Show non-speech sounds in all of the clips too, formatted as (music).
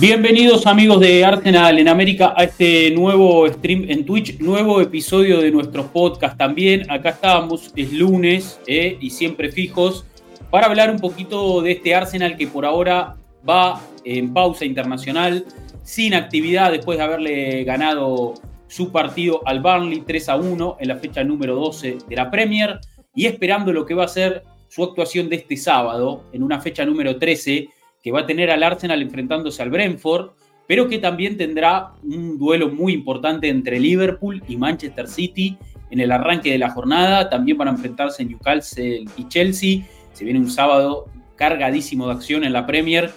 Bienvenidos amigos de Arsenal en América a este nuevo stream en Twitch, nuevo episodio de nuestro podcast también. Acá estamos, es lunes eh, y siempre fijos para hablar un poquito de este Arsenal que por ahora va en pausa internacional, sin actividad después de haberle ganado su partido al Burnley 3 a 1 en la fecha número 12 de la Premier y esperando lo que va a ser su actuación de este sábado en una fecha número 13 que va a tener al Arsenal enfrentándose al Brentford, pero que también tendrá un duelo muy importante entre Liverpool y Manchester City en el arranque de la jornada. También van a enfrentarse en Newcastle y Chelsea. Se viene un sábado cargadísimo de acción en la Premier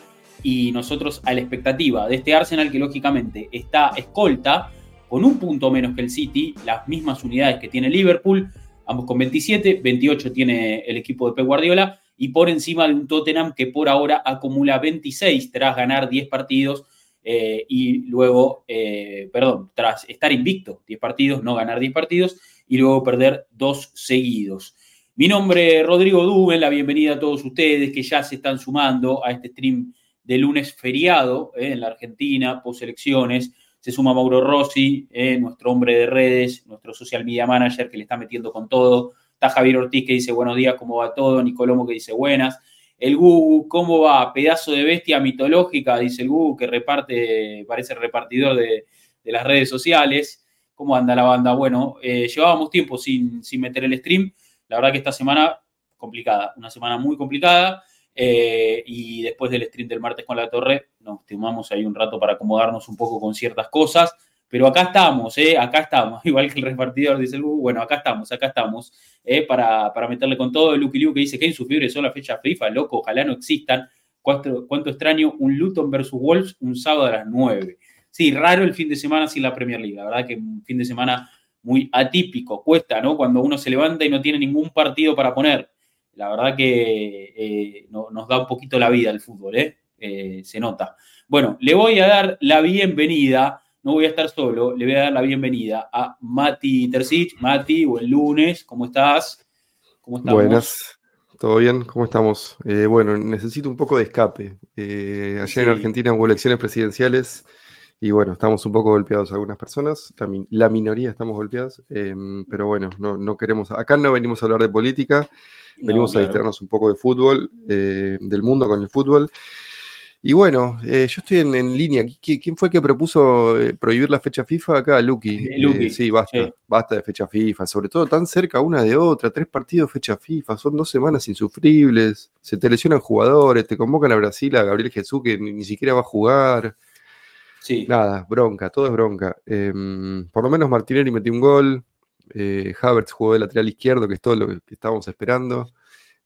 y nosotros a la expectativa de este Arsenal que lógicamente está escolta con un punto menos que el City, las mismas unidades que tiene Liverpool, ambos con 27, 28 tiene el equipo de Pep Guardiola y por encima de un Tottenham que por ahora acumula 26 tras ganar 10 partidos eh, y luego, eh, perdón, tras estar invicto 10 partidos, no ganar 10 partidos y luego perder dos seguidos. Mi nombre es Rodrigo Duben, la bienvenida a todos ustedes que ya se están sumando a este stream de lunes feriado eh, en la Argentina, post elecciones. Se suma Mauro Rossi, nuestro hombre de redes, nuestro social media manager que le está metiendo con todo. Está Javier Ortiz que dice buenos días, ¿cómo va todo? Nicolomo que dice buenas. El Gugu, ¿cómo va? Pedazo de bestia mitológica, dice el Gugu, que reparte, parece repartidor de, las redes sociales. ¿Cómo anda la banda? Bueno, eh, llevábamos tiempo sin, sin meter el stream. La verdad que esta semana complicada, una semana muy complicada. Eh, y después del stream del martes con la torre, nos tomamos ahí un rato para acomodarnos un poco con ciertas cosas. Pero acá estamos, ¿eh? acá estamos, (laughs) igual que el repartidor dice el bueno, acá estamos, acá estamos, ¿eh? para, para, meterle con todo. El Lucky Liu que dice que insufrible son las fechas FIFA, loco, ojalá no existan. ¿Cuánto, ¿Cuánto, extraño un Luton versus Wolves un sábado a las 9? Sí, raro el fin de semana sin la Premier League, la verdad que un fin de semana muy atípico, cuesta, ¿no? Cuando uno se levanta y no tiene ningún partido para poner. La verdad que eh, nos da un poquito la vida el fútbol, ¿eh? ¿eh? Se nota. Bueno, le voy a dar la bienvenida no voy a estar solo, le voy a dar la bienvenida a Mati Tercich. Mati, buen lunes, ¿cómo estás? ¿Cómo estamos? Buenas, ¿todo bien? ¿Cómo estamos? Eh, bueno, necesito un poco de escape. Eh, ayer en Argentina hubo elecciones presidenciales y bueno, estamos un poco golpeados algunas personas, la, minoría estamos golpeadas, em, pero bueno, no, queremos, acá no venimos a hablar de política, venimos a distraernos un poco de fútbol, eh, del mundo con el fútbol. Y bueno, eh, yo estoy en, línea. ¿Quién fue que propuso eh, prohibir la fecha FIFA acá? Lucky. Eh, sí, basta, basta de fecha FIFA. Sobre todo tan cerca una de otra. Tres partidos fecha FIFA. Son dos semanas insufribles. Se te lesionan jugadores. Te convocan a Brasil a Gabriel Jesús que ni, siquiera va a jugar. Sí. Nada, bronca. Todo es bronca. Em, por lo menos Martinelli metió un gol. Havertz jugó de lateral izquierdo, que es todo lo que estábamos esperando.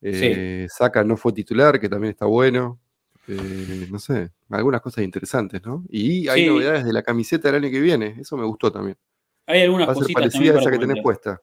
Sí. Saca no fue titular, que también está bueno. Eh, no sé, algunas cosas interesantes, ¿no? Y hay novedades de la camiseta del año que viene, eso me gustó también. Hay algunas va a cositas parecida a esa que tenés puesta.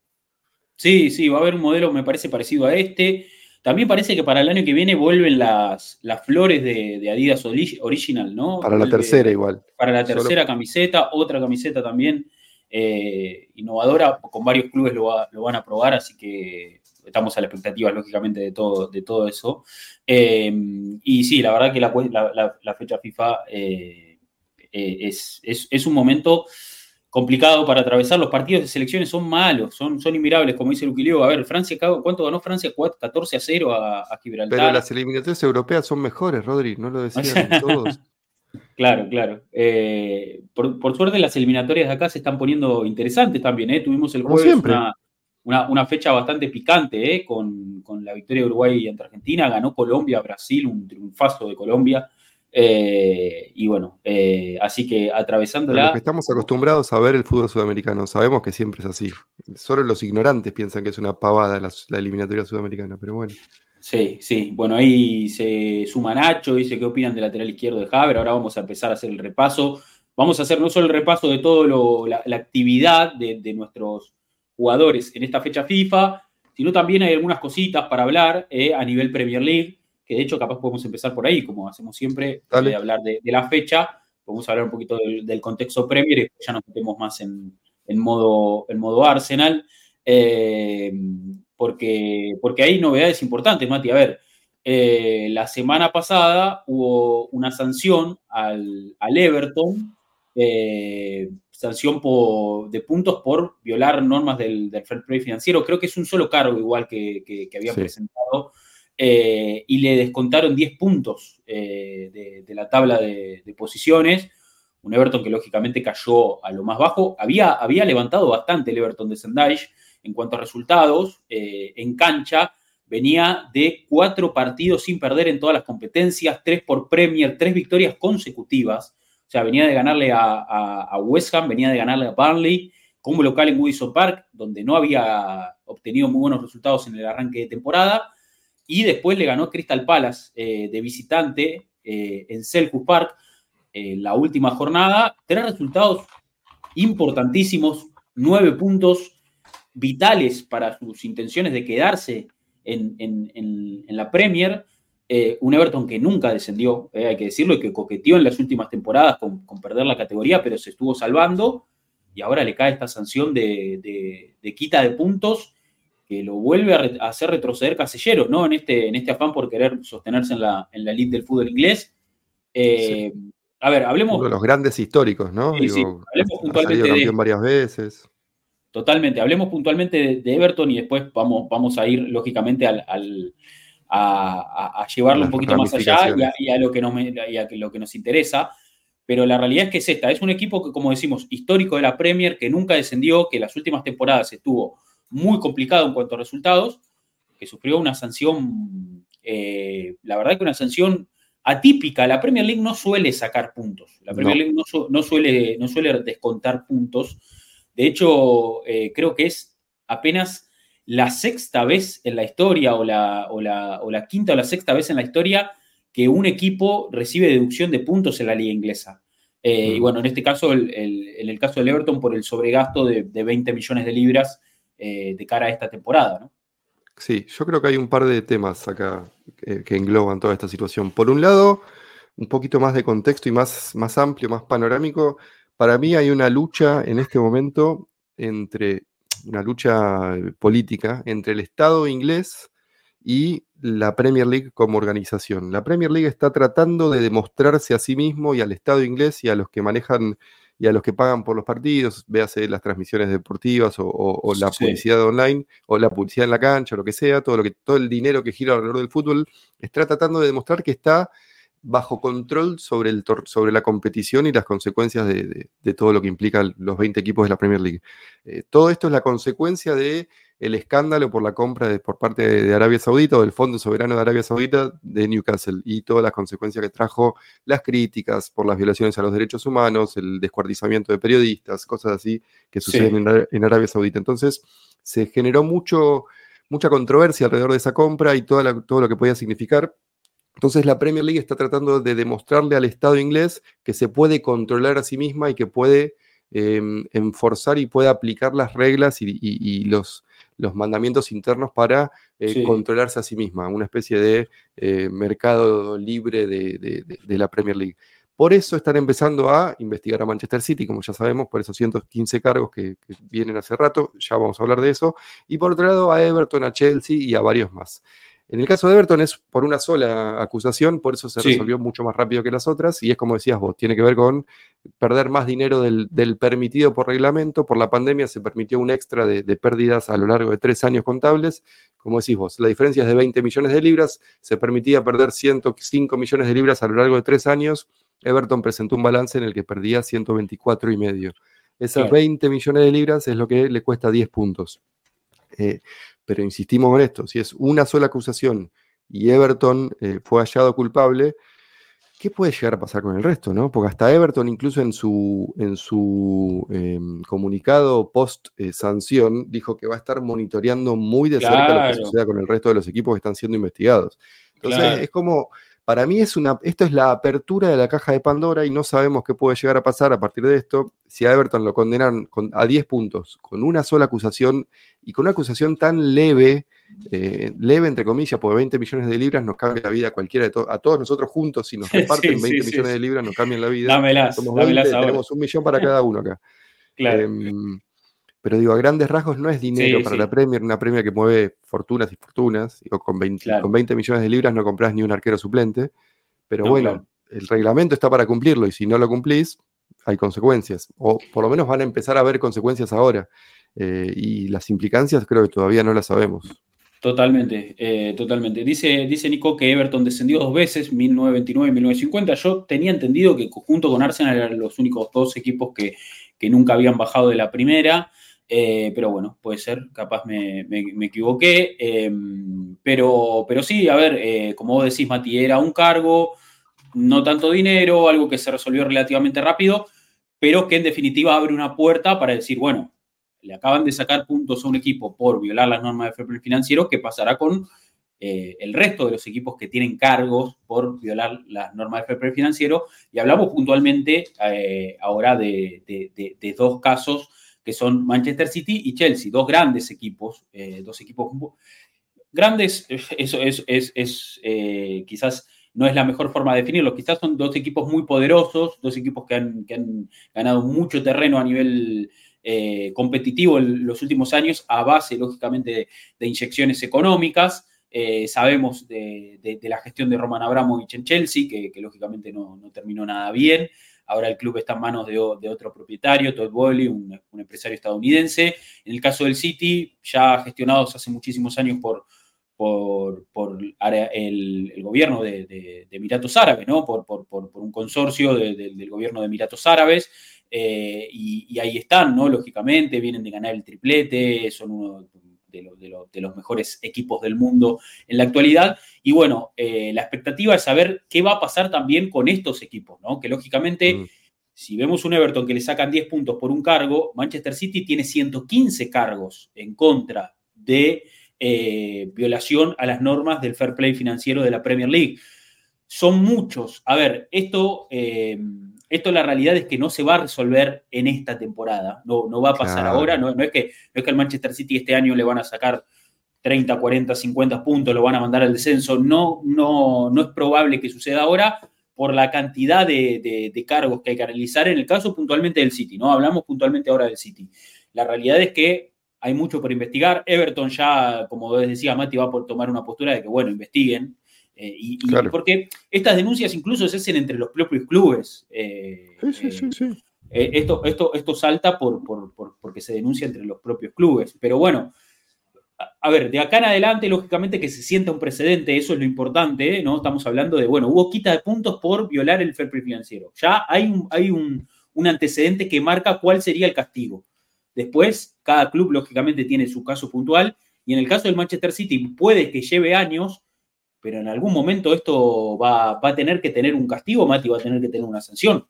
Sí, sí, va a haber un modelo, me parece parecido a este. También parece que para el año que viene vuelven las, las flores de, Adidas Original, ¿no? Para la tercera igual. Para la tercera camiseta, otra camiseta también eh, innovadora, con varios clubes lo, lo, van a probar, así que estamos a la expectativa, lógicamente, de todo, de todo eso. Em, y sí, la verdad que la, fecha FIFA eh, eh, es, un momento complicado para atravesar. Los partidos de selecciones son malos, son, son inmirables, como dice Luquilio. A ver, Francia, ¿cuánto ganó Francia? 14 a 0 a, Gibraltar. Pero las eliminatorias europeas son mejores, Rodri, no lo decían (laughs) todos. Claro, claro. Eh, por, suerte las eliminatorias de acá se están poniendo interesantes también. ¿eh? Tuvimos el jueves una, una, fecha bastante picante, ¿eh? con, la victoria de Uruguay ante Argentina, ganó Colombia, Brasil, un triunfazo de Colombia. Eh, y bueno, eh, así que atravesándola. estamos acostumbrados a ver el fútbol sudamericano, sabemos que siempre es así. Solo los ignorantes piensan que es una pavada la, eliminatoria sudamericana, pero bueno. Sí, sí. Bueno, ahí se suma Nacho, dice qué opinan del lateral izquierdo de Haber. Ahora vamos a empezar a hacer el repaso. Vamos a hacer no solo el repaso de toda la, actividad de, nuestros jugadores en esta fecha FIFA, sino también hay algunas cositas para hablar eh, a nivel Premier League, que de hecho capaz podemos empezar por ahí, como hacemos siempre, de hablar de, la fecha. Podemos hablar un poquito del, contexto Premier y ya nos metemos más en, modo, en modo Arsenal. Eh, porque, porque hay novedades importantes, Mati. A ver, eh, la semana pasada hubo una sanción al, Everton, eh, sanción de puntos por violar normas del, fair play financiero. Creo que es un solo cargo igual que, había presentado. Eh, y le descontaron 10 puntos de, la tabla de, posiciones. Un Everton que lógicamente cayó a lo más bajo. Había, había levantado bastante el Everton de Sendai en cuanto a resultados eh, en cancha, venía de cuatro partidos sin perder en todas las competencias, tres por Premier, tres victorias consecutivas. Sea, venía de ganarle a, West Ham, venía de ganarle a Burnley como local en Woodison Park, donde no había obtenido muy buenos resultados en el arranque de temporada. Y después le ganó Crystal Palace eh, de visitante eh, en Selhurst Park la última jornada. Tres resultados importantísimos, nueve puntos, vitales para sus intenciones de quedarse en, la Premier. Eh, un Everton que nunca descendió, eh, hay que decirlo, y que coqueteó en las últimas temporadas con, perder la categoría, pero se estuvo salvando. Y ahora le cae esta sanción de, quita de puntos que lo vuelve a, hacer retroceder Casilleros, ¿no? En este, en este afán por querer sostenerse en la, en la elite del fútbol inglés. Eh, a ver, hablemos. Uno de los grandes históricos, ¿no? Sí, sí. Hablemos puntualmente. de, varias veces. Totalmente. Hablemos puntualmente de, Everton y después vamos, vamos a ir, lógicamente, al, a, llevarlo un poquito más allá y a, lo que nos, lo que nos interesa. Pero la realidad es que es esta. Es un equipo que, como decimos, histórico de la Premier, que nunca descendió, que las últimas temporadas estuvo muy complicado en cuanto a resultados, que sufrió una sanción, eh, la verdad que una sanción atípica. La Premier League no suele sacar puntos. La Premier League no, suele, no suele descontar puntos. De hecho, eh, creo que es apenas la sexta vez en la historia o la, o, la, quinta o la sexta vez en la historia que un equipo recibe deducción de puntos en la liga inglesa. Eh, y mm. bueno, en este caso, en el caso del Everton, por el sobregasto de, 20 millones de libras eh, de cara a esta temporada, ¿no? Sí, yo creo que hay un par de temas acá que, engloban toda esta situación. Por un lado, un poquito más de contexto y más, más amplio, más panorámico, para mí hay una lucha en este momento entre una lucha eh, política entre el Estado inglés y la Premier League como organización. La Premier League está tratando de demostrarse a sí mismo y al Estado inglés y a los que manejan y a los que pagan por los partidos, véase las transmisiones deportivas o, la publicidad online o la publicidad en la cancha, o lo que sea, todo, lo que, todo el dinero que gira alrededor del fútbol, está tratando de demostrar que está bajo control sobre, el sobre la competición y las consecuencias de, todo lo que implica los 20 equipos de la Premier League. Eh, todo esto es la consecuencia de el escándalo por la compra de, por parte de, Arabia Saudita o del Fondo Soberano de Arabia Saudita de Newcastle y todas las consecuencias que trajo las críticas por las violaciones a los derechos humanos, el descuartizamiento de periodistas, cosas así que suceden en, Arabia Saudita. Entonces se generó mucho, mucha controversia alrededor de esa compra y todo lo que podía significar entonces la Premier League está tratando de demostrarle al Estado inglés que se puede controlar a sí misma y que puede em, enforzar y puede aplicar las reglas y, los, los, mandamientos internos para eh, controlarse a sí misma, una especie de eh, mercado libre de, la Premier League. Por eso están empezando a investigar a Manchester City, como ya sabemos, por esos 115 cargos que, que, vienen hace rato, ya vamos a hablar de eso, y por otro lado a Everton, a Chelsea y a varios más. En el caso de Everton es por una sola acusación, por eso se resolvió mucho más rápido que las otras, y es como decías vos, tiene que ver con perder más dinero del, permitido por reglamento. Por la pandemia se permitió un extra de, pérdidas a lo largo de tres años contables. Como decís vos, la diferencia es de 20 millones de libras, se permitía perder 105 millones de libras a lo largo de tres años. Everton presentó un balance en el que perdía 124 y medio. Esas 20 millones de libras es lo que le cuesta 10 puntos. Eh, pero insistimos en esto, si es una sola acusación y Everton eh, fue hallado culpable, ¿qué puede llegar a pasar con el resto? ¿no? Porque hasta Everton, incluso en su, en su em, comunicado post-sanción, eh, dijo que va a estar monitoreando muy de cerca lo que suceda con el resto de los equipos que están siendo investigados. Entonces, es como, para mí es una, esto es la apertura de la caja de Pandora y no sabemos qué puede llegar a pasar a partir de esto. Si a Everton lo condenan a 10 puntos, con una sola acusación y con una acusación tan leve, eh, leve entre comillas, porque 20 millones de libras nos cambia la vida a cualquiera de a todos nosotros juntos, si nos (laughs) reparten 20 millones de libras nos cambian la vida. Dámelas, Somos tenemos un millón para cada uno acá. Claro. Em, pero digo, a grandes rasgos no es dinero para la Premier, una Premier que mueve fortunas y fortunas. Digo, con, 20, con 20 millones de libras no compras ni un arquero suplente. Pero bueno, el reglamento está para cumplirlo y si no lo cumplís, hay consecuencias. O por lo menos van a empezar a haber consecuencias ahora. Eh, y las implicancias creo que todavía no las sabemos. Totalmente, eh, totalmente. Dice, dice Nico que Everton descendió dos veces, 1929 y 1950. Yo tenía entendido que junto con Arsenal eran los únicos dos equipos que, que nunca habían bajado de la primera. Eh, pero bueno, puede ser, capaz me, equivoqué. Em, pero, pero sí, a ver, eh, como vos decís, Mati, era un cargo, no tanto dinero, algo que se resolvió relativamente rápido, pero que en definitiva abre una puerta para decir, bueno, le acaban de sacar puntos a un equipo por violar las normas de fair financiero, ¿qué pasará con eh, el resto de los equipos que tienen cargos por violar las normas de fair financiero? Y hablamos puntualmente ahora de, de dos casos que son Manchester City y Chelsea, dos grandes equipos, eh, dos equipos grandes, eso es, es, eh, quizás no es la mejor forma de definirlo, quizás son dos equipos muy poderosos, dos equipos que han, ganado mucho terreno a nivel eh, competitivo en los últimos años, a base, lógicamente, de, inyecciones económicas. sabemos de, la gestión de Roman Abramovich en Chelsea, que, lógicamente no, no, terminó nada bien. Ahora el club está en manos de, otro propietario, Todd Bowley, un, empresario estadounidense. En el caso del City, ya gestionados hace muchísimos años por, el, gobierno de, Emiratos Árabes, ¿no? por, un consorcio del gobierno de Emiratos Árabes. Eh, y, ahí están, ¿no? Lógicamente, vienen de ganar el triplete, son uno de, los mejores equipos del mundo en la actualidad. Y bueno, eh, la expectativa es saber qué va a pasar también con estos equipos, ¿no? Que lógicamente, mm. si vemos un Everton que le sacan 10 puntos por un cargo, Manchester City tiene 115 cargos en contra de eh, violación a las normas del fair play financiero de la Premier League. Son muchos. A ver, esto... Eh, esto la realidad es que no se va a resolver en esta temporada, no, no va a pasar ahora, no, es que, no es que al Manchester City este año le van a sacar 30, 40, 50 puntos, lo van a mandar al descenso, no, no, no es probable que suceda ahora por la cantidad de, cargos que hay que realizar en el caso puntualmente del City, ¿no? Hablamos puntualmente ahora del City. La realidad es que hay mucho por investigar. Everton ya, como decía Mati, va a tomar una postura de que, bueno, investiguen, eh, y, Porque estas denuncias incluso se hacen entre los propios clubes. Eh, sí, sí, sí, eh, esto, esto, esto salta por, porque se denuncia entre los propios clubes. Pero bueno, a, ver, de acá en adelante, lógicamente que se sienta un precedente, eso es lo importante, ¿no? Estamos hablando de, bueno, hubo quita de puntos por violar el fair play financiero. Ya hay un, hay un, un antecedente que marca cuál sería el castigo. Después, cada club, lógicamente, tiene su caso puntual. Y en el caso del Manchester City, puede que lleve años pero en algún momento esto va, a tener que tener un castigo, Mati, va a tener que tener una sanción.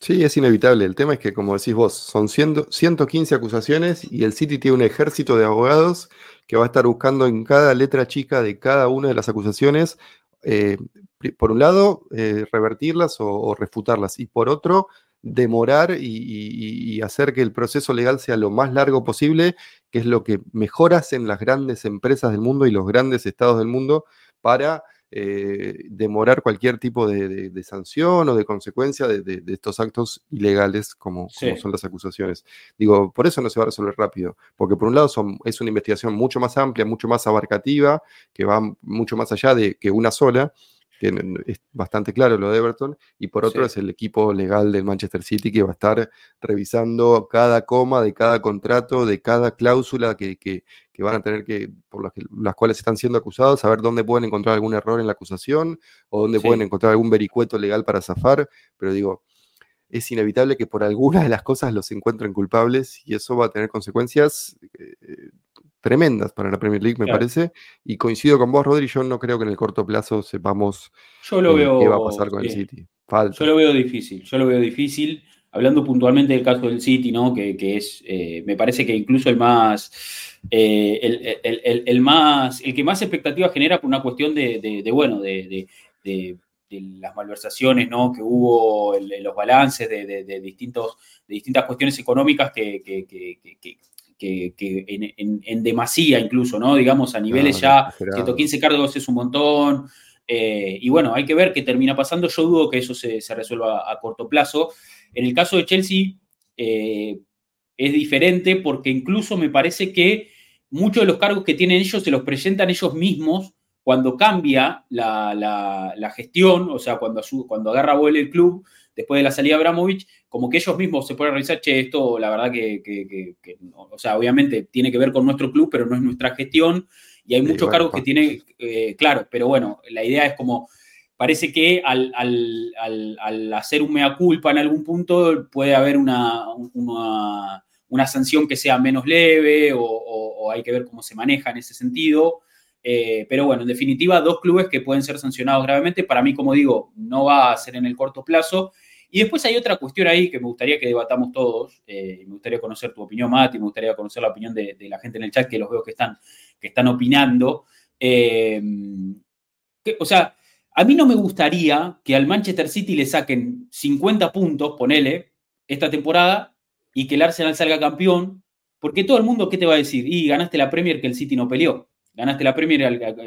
Sí, es inevitable. El tema es que, como decís vos, son 115 acusaciones y el City tiene un ejército de abogados que va a estar buscando en cada letra chica de cada una de las acusaciones, eh, por un lado, eh, revertirlas o, refutarlas, y por otro, demorar y, hacer que el proceso legal sea lo más largo posible, que es lo que mejor hacen las grandes empresas del mundo y los grandes estados del mundo para eh, demorar cualquier tipo de, sanción o de consecuencia de, estos actos ilegales como, son las acusaciones. Digo, por eso no se va a resolver rápido, porque por un lado son, es una investigación mucho más amplia, mucho más abarcativa, que va mucho más allá de que una sola, es bastante claro lo de Everton, y por otro es el equipo legal del Manchester City que va a estar revisando cada coma de cada contrato, de cada cláusula que, que, van a tener que, por las, las, cuales están siendo acusados, a ver dónde pueden encontrar algún error en la acusación o dónde pueden encontrar algún vericueto legal para zafar, pero digo, es inevitable que por alguna de las cosas los encuentren culpables y eso va a tener consecuencias eh, tremendas para la Premier League, me parece. Y coincido con vos, Rodri, yo no creo que en el corto plazo sepamos yo lo veo, qué va a pasar con el City. Yo lo veo difícil, yo lo veo difícil. Hablando puntualmente del caso del City, ¿no? Que, es, me parece que incluso el más, el, más, el que más expectativas genera por una cuestión de, bueno, de, las malversaciones ¿no? que hubo, en los balances de, distintos, de distintas cuestiones económicas que, que, en, demasía incluso, ¿no? Digamos, a niveles ya, 115 cargos es un montón. Eh, y bueno, hay que ver qué termina pasando. Yo dudo que eso se, resuelva a, corto plazo. En el caso de Chelsea eh, es diferente porque incluso me parece que muchos de los cargos que tienen ellos se los presentan ellos mismos cuando cambia la, gestión, o sea, cuando, cuando agarra vuelo el club, después de la salida de Abramovich, como que ellos mismos se pueden revisar, che, esto la verdad que, o sea, obviamente tiene que ver con nuestro club, pero no es nuestra gestión, y hay muchos cargos que tiene, eh, claro, pero bueno, la idea es como, parece que al, hacer un mea culpa en algún punto puede haber una, una, sanción que sea menos leve o hay que ver cómo se maneja en ese sentido. Eh, pero bueno, en definitiva, dos clubes que pueden ser sancionados gravemente. Para mí, como digo, no va a ser en el corto plazo. Y después hay otra cuestión ahí que me gustaría que debatamos todos. Eh, me gustaría conocer tu opinión, Mati, me gustaría conocer la opinión de, la gente en el chat, que los veo que están, que están opinando. Eh, o sea, a mí no me gustaría que al Manchester City le saquen 50 puntos, ponele, esta temporada, y que el Arsenal salga campeón, porque todo el mundo, ¿qué te va a decir? Y ganaste la Premier que el City no peleó. Ganaste la Premier,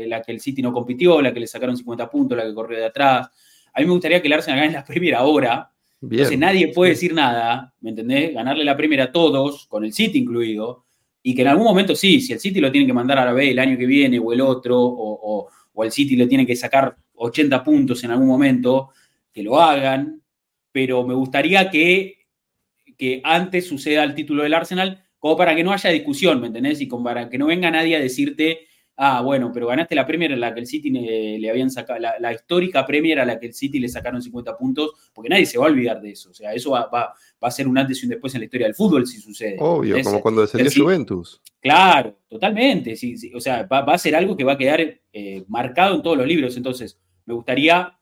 la, que el City no compitió, la que le sacaron 50 puntos, la que corrió de atrás. A mí me gustaría que el Arsenal gane la Premier ahora. Entonces nadie puede decir nada, ¿me entendés? Ganarle la Premier a todos, con el City incluido, y que en algún momento sí, si el City lo tiene que mandar a la B el año que viene o el otro, o, o, el City le tiene que sacar 80 puntos en algún momento, que lo hagan, pero me gustaría que, que antes suceda el título del Arsenal, como para que no haya discusión, ¿me entendés? Y como para que no venga nadie a decirte ah, bueno, pero ganaste la Premier a la que el City le, habían sacado, la, histórica Premier a la que el City le sacaron 50 puntos, porque nadie se va a olvidar de eso. O sea, eso va, a ser un antes y un después en la historia del fútbol si sucede. Obvio, como cuando descendió Juventus. Claro, totalmente. Sí, o sea, va, a ser algo que va a quedar eh, marcado en todos los libros. Entonces, me gustaría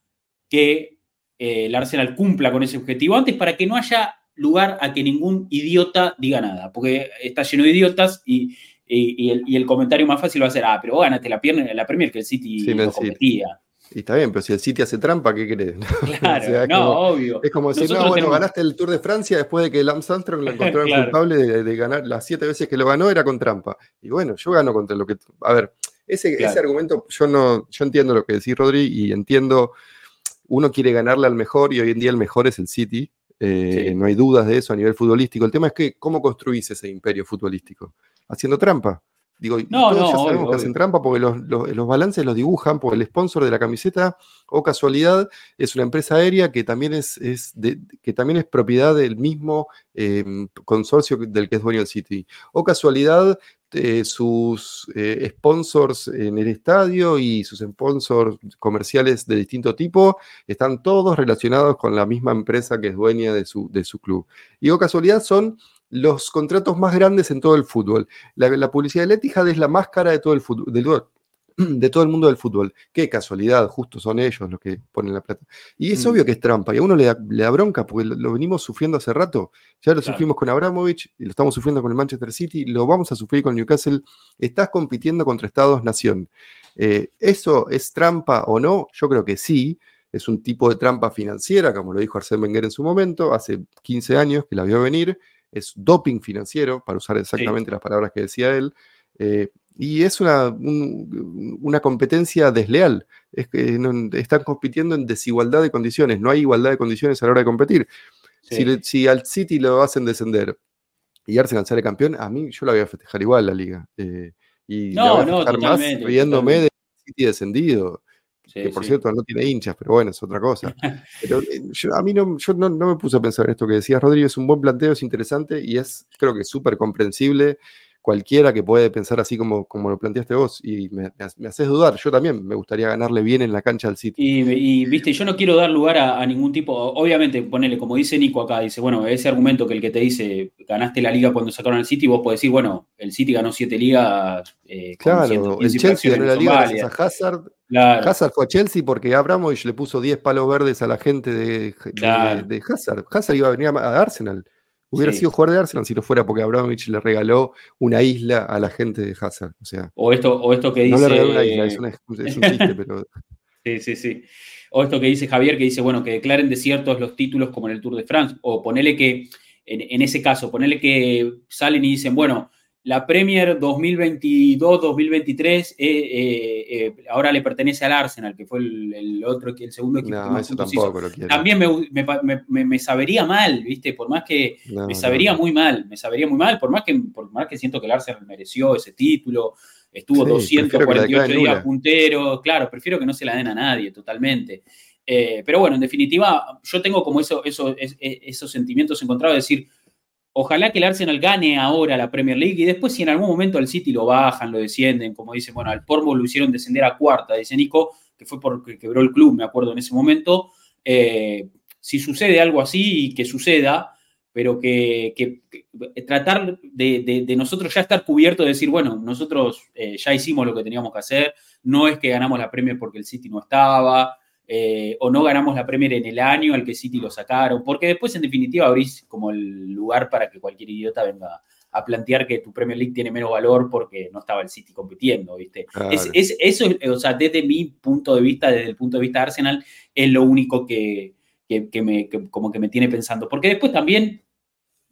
que eh, el Arsenal cumpla con ese objetivo antes para que no haya lugar a que ningún idiota diga nada, porque está lleno de idiotas y, y, el, comentario más fácil va a ser, ah, pero vos ganaste la, pierna, la Premier que el City no competía. Y está bien, pero si el City hace trampa, ¿qué crees? (laughs) Claro, no, obvio. Es como decir, no, bueno, ganaste el Tour de Francia después de que Lance Armstrong lo encontró (laughs) culpable de, ganar las siete veces que lo ganó, era con trampa. Y bueno, yo gano contra lo que. A ver, ese, ese argumento, yo no, yo entiendo lo que decís, Rodri, y entiendo, uno quiere ganarle al mejor, y hoy en día el mejor es el City. Eh, no hay dudas de eso a nivel futbolístico. El tema es que, ¿cómo construís ese imperio futbolístico? Haciendo trampa. Digo, no, todos ya sabemos que hacen trampa porque los, balances los dibujan, porque el sponsor de la camiseta, o casualidad, es una empresa aérea que también es, que también es propiedad del mismo em, consorcio del que es dueño del City. O casualidad, eh, sus eh, sponsors en el estadio y sus sponsors comerciales de distinto tipo están todos relacionados con la misma empresa que es dueña de su, de su club. Y o casualidad son los contratos más grandes en todo el fútbol. La, publicidad de Etihad es la más cara de todo el fútbol, de, todo el mundo del fútbol. Qué casualidad, justo son ellos los que ponen la plata. Y es mm. obvio que es trampa, y a uno le da, bronca porque lo, venimos sufriendo hace rato. Ya lo sufrimos con Abramovich, y lo estamos sufriendo con el Manchester City, lo vamos a sufrir con Newcastle. Estás compitiendo contra Estados-Nación. Eh, ¿Eso es trampa o no? Yo creo que sí. Es un tipo de trampa financiera, como lo dijo Arsène Wenger en su momento, hace 15 años que la vio venir es doping financiero, para usar exactamente las palabras que decía él, eh, y es una, una competencia desleal. Es que están compitiendo en desigualdad de condiciones, no hay igualdad de condiciones a la hora de competir. Si, al City lo hacen descender y Arsenal sale campeón, a mí yo la voy a festejar igual la liga. Eh, y no, la voy a festejar más riéndome de City descendido que por cierto no tiene hinchas, pero bueno, es otra cosa. Pero eh, a mí no, yo no, me puse a pensar en esto que decías, Rodrigo, es un buen planteo, es interesante y es, creo que súper comprensible cualquiera que puede pensar así como, como lo planteaste vos, y me, haces dudar. Yo también me gustaría ganarle bien en la cancha al City. Y, viste, yo no quiero dar lugar a, ningún tipo, obviamente, ponele, como dice Nico acá, dice, bueno, ese argumento que el que te dice, ganaste la liga cuando sacaron al City, vos podés decir, bueno, el City ganó siete ligas. Eh, claro, el Chelsea ganó la liga gracias a Hazard. Hazard fue a Chelsea porque Abramovich le puso 10 palos verdes a la gente de, de Hazard. Hazard iba a venir a Arsenal. Hubiera sido jugador de Arsenal si no fuera porque Abramovich le regaló una isla a la gente de Hazard. O, sea, o, esto, o esto que dice. No le regaló una isla, es, un chiste, pero. (laughs) Sí, sí, sí. O esto que dice Javier, que dice, bueno, que declaren desiertos los títulos como en el Tour de France. O ponele que, en, en ese caso, ponele que salen y dicen, bueno, la Premier 2022-2023 eh, eh, eh, ahora le pertenece al Arsenal, que fue el, otro, el segundo equipo. No, eso tampoco lo También me, sabería mal, ¿viste? Por más que me sabería muy mal, me sabería muy mal, por más, que, por más que siento que el Arsenal mereció ese título, estuvo 248 días puntero, claro, prefiero que no se la den a nadie totalmente. pero bueno, en definitiva, yo tengo como eso, eso, esos sentimientos encontrados de decir, Ojalá que el Arsenal gane ahora la Premier League y después si en algún momento al City lo bajan, lo descienden, como dicen, bueno, al Pormo lo hicieron descender a cuarta, dice Nico, que fue porque quebró el club, me acuerdo en ese momento. Eh, si sucede algo así, que suceda, pero que, tratar de, nosotros ya estar cubierto de decir, bueno, nosotros eh, ya hicimos lo que teníamos que hacer, no es que ganamos la Premier porque el City no estaba, eh, o no ganamos la Premier en el año al que City lo sacaron, porque después en definitiva abrís como el lugar para que cualquier idiota venga a plantear que tu Premier League tiene menos valor porque no estaba el City compitiendo, ¿viste? Es, eso, o sea, desde mi punto de vista, desde el punto de vista de Arsenal, es lo único que, me, como que me tiene pensando, porque después también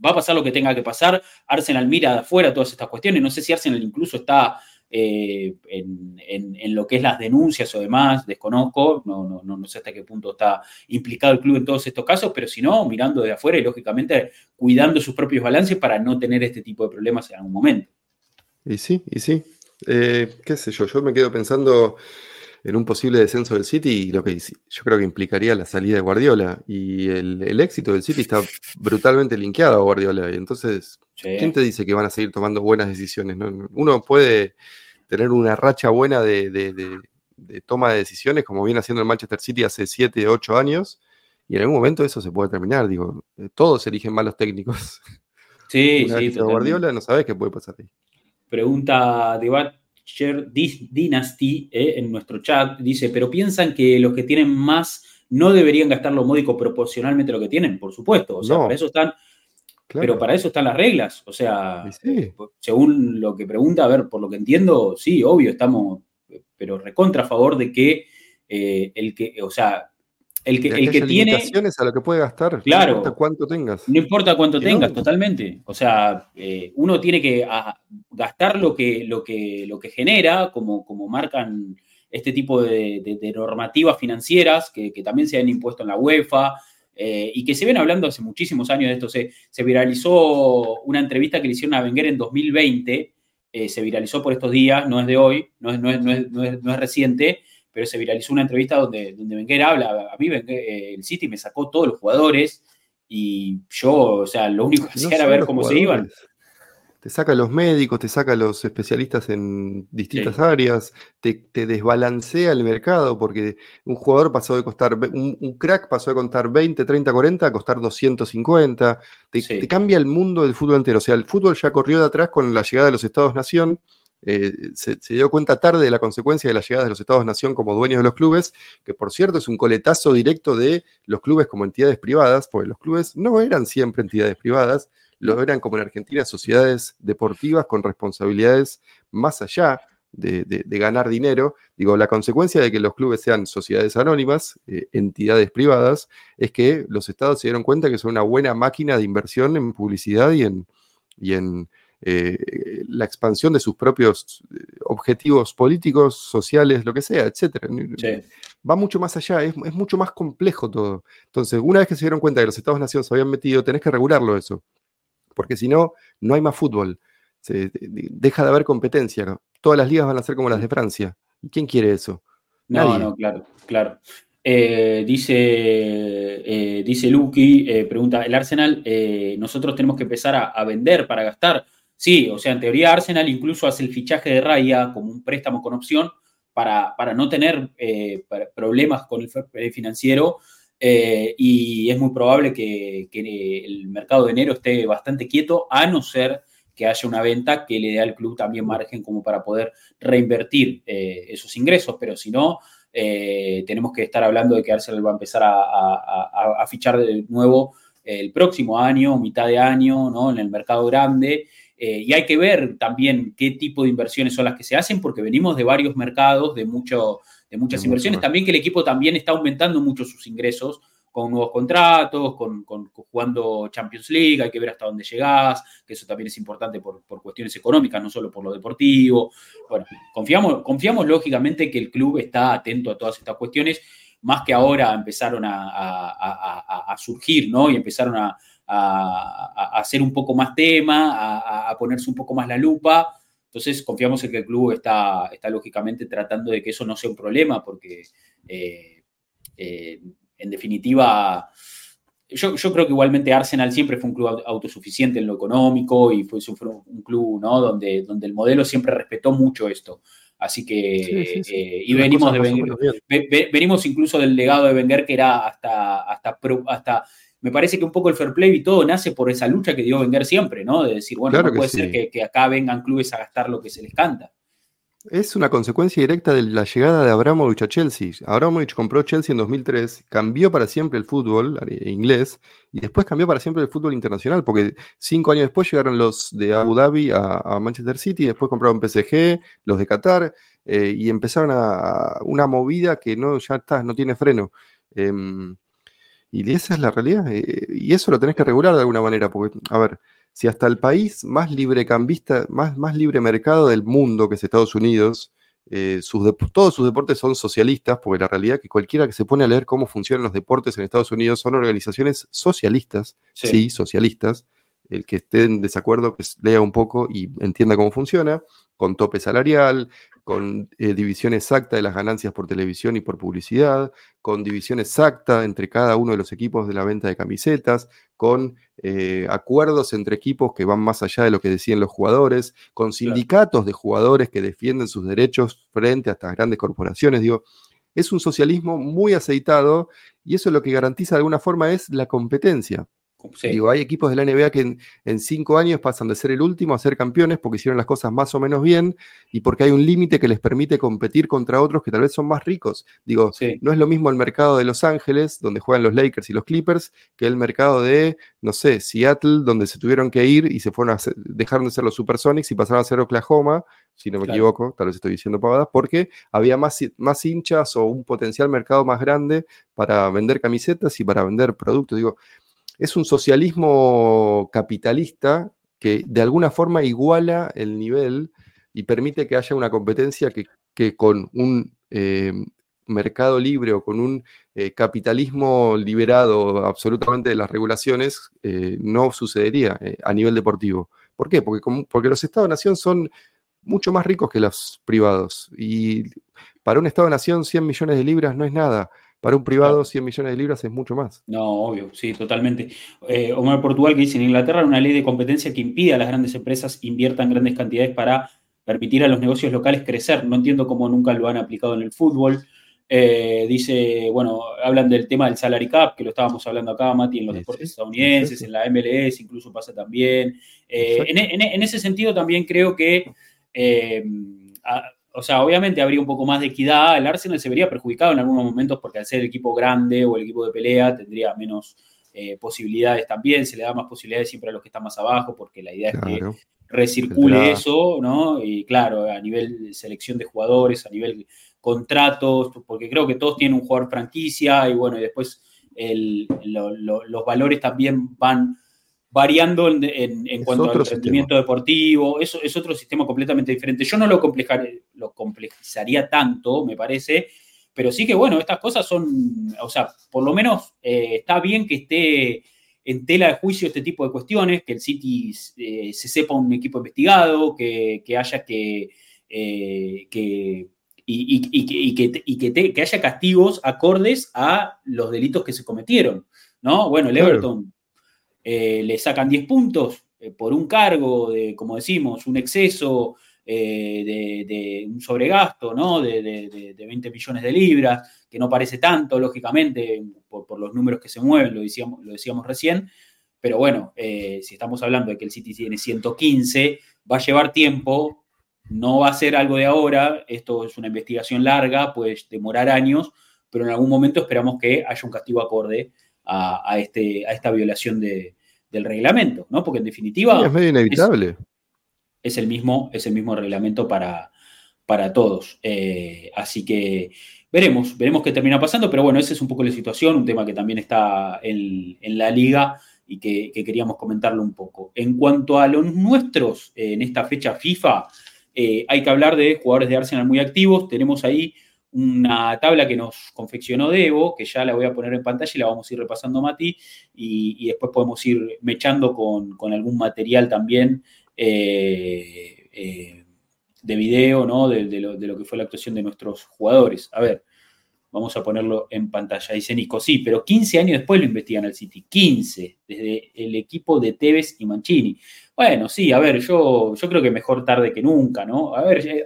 va a pasar lo que tenga que pasar, Arsenal mira de afuera todas estas cuestiones, no sé si Arsenal incluso está eh, en, lo que es las denuncias o demás, desconozco, no, no, no, sé hasta qué punto está implicado el club en todos estos casos, pero si no, mirando de afuera y lógicamente cuidando sus propios balances para no tener este tipo de problemas en algún momento. Y sí, y sí. Eh, qué sé yo, yo me quedo pensando en un posible descenso del City y lo que yo creo que implicaría la salida de Guardiola y el, éxito del City está brutalmente linkeado a Guardiola y entonces, ¿quién te dice que van a seguir tomando buenas decisiones? Uno puede tener una racha buena de, toma de decisiones como viene haciendo el Manchester City hace 7, 8 años y en algún momento eso se puede terminar, digo, todos eligen malos técnicos. Sí, (laughs) sí. Guardiola no sabes qué puede pasar ahí. Pregunta de Share Dynasty eh, en nuestro chat dice, pero piensan que los que tienen más no deberían gastar lo módico proporcionalmente a lo que tienen, por supuesto. O sea, para eso están, pero para eso están las reglas. O sea, según lo que pregunta, a ver, por lo que entiendo, sí, obvio, estamos, pero recontra a favor de que eh, el que, o sea, el que, el que tiene. a lo que puede gastar. Claro. No importa cuánto tengas. No importa cuánto tengas, totalmente. O sea, eh, uno tiene que gastar lo que, lo que, lo que genera, como, como marcan este tipo de, normativas financieras que, también se han impuesto en la UEFA. Eh, y que se ven hablando hace muchísimos años de esto. Se, se viralizó una entrevista que le hicieron a Wenger en 2020, eh, se viralizó por estos días, no es de hoy, no es, no es, no es, no es reciente, pero se viralizó una entrevista donde, donde Wenger habla, a mí eh, el City me sacó todos los jugadores y yo, o sea, lo único que hacía era ver cómo se iban. Te saca los médicos, te saca los especialistas en distintas áreas, te, desbalancea el mercado porque un jugador pasó de costar, un, crack pasó de contar 20, 30, 40 a costar 250. Te, te, cambia el mundo del fútbol entero. O sea, el fútbol ya corrió de atrás con la llegada de los Estados-Nación eh, se, dio cuenta tarde de la consecuencia de la llegada de los Estados-Nación como dueños de los clubes, que por cierto es un coletazo directo de los clubes como entidades privadas, porque los clubes no eran siempre entidades privadas, lo eran como en Argentina sociedades deportivas con responsabilidades más allá de, ganar dinero. Digo, la consecuencia de que los clubes sean sociedades anónimas, eh, entidades privadas, es que los estados se dieron cuenta que son una buena máquina de inversión en publicidad y en, y en eh, la expansión de sus propios eh, objetivos políticos, sociales, lo que sea, etc. Va mucho más allá, es, mucho más complejo todo. Entonces, una vez que se dieron cuenta que los Estados-Naciones se habían metido, tenés que regularlo eso, porque si no, no hay más fútbol. deja de haber competencia. Todas las ligas van a ser como las de Francia. ¿Y quién quiere eso? No, no, claro, claro. Eh, dice, eh, dice Lucky, pregunta, el Arsenal, nosotros tenemos que empezar a, vender para gastar. Sí, o sea, en teoría Arsenal incluso hace el fichaje de Raya como un préstamo con opción para, para no tener eh, problemas con el financiero eh, y es muy probable que, el mercado de enero esté bastante quieto, a no ser que haya una venta que le dé al club también margen como para poder reinvertir eh, esos ingresos, pero si no, eh, tenemos que estar hablando de que Arsenal va a empezar a, fichar de nuevo el próximo año, mitad de año, ¿no? En el mercado grande. Y hay que ver también qué tipo de inversiones son las que se hacen, porque venimos de varios mercados, de mucho, de muchas inversiones. También que el equipo también está aumentando mucho sus ingresos con nuevos contratos, con, jugando Champions League, hay que ver hasta dónde llegás, que eso también es importante por, cuestiones económicas, no solo por lo deportivo. Bueno, confiamos, confiamos lógicamente que el club está atento a todas estas cuestiones, más que ahora empezaron a, surgir, ¿no? Y empezaron a, hacer un poco más tema, a, ponerse un poco más la lupa. Entonces confiamos en que el club está, está lógicamente tratando de que eso no sea un problema, porque eh, eh, en definitiva, yo, creo que igualmente Arsenal siempre fue un club autosuficiente en lo económico y fue, un club ¿no? donde, donde el modelo siempre respetó mucho esto. Así que, eh, y venimos, de venimos incluso del legado de Wenger que era hasta, hasta, hasta me parece que un poco el fair play y todo nace por esa lucha que dio Wenger siempre, ¿no? De decir, bueno, no puede ser que, acá vengan clubes a gastar lo que se les canta. Es una consecuencia directa de la llegada de Abramovich a Chelsea. Abramovich compró Chelsea en 2003, cambió para siempre el fútbol eh, inglés y después cambió para siempre el fútbol internacional, porque cinco años después llegaron los de Abu Dhabi a, Manchester City, después compraron PSG, los de Qatar, eh, y empezaron a, una movida que no, ya está, no tiene freno. Em, y esa es la realidad. Eh, y eso lo tenés que regular de alguna manera, porque, a ver, si hasta el país más librecambista, más, más libre mercado del mundo, que es Estados Unidos, eh, todos sus deportes son socialistas, porque la realidad es que cualquiera que se pone a leer cómo funcionan los deportes en Estados Unidos son organizaciones socialistas, sí, socialistas. El que esté en desacuerdo, que lea un poco y entienda cómo funciona, con tope salarial, con eh, división exacta de las ganancias por televisión y por publicidad, con división exacta entre cada uno de los equipos de la venta de camisetas, con eh, acuerdos entre equipos que van más allá de lo que decían los jugadores, con sindicatos de jugadores que defienden sus derechos frente a estas grandes corporaciones. Digo, es un socialismo muy aceitado y eso lo que garantiza de alguna forma es la competencia. Digo, hay equipos de la NBA que en, cinco años pasan de ser el último a ser campeones porque hicieron las cosas más o menos bien y porque hay un límite que les permite competir contra otros que tal vez son más ricos. Digo, no es lo mismo el mercado de Los Ángeles, donde juegan los Lakers y los Clippers, que el mercado de, no sé, Seattle, donde se tuvieron que ir y se fueron a dejaron de ser los Supersonics y pasaron a ser Oklahoma, si no me equivoco, tal vez estoy diciendo pavadas, porque había más, más hinchas o un potencial mercado más grande para vender camisetas y para vender productos. Digo, es un socialismo capitalista que de alguna forma iguala el nivel y permite que haya una competencia que, con un eh, mercado libre o con un eh, capitalismo liberado absolutamente de las regulaciones eh, no sucedería a nivel deportivo. ¿Por qué? Porque, porque los estados-nación son mucho más ricos que los privados y para un estado-nación 100 millones de libras no es nada. Para un privado, 100 millones de libras es mucho más. No, obvio, sí, totalmente. Eh, Omar Portugal que dice, en Inglaterra hay una ley de competencia que impide a las grandes empresas inviertan grandes cantidades para permitir a los negocios locales crecer. No entiendo cómo nunca lo han aplicado en el fútbol. Eh, dice, bueno, hablan del tema del salary cap, que lo estábamos hablando acá, Mati, en los deportes estadounidenses, en la MLS incluso pasa también. Eh, en, ese sentido también creo que eh, o sea, obviamente habría un poco más de equidad, el Arsenal se vería perjudicado en algunos momentos porque al ser el equipo grande o el equipo de pelea tendría menos eh, posibilidades también, se le da más posibilidades siempre a los que están más abajo porque la idea es que recircule eso, ¿no? Y claro, a nivel de selección de jugadores, a nivel contratos, porque creo que todos tienen un jugador franquicia y bueno, y después los valores también van variando en, cuanto al rendimiento deportivo. Eso es otro sistema completamente diferente. Yo no lo, lo complejizaría tanto, me parece, pero sí que, bueno, estas cosas son, o sea, por lo menos eh, está bien que esté en tela de juicio este tipo de cuestiones, que el City eh, se sepa un equipo investigado, que, haya que... Eh, que y, que, que, haya castigos acordes a los delitos que se cometieron, ¿no? Bueno, el Everton eh, le sacan 10 puntos, por un cargo de, como decimos, un exceso de, un sobregasto, ¿no? De, 20 millones de libras, que no parece tanto, lógicamente, por, los números que se mueven, lo decíamos, lo decíamos recién, pero bueno, si estamos hablando de que el City tiene 115, va a llevar tiempo no va a ser algo de ahora, esto es una investigación larga, puede demorar años, pero en algún momento esperamos que haya un castigo acorde a, este, a esta violación del reglamento, ¿no? Porque en definitiva... es medio inevitable. Es, el, mismo, es el mismo reglamento para, para todos. Eh, así que veremos, veremos qué termina pasando, pero bueno, esa es un poco la situación, un tema que también está en, la liga y que, queríamos comentarlo un poco. En cuanto a los nuestros, en esta fecha FIFA, eh, hay que hablar de jugadores de Arsenal muy activos. Tenemos ahí una tabla que nos confeccionó Debo, que ya la voy a poner en pantalla y la vamos a ir repasando Mati, y, después podemos ir mechando con, algún material también eh, eh, de video, ¿no? De, lo, que fue la actuación de nuestros jugadores. A ver, vamos a ponerlo en pantalla. Dice Nico, sí, pero 15 años después lo investigan al City. 15, desde el equipo de Tevez y Mancini. Bueno, sí, a ver, yo, yo creo que mejor tarde que nunca, ¿no? A ver, eh,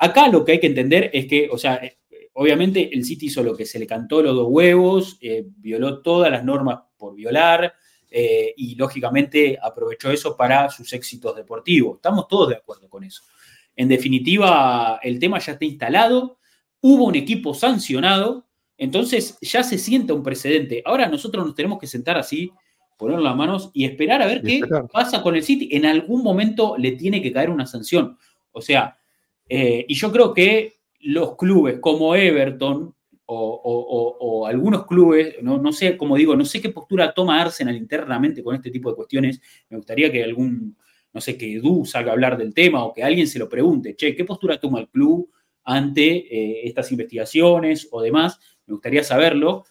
acá lo que hay que entender es que, o sea, eh, obviamente el City hizo lo que se le cantó los dos huevos, eh, violó todas las normas por violar y lógicamente aprovechó eso para sus éxitos deportivos. Estamos todos de acuerdo con eso. En definitiva, el tema ya está instalado, hubo un equipo sancionado, entonces ya se siente un precedente. Ahora nosotros nos tenemos que sentar así poner las manos y esperar a ver qué pasa con el City. En algún momento le tiene que caer una sanción. O sea, eh, y yo creo que los clubes como Everton o, algunos clubes, no, sé, como digo, no sé qué postura toma Arsenal internamente con este tipo de cuestiones. Me gustaría que algún, no sé, que Edu salga a hablar del tema o que alguien se lo pregunte, che, ¿qué postura toma el club ante eh, estas investigaciones o demás? Me gustaría saberlo.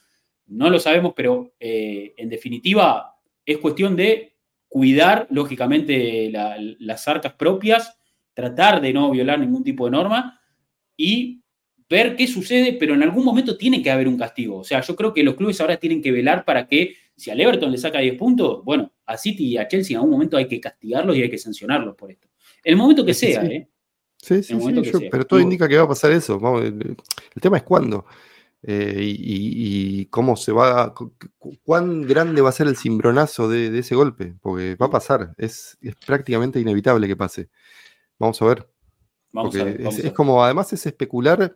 No lo sabemos, pero eh, en definitiva, es cuestión de cuidar, lógicamente, las arcas propias, tratar de no violar ningún tipo de norma y ver qué sucede, pero en algún momento tiene que haber un castigo. O sea, yo creo que los clubes ahora tienen que velar para que si al Everton le saca 10 puntos, bueno, a City y a Chelsea en algún momento hay que castigarlos y hay que sancionarlos por esto. El momento que sea, ¿eh? Sí, sí, sí, pero todo indica que va a pasar eso. el, tema es cuándo. Eh, y, cómo se va, cuán grande va a ser el cimbronazo de, ese golpe, porque va a pasar, es, prácticamente inevitable que pase. Vamos a ver. es, como, además es especular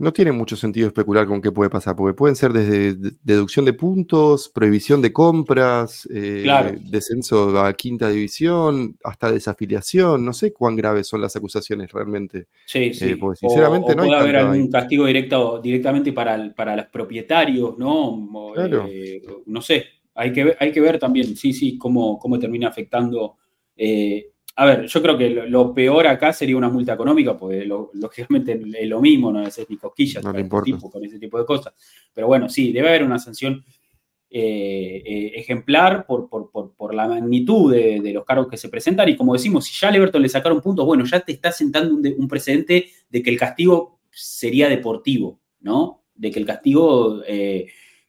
no tiene mucho sentido especular con qué puede pasar, porque pueden ser desde deducción de puntos, prohibición de compras, eh, descenso a quinta división, hasta desafiliación. No sé cuán graves son las acusaciones realmente. Sí, eh, sí. porque sinceramente no puede haber algún castigo directo, directamente para, para los propietarios, ¿no? Eh, no sé. Hay que, ver, hay que ver también, sí, sí, cómo, cómo termina afectando a ver, yo creo que lo, peor acá sería una multa económica, porque lógicamente es lo mismo, no es ni cosquillas no con ese tipo de cosas. Pero bueno, sí, debe haber una sanción eh, eh, ejemplar por, por, la magnitud de, los cargos que se presentan. Y como decimos, si ya a Everton le sacaron puntos, bueno, ya te está sentando un, precedente de que el castigo sería deportivo, ¿no? De que el castigo eh,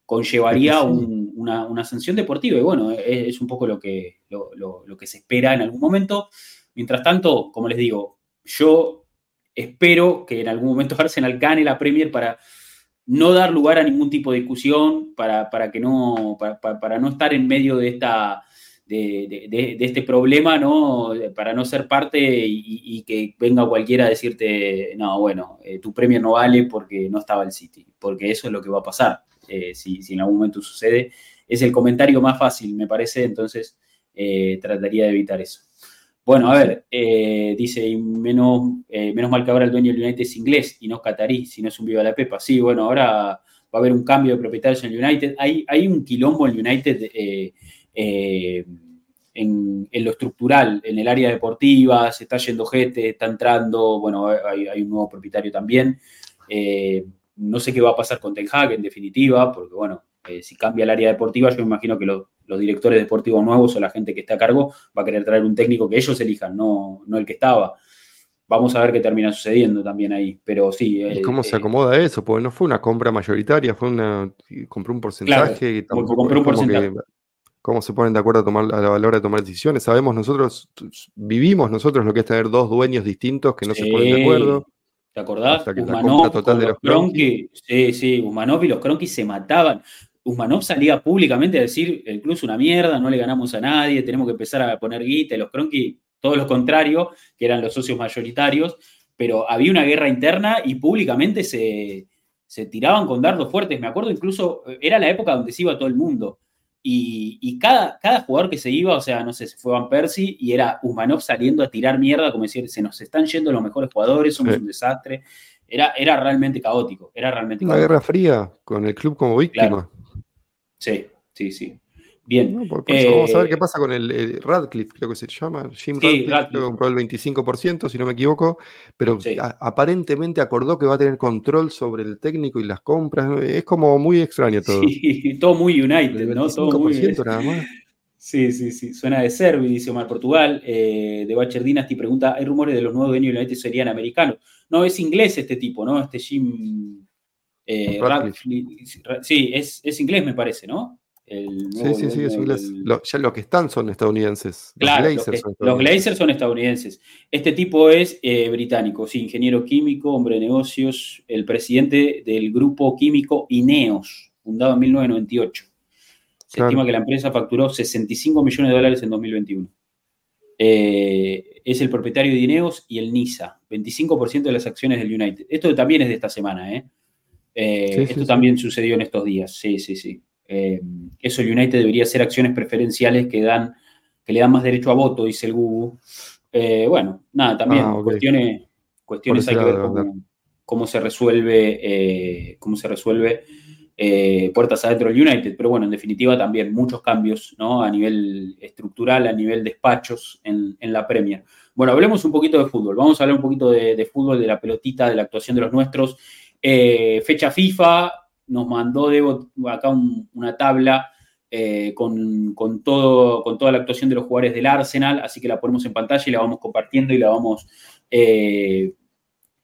conllevaría una, sanción deportiva. Y bueno, es, un poco lo que, lo, que se espera en algún momento. Mientras tanto, como les digo, yo espero que en algún momento (laughs) Arsenal gane la Premier para no dar lugar a ningún tipo de discusión, para, que no, para, no estar en medio de esta. De, este problema, ¿no? Para no ser parte y, que venga cualquiera a decirte, no, bueno, eh, tu Premier no vale porque no estaba el City, porque eso es lo que va a pasar. Eh, si, en algún momento sucede. Es el comentario más fácil, me parece, entonces eh, trataría de evitar eso. Bueno, a ver, eh, dice, menos, menos mal que ahora el dueño del United es inglés y no catarí, si no es un viva la pepa. Sí, bueno, ahora va a haber un cambio de propietarios en el United. Hay, hay un quilombo en United en, lo estructural, en el área deportiva, se está yendo gente, está entrando, bueno, hay, hay un nuevo propietario también. No sé qué va a pasar con Ten Hag en definitiva, porque bueno, eh, si cambia el área deportiva, yo me imagino que los, directores deportivos nuevos o la gente que está a cargo va a querer traer un técnico que ellos elijan, no, no el que estaba. Vamos a ver qué termina sucediendo también ahí, pero sí. ¿Y cómo se eh, acomoda eso? Porque no fue una compra mayoritaria, fue una. compró un porcentaje. compró un porcentaje. cómo se ponen de acuerdo a, tomar, a la hora de tomar decisiones. Sabemos nosotros, vivimos nosotros lo que es tener dos dueños distintos que no se ponen de acuerdo. ¿Te acordás? Usmanov, total de los Kroenke, sí, sí, Usmanov y los Kroenke se mataban. Usmanov salía públicamente a decir, el club es una mierda, no le ganamos a nadie, tenemos que empezar a poner guita. Y los Kroenke, todo lo contrario, que eran los socios mayoritarios, pero había una guerra interna y públicamente se, se tiraban con dardos fuertes. Me acuerdo incluso, era la época donde se iba todo el mundo. Y, cada, cada, jugador que se iba, o sea, no sé, se fue Van Persie y era Usmanov saliendo a tirar mierda, como decir, se nos están yendo los mejores jugadores, somos un desastre. Era, era realmente caótico, era realmente Una guerra fría con el club como víctima. Sí, sí, sí. Bien. vamos a ver qué eh, pasa con el, Radcliffe, creo que se llama. Jim Radcliffe, compró el 25%, si no me equivoco, pero aparentemente acordó que va a tener control sobre el técnico y las compras. Es como muy extraño todo. Sí, (laughs) todo muy United, ¿no? Todo muy, nada más. Sí, sí, sí. Suena de Servi, dice Omar Portugal. Eh, de Bacher Dynasty pregunta: ¿hay rumores de los nuevos dueños de United serían americanos? No, es inglés este tipo, ¿no? Este Jim. Eh, Radcliffe. Sí, es, es inglés, me parece, ¿no? Sí, sí, sí, ya los que están son estadounidenses. los, Glazers son estadounidenses. son estadounidenses. Este tipo es eh, británico, sí, ingeniero químico, hombre de negocios, el presidente del grupo químico INEOS, fundado en 1998. Se estima que la empresa facturó 65 millones de dólares en 2021. Eh, es el propietario de INEOS y el NISA, 25% de las acciones del United. Esto también es de esta semana, ¿eh? esto también sucedió en estos días, sí, sí, sí. Eh, eso United debería ser acciones preferenciales que, dan, que le dan más derecho a voto, dice el Google. Eh, bueno, nada, también ah, cuestiones, cuestiones hay que ver cómo, se resuelve, eh, cómo se resuelve puertas adentro del United. Pero bueno, en definitiva también muchos cambios ¿no? a nivel estructural, a nivel despachos en, en, la Premier. Bueno, hablemos un poquito de fútbol. Vamos a hablar un poquito de, de fútbol, de la pelotita, de la actuación de los nuestros. fecha FIFA, nos mandó Debo acá una tabla eh, con, todo, con toda la actuación de los jugadores del Arsenal, así que la ponemos en pantalla y la vamos compartiendo y la vamos, eh,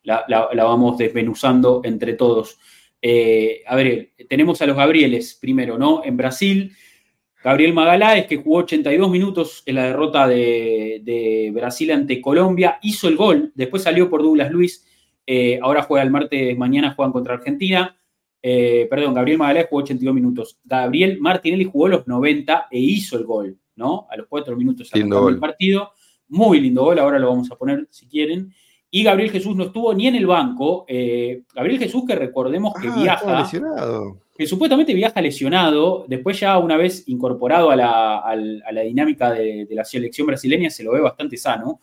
la, vamos desmenuzando entre todos. Eh, a ver, tenemos a los Gabrieles primero, ¿no? En Brasil, Gabriel Magaláes, que jugó 82 minutos en la derrota de, de Brasil ante Colombia, hizo el gol, después salió por Douglas Luis, ahora juega el martes, mañana juegan contra Argentina. Eh, perdón, Gabriel Magaláes jugó 82 minutos. Gabriel Martinelli jugó los 90 e hizo el gol, ¿no? A los 4 minutos del partido. Muy lindo gol, ahora lo vamos a poner si quieren. Y Gabriel Jesús no estuvo ni en el banco. Eh, Gabriel Jesús, que recordemos que ah, viaja. Lesionado. Que supuestamente viaja lesionado. Después, ya una vez incorporado a la, dinámica de, la selección brasileña, se lo ve bastante sano.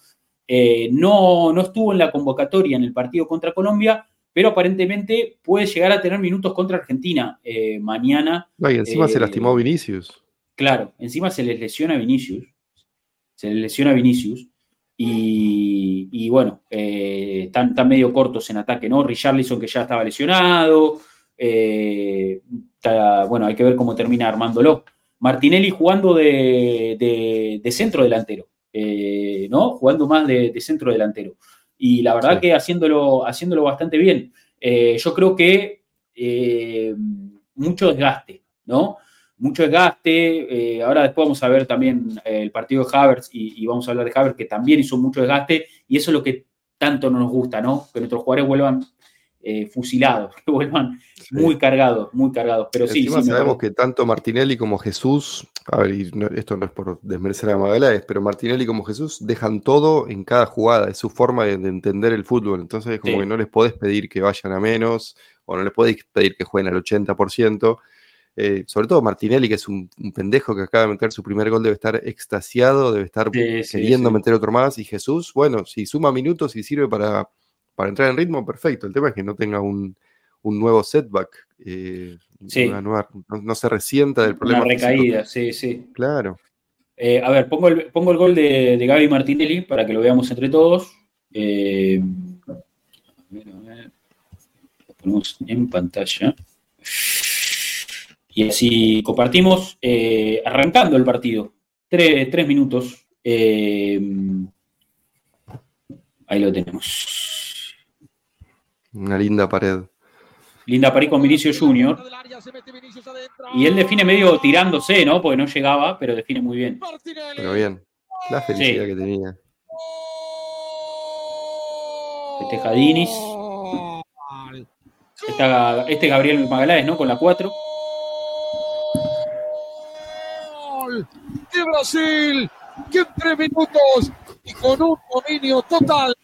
Eh, no, no estuvo en la convocatoria en el partido contra Colombia, pero aparentemente puede llegar a tener minutos contra Argentina eh, mañana. y encima se eh, lastimó Vinicius. Claro, encima se les lesiona Vinicius. Se les lesiona Vinicius. Y, bueno, eh, están, medio cortos en ataque, ¿no? Richarlison que ya estaba lesionado. bueno, hay que ver cómo termina armándolo. Martinelli jugando de, centro delantero, ¿no? Jugando más de centro delantero y la verdad que haciéndolo, haciéndolo bastante bien. Eh, yo creo que eh, mucho desgaste, ¿no? Mucho desgaste. Eh, ahora después vamos a ver también el partido de Havertz y, vamos a hablar de Havertz, que también hizo mucho desgaste y eso es lo que tanto no nos gusta, ¿no? Que nuestros jugadores vuelvan fusilados, (laughs) que vuelvan muy cargados, muy cargados. Pero sí, sí, sabemos que tanto Martinelli como Jesús, a ver, y esto no es por desmerecer a Magaláes, pero Martinelli como Jesús dejan todo en cada jugada, es su forma de, entender el fútbol. Entonces, como que no les podés pedir que vayan a menos, o no les podés pedir que jueguen al 80%. Eh, sobre todo Martinelli, que es un, pendejo que acaba de meter su primer gol, debe estar extasiado, debe estar queriendo meter otro más. Y Jesús, bueno, si suma minutos y sirve para, para entrar en ritmo, perfecto. El tema es que no tenga un, un nuevo setback, eh, no, se resienta del problema. Una recaída, sí, sí. Claro. Eh, a ver, pongo el, pongo el gol de, de, Gaby Martinelli para que lo veamos entre todos. Eh, a ver, a ver. Lo ponemos en pantalla. Y así compartimos, arrancando el partido. tres minutos. ahí lo tenemos. Una linda pared. Linda París con Vinicio Junior. Y él define medio tirándose, ¿no? Porque no llegaba, pero define muy bien. Pero bien. La felicidad que tenía. Este Jadinis. este Gabriel Magaláes, ¿no? Con la 4. De Brasil, que en tres minutos y con un dominio total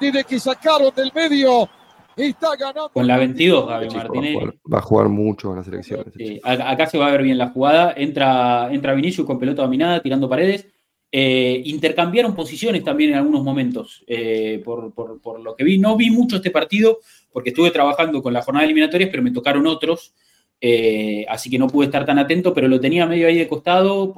desde que sacaron del medio Está ganando. Con la 22, Gaby Martinelli. Va a, jugar, mucho con las selecciones. acá se va a ver bien la jugada. Entra, entra Vinicius con pelota dominada, tirando paredes. Eh, intercambiaron posiciones también en algunos momentos, eh, por, lo que vi. No vi mucho este partido porque estuve trabajando con la jornada de eliminatorias, pero me tocaron otros, eh, así que no pude estar tan atento, pero lo tenía medio ahí de costado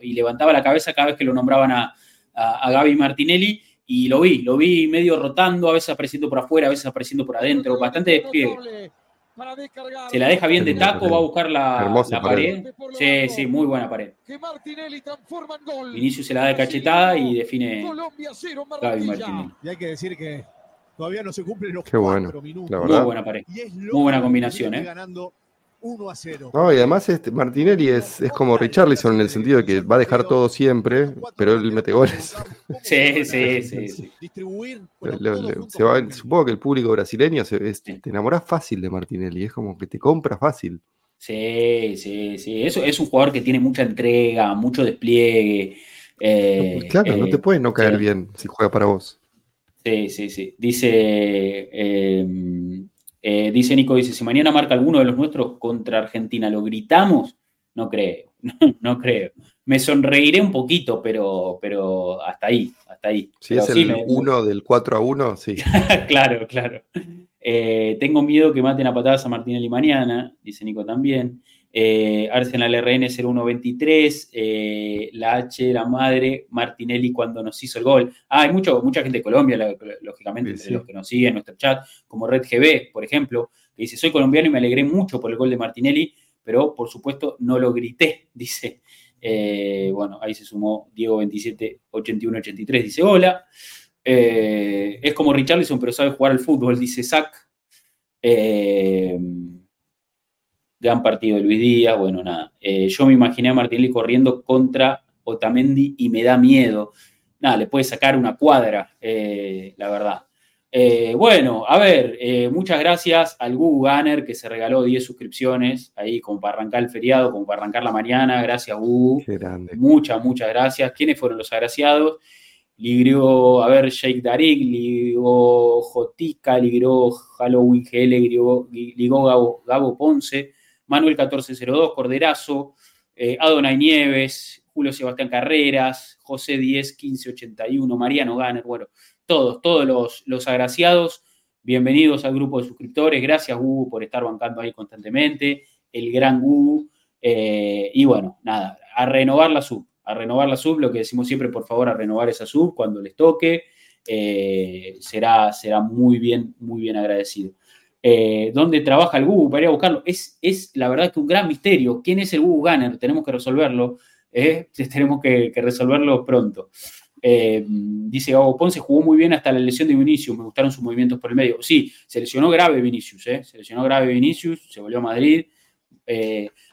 y levantaba la cabeza cada vez que lo nombraban a, a, a Gaby Martinelli y lo vi, lo vi medio rotando, a veces apareciendo por afuera, a veces apareciendo por adentro, bastante despliegue. Se la deja bien de taco, va a buscar la, pared. Sí, sí, muy buena pared. Inicio se la da de cachetada y define Gaby Martinelli. Y hay que decir que todavía no se cumplen los Qué bueno, Muy buena pared. Muy buena combinación, ¿eh? 1 a 0. No, y además este, Martinelli es, es como Richarlison en el sentido de que va a dejar todo siempre, pero él mete (laughs) goles. Sí, sí, sí. supongo que el público brasileño se, te enamoras fácil de Martinelli, es como que te compra fácil. Sí, sí, sí. Eso es un jugador que tiene mucha entrega, mucho despliegue. Eh, claro, no te eh, puede no caer bien si juega para vos. Sí, sí, sí. Dice eh, eh, dice Nico, dice, si mañana marca alguno de los nuestros contra Argentina, ¿lo gritamos? No creo, (laughs) no, creo. Me sonreiré un poquito, pero, pero hasta ahí, hasta ahí. Si es el 1 del 4 a 1, sí. (laughs) claro, claro. Eh, tengo miedo que maten a patadas a Martinelli mañana, dice Nico también. Eh, Arsenal RN 0123, eh, la H, la madre, Martinelli cuando nos hizo el gol. Ah, hay mucho, mucha gente de Colombia, lógicamente, de los que nos siguen en nuestro chat, como Red GB, por ejemplo, que dice, soy colombiano y me alegré mucho por el gol de Martinelli, pero por supuesto no lo grité, (laughs) dice. Eh, bueno, ahí se sumó Diego 27 81 83, dice hola. es como Richarlison, pero sabe jugar al fútbol, dice Zach. Eh, gran partido de Luis Díaz, bueno, nada. Eh, yo me imaginé a Martinelli corriendo contra Otamendi y me da miedo. Nada, le puede sacar una cuadra, eh, la verdad. Eh, bueno, a ver, muchas gracias al Google Gunner que se regaló 10 suscripciones ahí como para arrancar el feriado, como para arrancar la mañana. Gracias, Google. Muchas, muchas gracias. ¿Quiénes fueron los agraciados? Ligrió, a ver, Sheikh Darik, ligó Jotica, ligó Halloween GL, ligó Gabo, Gabo Ponce, Manuel 1402, Corderazo, eh, Adonai Nieves, Julio Sebastián Carreras, José 10 1581, Mariano Ganner, bueno, todos, todos los, agraciados, bienvenidos al grupo de suscriptores, gracias Hugo por estar bancando ahí constantemente, el gran Hugo, eh, y bueno, nada, a renovar la sub, a renovar la sub, lo que decimos siempre, por favor, a renovar esa sub cuando les toque, eh, será, será muy bien, muy bien agradecido. Eh, dónde trabaja el Google para ir a buscarlo. Es, es la verdad que un gran misterio. ¿Quién es el Google Gunner? Tenemos que resolverlo. Eh, (laughs) tenemos que, resolverlo pronto. Eh, dice Gabo Ponce, jugó muy bien hasta la lesión de Vinicius, me gustaron sus movimientos por el medio. Sí, se lesionó grave Vinicius, ¿eh? se lesionó grave Vinicius, se volvió a Madrid.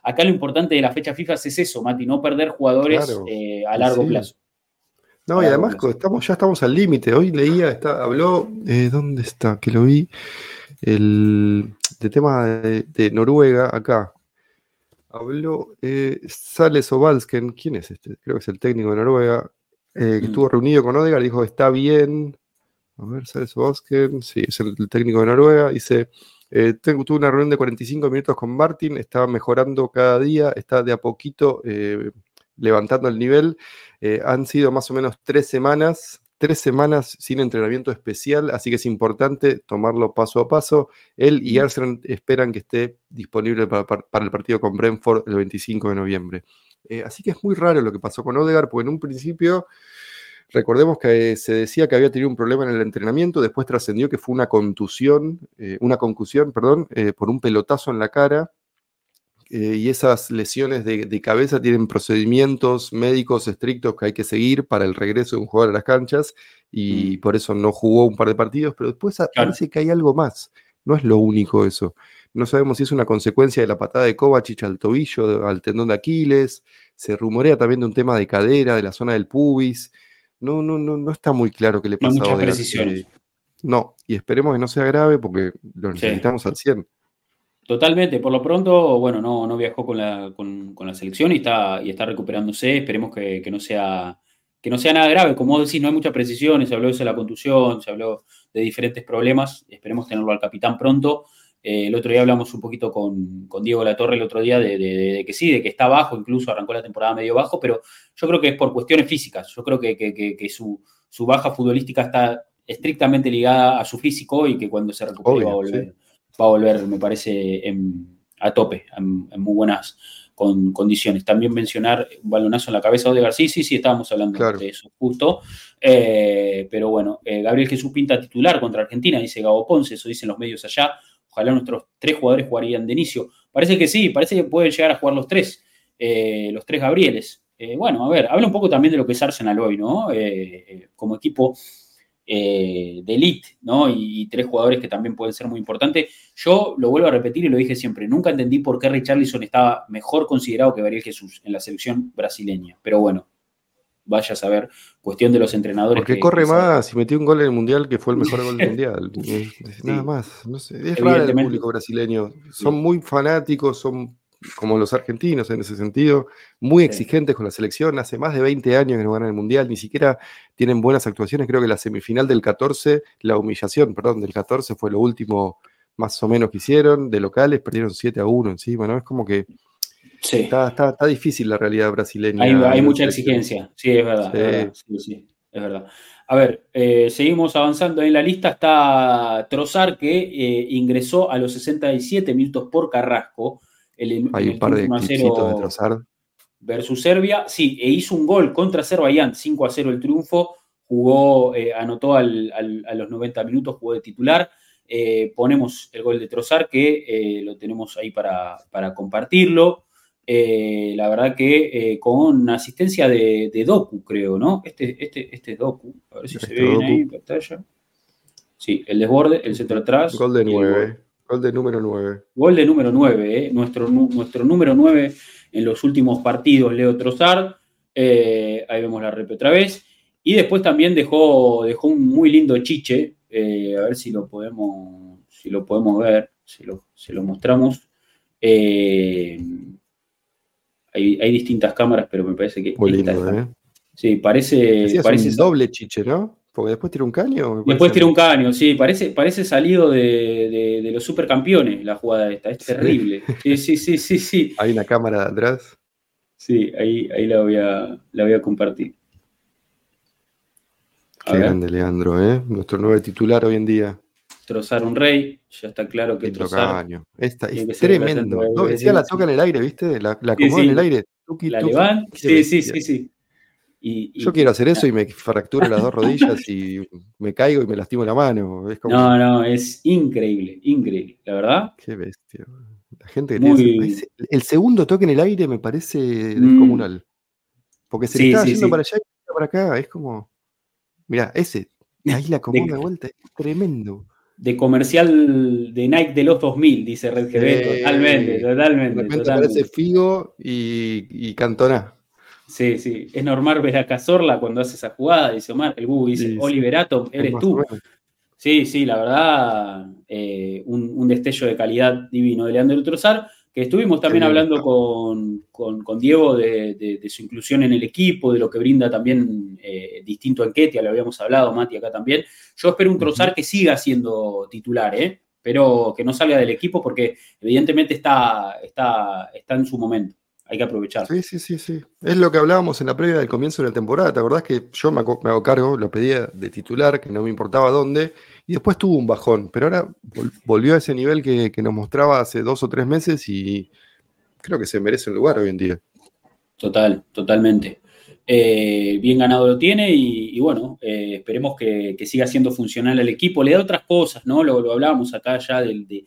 acá lo importante de la fecha FIFA es eso, Mati, no perder jugadores a largo plazo. No, y además estamos, ya estamos al límite. Hoy leía, está, habló, ¿dónde está? Que lo vi el tema de, Noruega acá. Habló eh, Sales Ovalsken, ¿quién es este? Creo que es el técnico de Noruega, eh, que mm. estuvo reunido con Odegaard, dijo, está bien. A ver, Sales Ovalsken, sí, es el, técnico de Noruega, dice, eh, tengo, tuve una reunión de 45 minutos con Martin, está mejorando cada día, está de a poquito eh, levantando el nivel. han sido más o menos tres semanas tres semanas sin entrenamiento especial, así que es importante tomarlo paso a paso. Él y Arsenal esperan que esté disponible para, el partido con Brentford el 25 de noviembre. Eh, así que es muy raro lo que pasó con Odegaard, porque en un principio recordemos que se decía que había tenido un problema en el entrenamiento, después trascendió que fue una contusión, eh, una concusión, perdón, eh, por un pelotazo en la cara eh, y esas lesiones de, cabeza tienen procedimientos médicos estrictos que hay que seguir para el regreso de un jugador a las canchas y mm. por eso no jugó un par de partidos, pero después parece que hay algo más, no es lo único eso. No sabemos si es una consecuencia de la patada de Kovacic al tobillo, al tendón de Aquiles. Se rumorea también de un tema de cadera, de la zona del pubis. No, no, no, no está muy claro qué le pasa. No muchas precisiones. No, y esperemos que no sea grave porque lo necesitamos al 100. Totalmente, por lo pronto, bueno, no, no viajó con la, con, la selección y está, y está recuperándose. Esperemos que, no sea, que no sea nada grave. Como decís, no hay muchas precisiones. Se habló de la contusión, se habló de diferentes problemas. Esperemos tenerlo al capitán pronto. Eh, el otro día hablamos un poquito con, con Diego Latorre, el otro día, de, que sí, de que está bajo, incluso arrancó la temporada medio bajo, pero yo creo que es por cuestiones físicas. Yo creo que, su, su, baja futbolística está estrictamente ligada a su físico y que cuando se recupere va a volver va a volver, me parece, a tope, en, muy buenas condiciones. También mencionar un balonazo en la cabeza de sí, sí, sí, estábamos hablando de eso justo. Eh, pero bueno, eh, Gabriel Jesús pinta titular contra Argentina, dice Gabo Ponce, eso dicen los medios allá. Ojalá nuestros tres jugadores jugarían de inicio. Parece que sí, parece que pueden llegar a jugar los tres, eh, los tres Gabrieles. bueno, a ver, habla un poco también de lo que es Arsenal hoy, ¿no? como equipo eh, de elite, ¿no? Y, tres jugadores que también pueden ser muy importantes. Yo lo vuelvo a repetir y lo dije siempre, nunca entendí por qué Richarlison estaba mejor considerado que Gabriel Jesús en la selección brasileña. Pero bueno, vaya a saber, cuestión de los entrenadores. Porque corre más y metió un gol en el Mundial que fue el mejor gol del (laughs) Mundial. Nada más, no sé, es raro el público brasileño. Son muy fanáticos, son como los argentinos en ese sentido, muy exigentes con la selección, hace más de 20 años que no ganan el Mundial, ni siquiera tienen buenas actuaciones, creo que la semifinal del 14, la humillación, perdón, del 14 fue lo último más o menos que hicieron, de locales perdieron 7 a 1 encima, ¿no? Es como que está, está, difícil la realidad brasileña. Hay, mucha exigencia, sí, es verdad, sí. es verdad. A ver, eh, seguimos avanzando en la lista. Está Trozar, que eh, ingresó a los 67 minutos por Carrasco. Hay un par de clipsitos de Trozar. Versus Serbia, sí, e hizo un gol contra Azerbaiyán, 5 a 0 el triunfo, jugó, eh, anotó a los 90 minutos, jugó de titular. Eh, ponemos el gol de Trozar, que eh, lo tenemos ahí para, compartirlo. la verdad que con asistencia de, Doku, creo, ¿no? Este, este, este es Doku, a ver si se este ve ahí en pantalla. Sí, el desborde, el centro atrás. Gol de 9. Gol de número 9. Gol de número 9, ¿eh? nuestro, nuestro número 9 en los últimos partidos, Leo Trozard. Eh, ahí vemos la rep otra vez. Y después también dejó, dejó un muy lindo chiche. Eh, a ver si lo podemos, si lo podemos ver, si lo, lo mostramos. hay, distintas cámaras, pero me parece que. Muy lindo, ¿eh? Sí, parece. parece doble chiche, ¿no? Porque después tira un caño. Después tira un caño, sí. Parece, parece salido de, de, los supercampeones la jugada esta. Es terrible. Sí, sí, sí, sí, sí. (laughs) Hay una cámara atrás. Sí, ahí, ahí la, voy a, la voy a compartir. Qué grande, Leandro, ¿eh? Nuestro nuevo titular hoy en día. Trozar un rey, ya está claro que trozar. Caño. Esta es tremendo. No, decía la toca en el aire, ¿viste? La, la acomoda en el aire. la levanta. Sí, sí, sí, sí. Yo quiero hacer eso y me fracturo las dos rodillas y me caigo y me lastimo la mano. No, no, es increíble, increíble, la verdad. Qué bestia. La gente El segundo toque en el aire me parece mm. descomunal. Porque se le está yendo para allá y para acá. Es como. Mira, ese. Ahí la comuna (laughs) de vuelta. Es tremendo. De comercial de Nike de los 2000, dice Red GB. totalmente, totalmente. De parece Figo y, y Cantona. Sí, sí. Es normal ver a Cazorla cuando hace esa jugada, dice Omar. El Bubu dice, Oliverato, eres tú. Sí, sí, la verdad, eh, un, destello de calidad divino de Leandro Trozar, que estuvimos también hablando con, Diego de, su inclusión en el equipo, de lo que brinda también eh, distinto a Enquetia, lo habíamos hablado, Mati acá también. Yo espero un Trozar que siga siendo titular, ¿eh? pero que no salga del equipo porque evidentemente está, está, está en su momento hay que aprovechar. Sí, sí, sí, sí. Es lo que hablábamos en la previa del comienzo de la temporada. ¿Te acordás que yo me, hago cargo, lo pedía de titular, que no me importaba dónde, y después tuvo un bajón, pero ahora volvió a ese nivel que, nos mostraba hace dos o tres meses y creo que se merece un lugar hoy en día. Total, totalmente. Eh, bien ganado lo tiene y, bueno, eh, esperemos que, siga siendo funcional al equipo. Le da otras cosas, ¿no? Lo, hablábamos acá ya del, de,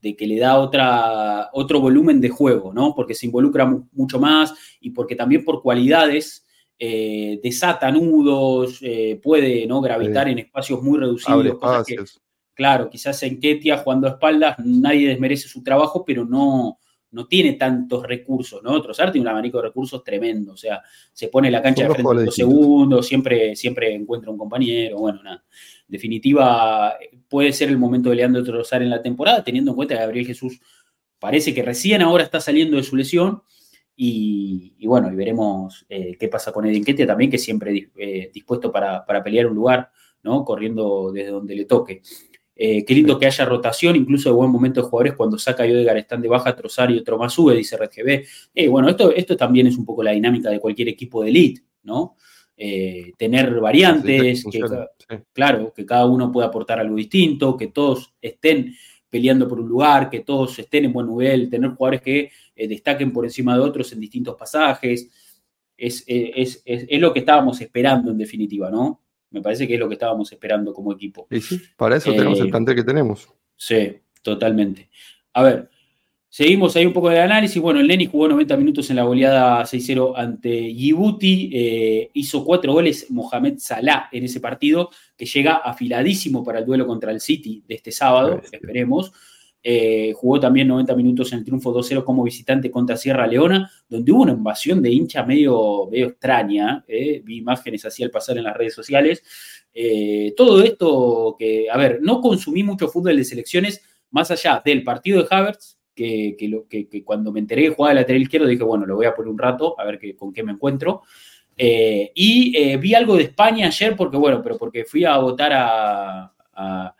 de que le da otra, otro volumen de juego, ¿no? Porque se involucra mucho más y porque también por cualidades eh, desata nudos, eh, puede ¿no? gravitar en espacios muy reducidos. Cosas que, claro, quizás en Ketia jugando a espaldas nadie desmerece su trabajo, pero no, no tiene tantos recursos, ¿no? Trozar tiene un abanico de recursos tremendo, o sea, se pone la cancha de frente en dos segundos, siempre, siempre encuentra un compañero, bueno, nada. Definitiva, puede ser el momento de Leandro Trozar en la temporada, teniendo en cuenta que Gabriel Jesús parece que recién ahora está saliendo de su lesión, y, bueno, y veremos eh, qué pasa con Edin Ketia también, que siempre eh, dispuesto para, para pelear un lugar, ¿no? Corriendo desde donde le toque. Eh, qué lindo que haya rotación, incluso de buen momento de jugadores cuando saca y Odegar están de baja, Trozar y otro más sube, dice RGB. Eh, bueno, esto, esto también es un poco la dinámica de cualquier equipo de elite, ¿no? Eh, tener variantes, que, claro, que cada uno pueda aportar algo distinto, que todos estén peleando por un lugar, que todos estén en buen nivel, tener jugadores que destaquen por encima de otros en distintos pasajes. es, lo que estábamos esperando en definitiva, ¿no? Me parece que es lo que estábamos esperando como equipo. Y sí, para eso tenemos el eh, plantel que tenemos. Sí, totalmente. A ver, seguimos ahí un poco de análisis. Bueno, el Neni jugó 90 minutos en la goleada 6-0 ante Djibouti. Eh, hizo cuatro goles Mohamed Salah en ese partido, que llega afiladísimo para el duelo contra el City de este sábado, esperemos. Eh, jugó también 90 minutos en el triunfo 2-0 como visitante contra Sierra Leona, donde hubo una invasión de hincha medio, medio extraña. Eh, vi imágenes así al pasar en las redes sociales. Todo esto que, a ver, no consumí mucho fútbol de selecciones más allá del partido de Havertz, que, cuando me enteré que jugaba de lateral izquierdo dije, bueno, lo voy a poner un rato a ver que, con qué me encuentro. y vi algo de España ayer porque, bueno, pero porque fui a votar a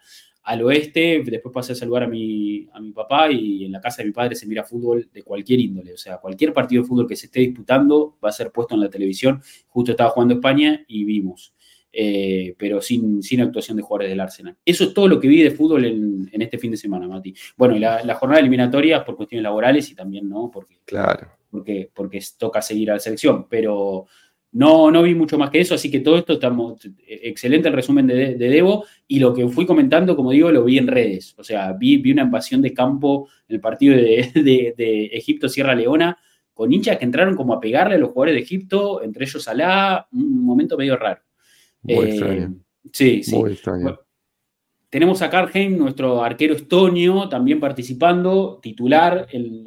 al oeste, después pasé a saludar a mi, a mi papá y en la casa de mi padre se mira fútbol de cualquier índole, o sea, cualquier partido de fútbol que se esté disputando va a ser puesto en la televisión. Justo estaba jugando España y vimos, eh, pero sin, sin actuación de jugadores del Arsenal. Eso es todo lo que vi de fútbol en, este fin de semana, Mati. Bueno, y la, la, jornada eliminatoria por cuestiones laborales y también, ¿no? Porque, claro. Porque, porque toca seguir a la selección, pero no, no vi mucho más que eso, así que todo esto estamos. Excelente el resumen de, Debo. Y lo que fui comentando, como digo, lo vi en redes. O sea, vi, vi una invasión de campo en el partido de, (laughs) Egipto-Sierra Leona, con hinchas que entraron como a pegarle a los jugadores de Egipto, entre ellos Alá, un momento medio raro. Muy eh, Sí, sí. tenemos a Karheim, nuestro arquero estonio, también participando, titular en,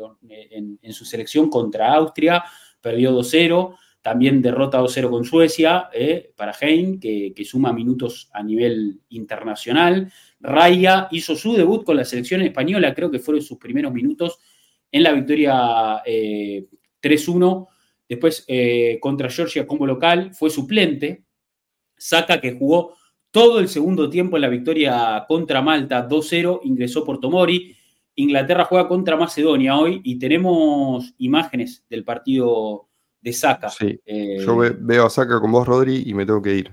en su selección contra Austria, perdió 2-0. También derrota 2-0 con Suecia eh, para Hein, que, suma minutos a nivel internacional. Raya hizo su debut con la selección española, creo que fueron sus primeros minutos en la victoria 3-1. Eh, Después eh, contra Georgia como local, fue suplente. Saca que jugó todo el segundo tiempo en la victoria contra Malta 2-0, ingresó por Tomori. Inglaterra juega contra Macedonia hoy y tenemos imágenes del partido de Saca. Sí. Eh, Yo veo a Saca con vos, Rodri, y me tengo que ir.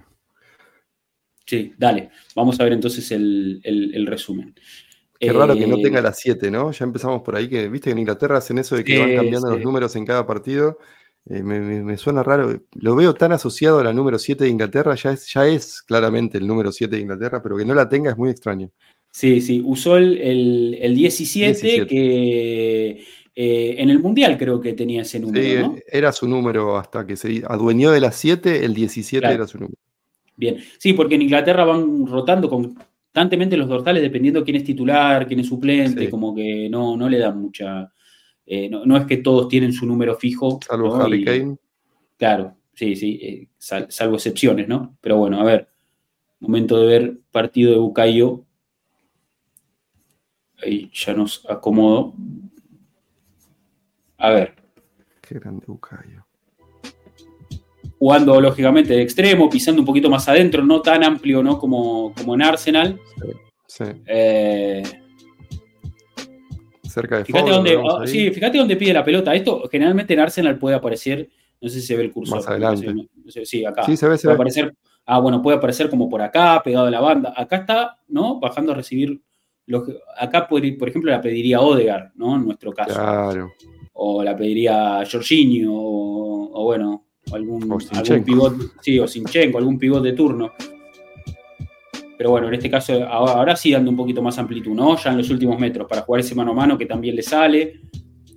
Sí, dale. Vamos a ver entonces el, resumen. Qué raro que no eh, tenga las 7, ¿no? Ya empezamos por ahí, que viste que en Inglaterra hacen eso de que van cambiando los números en cada partido. Eh, me, suena raro. Lo veo tan asociado a la número 7 de Inglaterra, ya es, ya es claramente el número 7 de Inglaterra, pero que no la tenga es muy extraño. Sí, sí, usó el, el, 17, que eh, en el Mundial creo que tenía ese número. Sí, era su número hasta que se adueñó de las 7, el 17 era su número. Bien, sí, porque en Inglaterra van rotando constantemente los dorsales dependiendo quién es titular, quién es suplente, como que no, no le dan mucha... Eh, no, es que todos tienen su número fijo. Salvo Harry Kane. Claro, sí, sí, eh, salvo excepciones, ¿no? Pero bueno, a ver, momento de ver partido de Bucayo. Ahí ya nos acomodo. A ver. Qué grande Bucayo. Jugando lógicamente de extremo, pisando un poquito más adentro, no tan amplio ¿no? Como, como en Arsenal. Sí. Eh, Cerca de fíjate dónde, ah, Sí, fíjate dónde pide la pelota. Esto generalmente en Arsenal puede aparecer, no sé si se ve el cursor. Más adelante. sí, acá. Sí, se ve, se puede Aparecer, ah, bueno, puede aparecer como por acá, pegado a la banda. Acá está, ¿no? Bajando a recibir. acá, por, por ejemplo, la pediría Odegar, ¿no? En nuestro caso. Claro o la pediría Jorginho, o, bueno, algún, algún pivot, sí, o Sinchenko, algún pivot de turno. Pero bueno, en este caso, ahora, sí dando un poquito más amplitud, ¿no? Ya en los últimos metros, para jugar ese mano a mano que también le sale.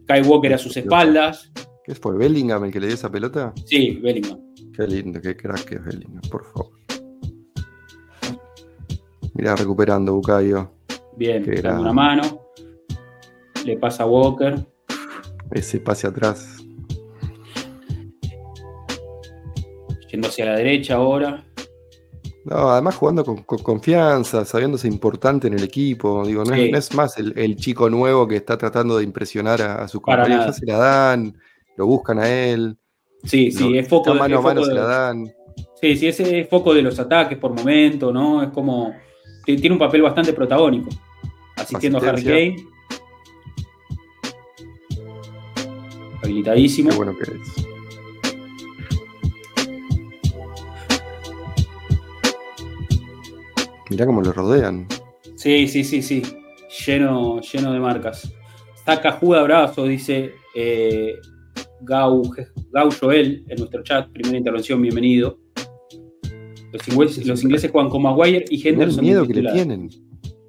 Kai Walker a sus espaldas. ¿Qué fue? ¿Bellingham el que le dio esa pelota? Sí, Bellingham. Qué lindo, qué crack que es Bellingham, por favor. Mirá, recuperando Bucayo. Bien, dando una mano. Le pasa a Walker. Ese pase atrás. Yendo hacia la derecha ahora. No, además jugando con, confianza, sabiéndose importante en el equipo. Digo, no, es, más el, chico nuevo que está tratando de impresionar a, sus compañeros. Ya se la dan, lo buscan a él. Sí, sí, es foco de mano a mano se la dan. Sí, sí, ese es foco de los ataques por momento, ¿no? Es como. Tiene un papel bastante protagónico. Asistiendo a Harry Kane. Habilitadísimo. Qué bueno que es. Mirá cómo lo rodean. Sí, sí, sí, sí. Lleno, lleno de marcas. Saca Juda abrazo, dice eh, Gau, Gau Joel en nuestro chat. Primera intervención, bienvenido. Los ingleses, juegan con Maguire y Henderson. El miedo que le tienen.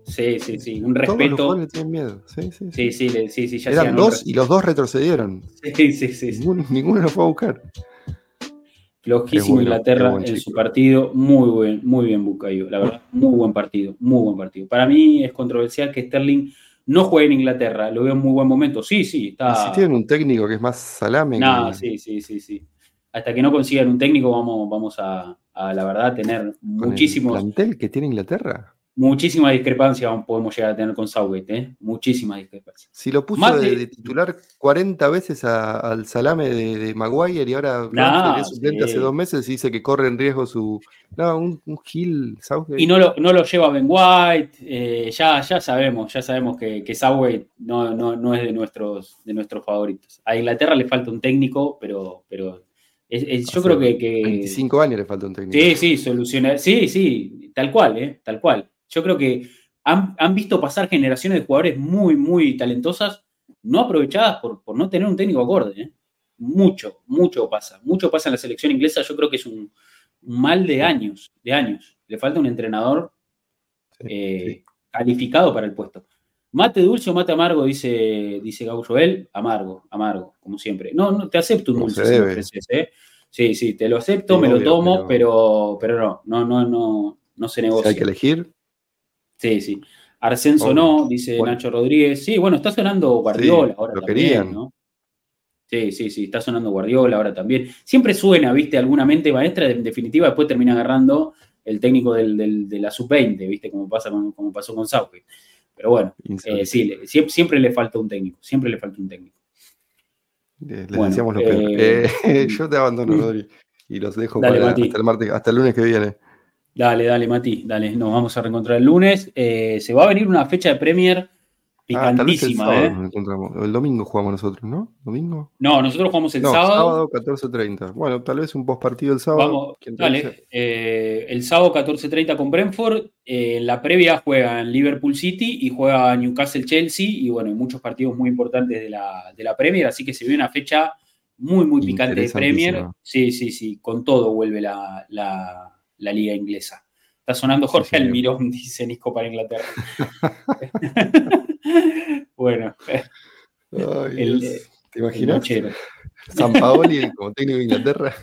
Sí, sí, sí. Un respeto. Todos los le tienen miedo. Sí, sí, sí. sí, sí, sí, ya Eran dos y los dos retrocedieron. Sí, sí, sí. Ninguno, ninguno lo fue a buscar. Flojísimo Inglaterra en su partido. Muy buen, muy bien Bucayo, la verdad. Muy buen partido, muy buen partido. Para mí es controversial que Sterling no juegue en Inglaterra. Lo veo en muy buen momento. Sí, sí, está. Si tienen un técnico que es más salame. No, sí, sí, sí, sí. Hasta que no consigan un técnico, vamos, vamos a, la verdad, tener muchísimos. ¿El plantel que tiene Inglaterra? Muchísima discrepancia podemos llegar a tener con Southgate, ¿eh? Muchísima discrepancia. Si lo puso de, titular 40 veces al salame de, Maguire y ahora no, suplente hace dos meses y dice que corre en riesgo su. No, un, un Gil Southgate. Y no lo, no lo lleva Ben White. Eh, ya, ya sabemos, ya sabemos que, que Southgate no, no, no, es de nuestros, de nuestros favoritos. A Inglaterra le falta un técnico, pero, pero yo creo que, que, 25 años le falta un técnico. Sí, sí, solucionar. Sí, sí, tal cual, ¿eh? Tal cual. Yo creo que han, visto pasar generaciones de jugadores muy, muy talentosas, no aprovechadas por, no tener un técnico acorde. ¿eh? Mucho, mucho pasa. Mucho pasa en la selección inglesa. Yo creo que es un, mal de años, de años. Le falta un entrenador eh, calificado para el puesto. Mate dulce o mate amargo, dice, dice Joel. Amargo, amargo, como siempre. No, no te acepto un dulce ¿eh? Sí, sí, te lo acepto, me lo tomo, pero... pero, no, no, no, no, no se negocia. hay que elegir. Sí, sí. Arsenso no, dice Nacho Rodríguez. Sí, bueno, está sonando Guardiola ahora también, ¿no? Sí, sí, sí, está sonando Guardiola ahora también. Siempre suena, viste, alguna mente maestra, en definitiva después termina agarrando el técnico de la sub-20, viste, como, pasa como pasó con Southgate. Pero bueno, eh, sí, siempre, le falta un técnico, siempre le falta un técnico. Les decíamos lo peor. Eh, eh, (laughs) yo te abandono, Rodri, y los dejo para, hasta el martes, hasta el lunes que viene. Dale, dale, Mati, dale, nos vamos a reencontrar el lunes. Eh, se va a venir una fecha de Premier picantísima, ah, el, ¿eh? el domingo jugamos nosotros, ¿no? ¿Domingo? No, nosotros jugamos el sábado. Sábado 14.30. Bueno, tal vez un post partido el sábado. Vamos, dale. Eh, el sábado 14.30 con Brentford. en la previa juegan Liverpool City y juega Newcastle Chelsea. Y bueno, hay muchos partidos muy importantes de la, de la Premier, así que se viene una fecha muy, muy picante de Premier. Sí, sí, sí, con todo vuelve la la liga inglesa. Está sonando Jorge Almirón, (laughs) dice Nico para Inglaterra. (laughs) bueno. ¿Te imaginas? San Paoli como técnico de Inglaterra.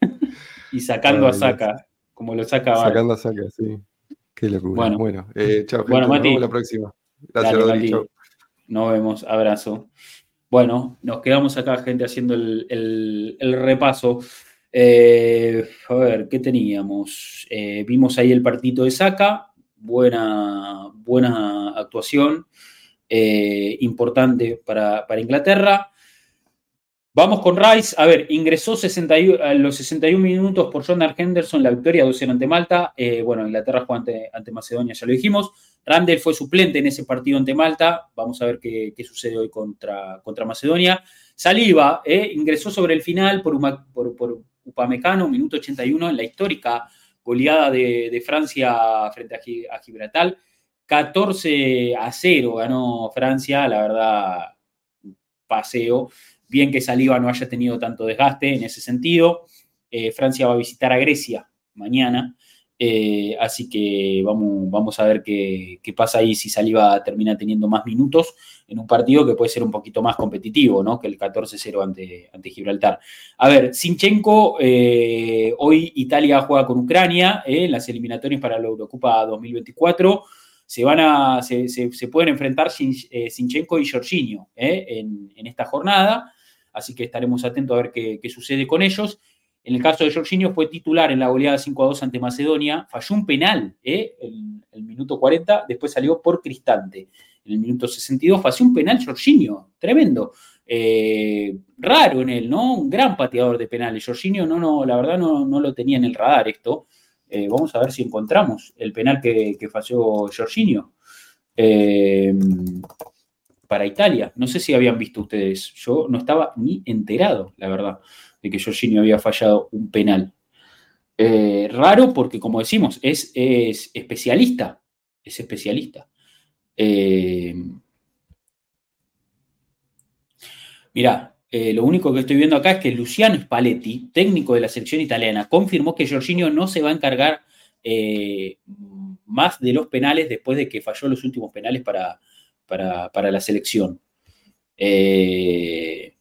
(laughs) y sacando a Saca, como lo saca Sacando a Saca, sí. Qué locura. Bueno, bueno eh, chao. Bueno, Mati. Nos vemos la próxima. Gracias, Rodrigo. Nos vemos. Abrazo. Bueno, nos quedamos acá, gente, haciendo el repaso. Eh, a ver, ¿qué teníamos? Eh, vimos ahí el partido de Saca, buena, buena actuación, eh, importante para, Inglaterra. Vamos con Rice. A ver, ingresó 61, a los 61 minutos por Jonathan Henderson, la victoria 2-0 ante Malta. bueno, Inglaterra jugó ante, Macedonia, ya lo dijimos. Randall fue suplente en ese partido ante Malta. Vamos a ver qué, sucede hoy contra, contra Macedonia. Saliva ingresó sobre el final por, por, por, Upamecano, minuto 81, en la histórica goleada de, Francia frente a, Gibraltar. 14 a 0 ganó Francia, la verdad, paseo. Bien que Saliva no haya tenido tanto desgaste en ese sentido. Eh, Francia va a visitar a Grecia mañana. Eh, así que vamos, vamos a ver qué, pasa ahí si Saliba termina teniendo más minutos en un partido que puede ser un poquito más competitivo ¿no? que el 14-0 ante, ante, Gibraltar. A ver, Sinchenko, eh, hoy Italia juega con Ucrania eh, en las eliminatorias para la Eurocopa 2024. Se, van a, se, pueden enfrentar Sinchenko y Jorginho en, en, esta jornada, así que estaremos atentos a ver qué, qué sucede con ellos. En el caso de Jorginho fue titular en la goleada 5 a 2 ante Macedonia, falló un penal ¿eh? en el minuto 40, después salió por Cristante. En el minuto 62 falló un penal Jorginho, tremendo. Eh, raro en él, ¿no? Un gran pateador de penales. Jorginho, no, no, la verdad no, no lo tenía en el radar esto. Eh, vamos a ver si encontramos el penal que, que falló Jorginho para Italia. No sé si habían visto ustedes. Yo no estaba ni enterado, la verdad de que Jorginho había fallado un penal. Eh, raro porque, como decimos, es, especialista. Es especialista. Eh, mirá, eh, lo único que estoy viendo acá es que Luciano Spalletti, técnico de la selección italiana, confirmó que Jorginho no se va a encargar más de los penales después de que falló los últimos penales para, para, la selección. Eh,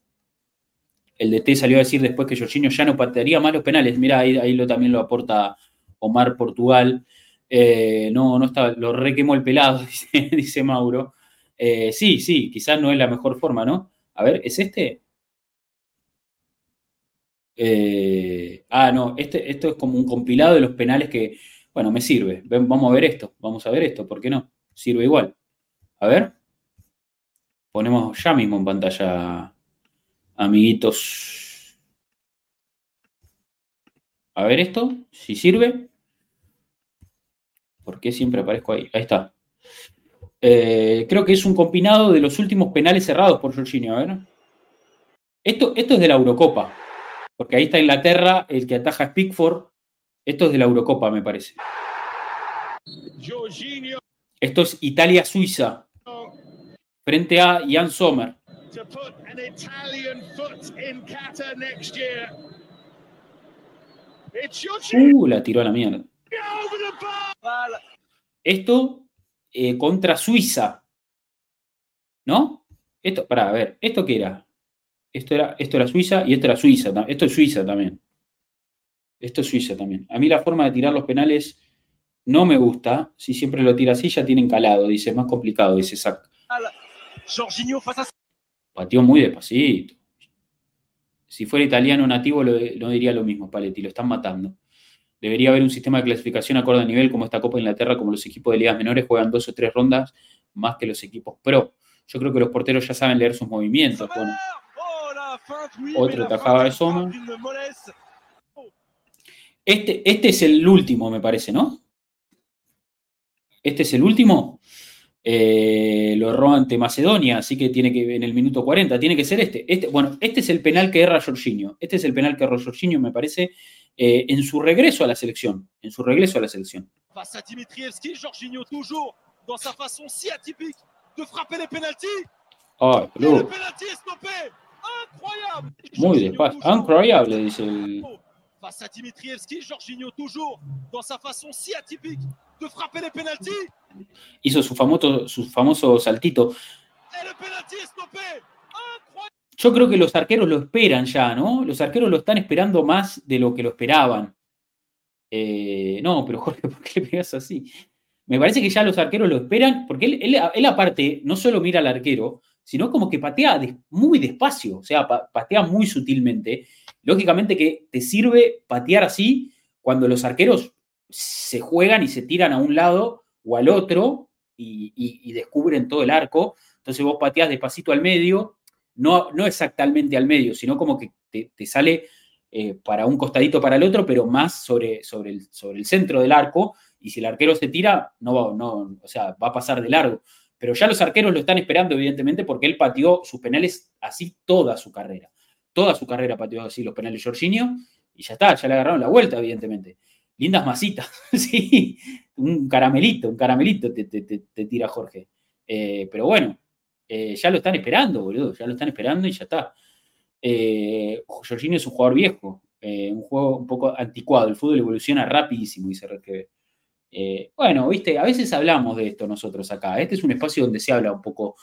el DT salió a decir después que Jorginho ya no patearía más los penales. Mira, ahí, lo, también lo aporta Omar Portugal. Eh, no, no está, lo requemó el pelado, (laughs) dice, Mauro. Eh, sí, sí, quizás no es la mejor forma, ¿no? A ver, ¿es este? Eh, ah, no, este, esto es como un compilado de los penales que, bueno, me sirve. Vamos a ver esto, vamos a ver esto, ¿por qué no? Sirve igual. A ver. Ponemos ya mismo en pantalla amiguitos. A ver esto, si sirve. ¿Por qué siempre aparezco ahí? Ahí está. Eh, creo que es un combinado de los últimos penales cerrados por Jorginho. A ver. Esto, esto es de la Eurocopa. Porque ahí está Inglaterra, el que ataja a Pickford. Esto es de la Eurocopa, me parece. Esto es Italia-Suiza. Frente a Jan Sommer. Uh, la tiró a la mierda. Esto eh, contra Suiza. ¿No? Esto, para, a ver, ¿esto qué era? Esto era, esto era Suiza y esto era Suiza. Esto es Suiza también. Esto es Suiza también. A mí la forma de tirar los penales no me gusta. Si siempre lo tira así, ya tienen calado. Dice, es más complicado, dice Zach. Pateó muy despacito. Si fuera italiano nativo, no diría lo mismo, Paletti, lo están matando. Debería haber un sistema de clasificación acorde a nivel como esta Copa de Inglaterra, como los equipos de ligas menores juegan dos o tres rondas más que los equipos pro. Yo creo que los porteros ya saben leer sus movimientos. otro tajaba de Soma. Este, este es el último, me parece, ¿no? Este es el último. Eh, lo erró ante Macedonia, así que tiene que en el minuto 40, tiene que ser este. este bueno, este es el penal que erra Jorginho. Este es el penal que erró Jorginho, me parece, eh, en su regreso a la selección. En su regreso a la selección. Jorginho toujours dans sa façon si atypique de frapper les penalties. Oh, penalty. Incroyable. Muy despacio. Incroyable, dice el. Face à Dimitrievski, Jorginho toujours dans sa façon si atypique de frapper les hizo su famoso, su famoso saltito. Yo creo que los arqueros lo esperan ya, ¿no? Los arqueros lo están esperando más de lo que lo esperaban. Eh, no, pero Jorge, (laughs) ¿por qué le pegas así? Me parece que ya los arqueros lo esperan, porque él, aparte no solo mira al arquero, sino como que patea muy despacio, o sea, patea muy sutilmente. Lógicamente que te sirve patear así cuando los arqueros se juegan y se tiran a un lado o al otro y, descubren todo el arco. Entonces vos pateás despacito al medio, no, no exactamente al medio, sino como que te, sale eh, para un costadito para el otro, pero más sobre, sobre, el, sobre el centro del arco. Y si el arquero se tira, no va, no, o sea, va a pasar de largo. Pero ya los arqueros lo están esperando, evidentemente, porque él pateó sus penales así toda su carrera. Toda su carrera pateó así los penales Jorginho y ya está, ya le agarraron la vuelta, evidentemente lindas masitas, (laughs) sí, un caramelito, un caramelito te, tira Jorge. Eh, pero bueno, eh, ya lo están esperando, boludo, ya lo están esperando y ya está. Eh, Jorginho es un jugador viejo, Eh, un juego un poco anticuado. El fútbol evoluciona rapidísimo, dice RGB. Eh, bueno, viste, a veces hablamos de esto nosotros acá. Este es un espacio donde se habla un poco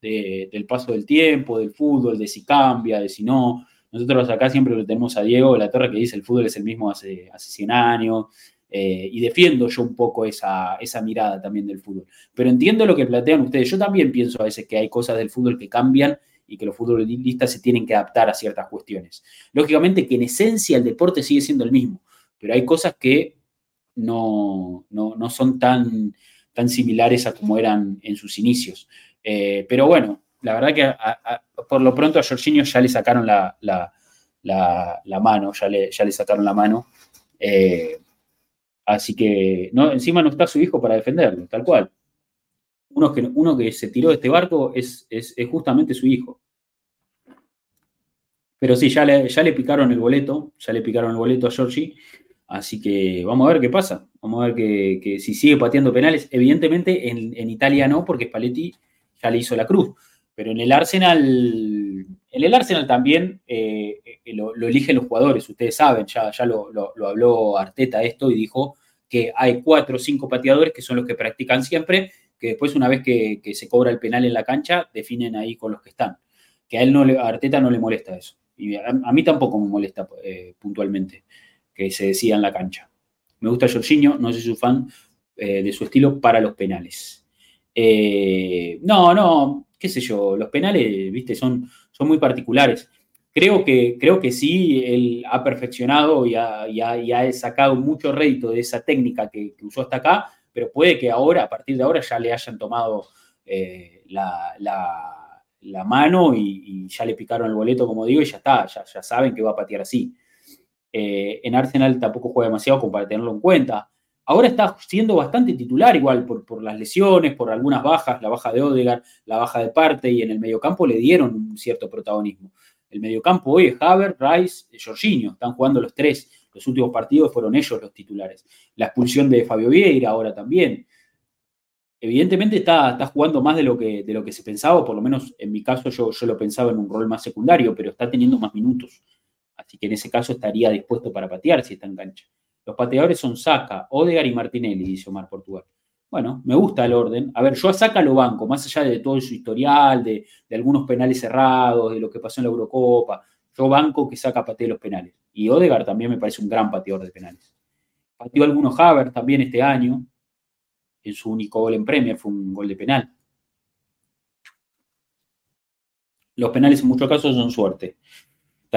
del paso del tiempo, del fútbol, de si cambia, de si no. Nosotros acá siempre lo tenemos a Diego de la Torre que dice el fútbol es el mismo hace, hace 100 años. Eh, y defiendo yo un poco esa, esa mirada también del fútbol. Pero entiendo lo que plantean ustedes. Yo también pienso a veces que hay cosas del fútbol que cambian y que los futbolistas se tienen que adaptar a ciertas cuestiones. Lógicamente que en esencia el deporte sigue siendo el mismo, pero hay cosas que no, no, son tan, tan similares a como eran en sus inicios. Eh, pero bueno, la verdad que por lo pronto a Jorginho ya le sacaron la, mano, ya le, ya le, sacaron la mano. Eh, así que no, encima no está su hijo para defenderlo, tal cual uno que, uno que se tiró de este barco es, justamente su hijo. Pero sí, ya le, ya le picaron el boleto, ya le picaron el boleto a Giorgi, así que vamos a ver qué pasa. Vamos a ver que, si sigue pateando penales. Evidentemente en, Italia no, porque Spalletti ya le hizo la cruz. Pero en el Arsenal, en el Arsenal también eh, lo, eligen los jugadores, ustedes saben, ya, ya lo, lo, habló Arteta esto y dijo que hay cuatro o cinco pateadores que son los que practican siempre que después una vez que, se cobra el penal en la cancha, definen ahí con los que están. Que a él no Arteta no le molesta eso. Y a, mí tampoco me molesta eh, puntualmente que se decida en la cancha. Me gusta Jorginho, no soy su fan eh, de su estilo para los penales. No, no, qué sé yo, los penales, viste, son, son muy particulares. Creo que, creo que sí, él ha perfeccionado y ha, sacado mucho rédito de esa técnica que, usó hasta acá, pero puede que ahora, a partir de ahora, ya le hayan tomado eh, la, mano y, ya le picaron el boleto, como digo, y ya está, ya, saben que va a patear así. Eh, en Arsenal tampoco juega demasiado como para tenerlo en cuenta. Ahora está siendo bastante titular igual por, las lesiones, por algunas bajas, la baja de Odegaard, la baja de Parte y en el mediocampo le dieron un cierto protagonismo. El mediocampo hoy es Haver, Rice, Jorginho, están jugando los tres. Los últimos partidos fueron ellos los titulares. La expulsión de Fabio Vieira ahora también. Evidentemente está, está jugando más de lo, que, de lo que se pensaba, por lo menos en mi caso yo, yo lo pensaba en un rol más secundario, pero está teniendo más minutos. Así que en ese caso estaría dispuesto para patear si está en cancha. Los pateadores son Saca, Odegar y Martinelli, dice Omar Portugal. Bueno, me gusta el orden. A ver, yo a Saca lo banco, más allá de todo su historial, de, algunos penales cerrados, de lo que pasó en la Eurocopa. Yo banco que Saca patee los penales. Y Odegaard también me parece un gran pateador de penales. Pateó algunos Haver también este año. En su único gol en Premier fue un gol de penal. Los penales en muchos casos son suerte.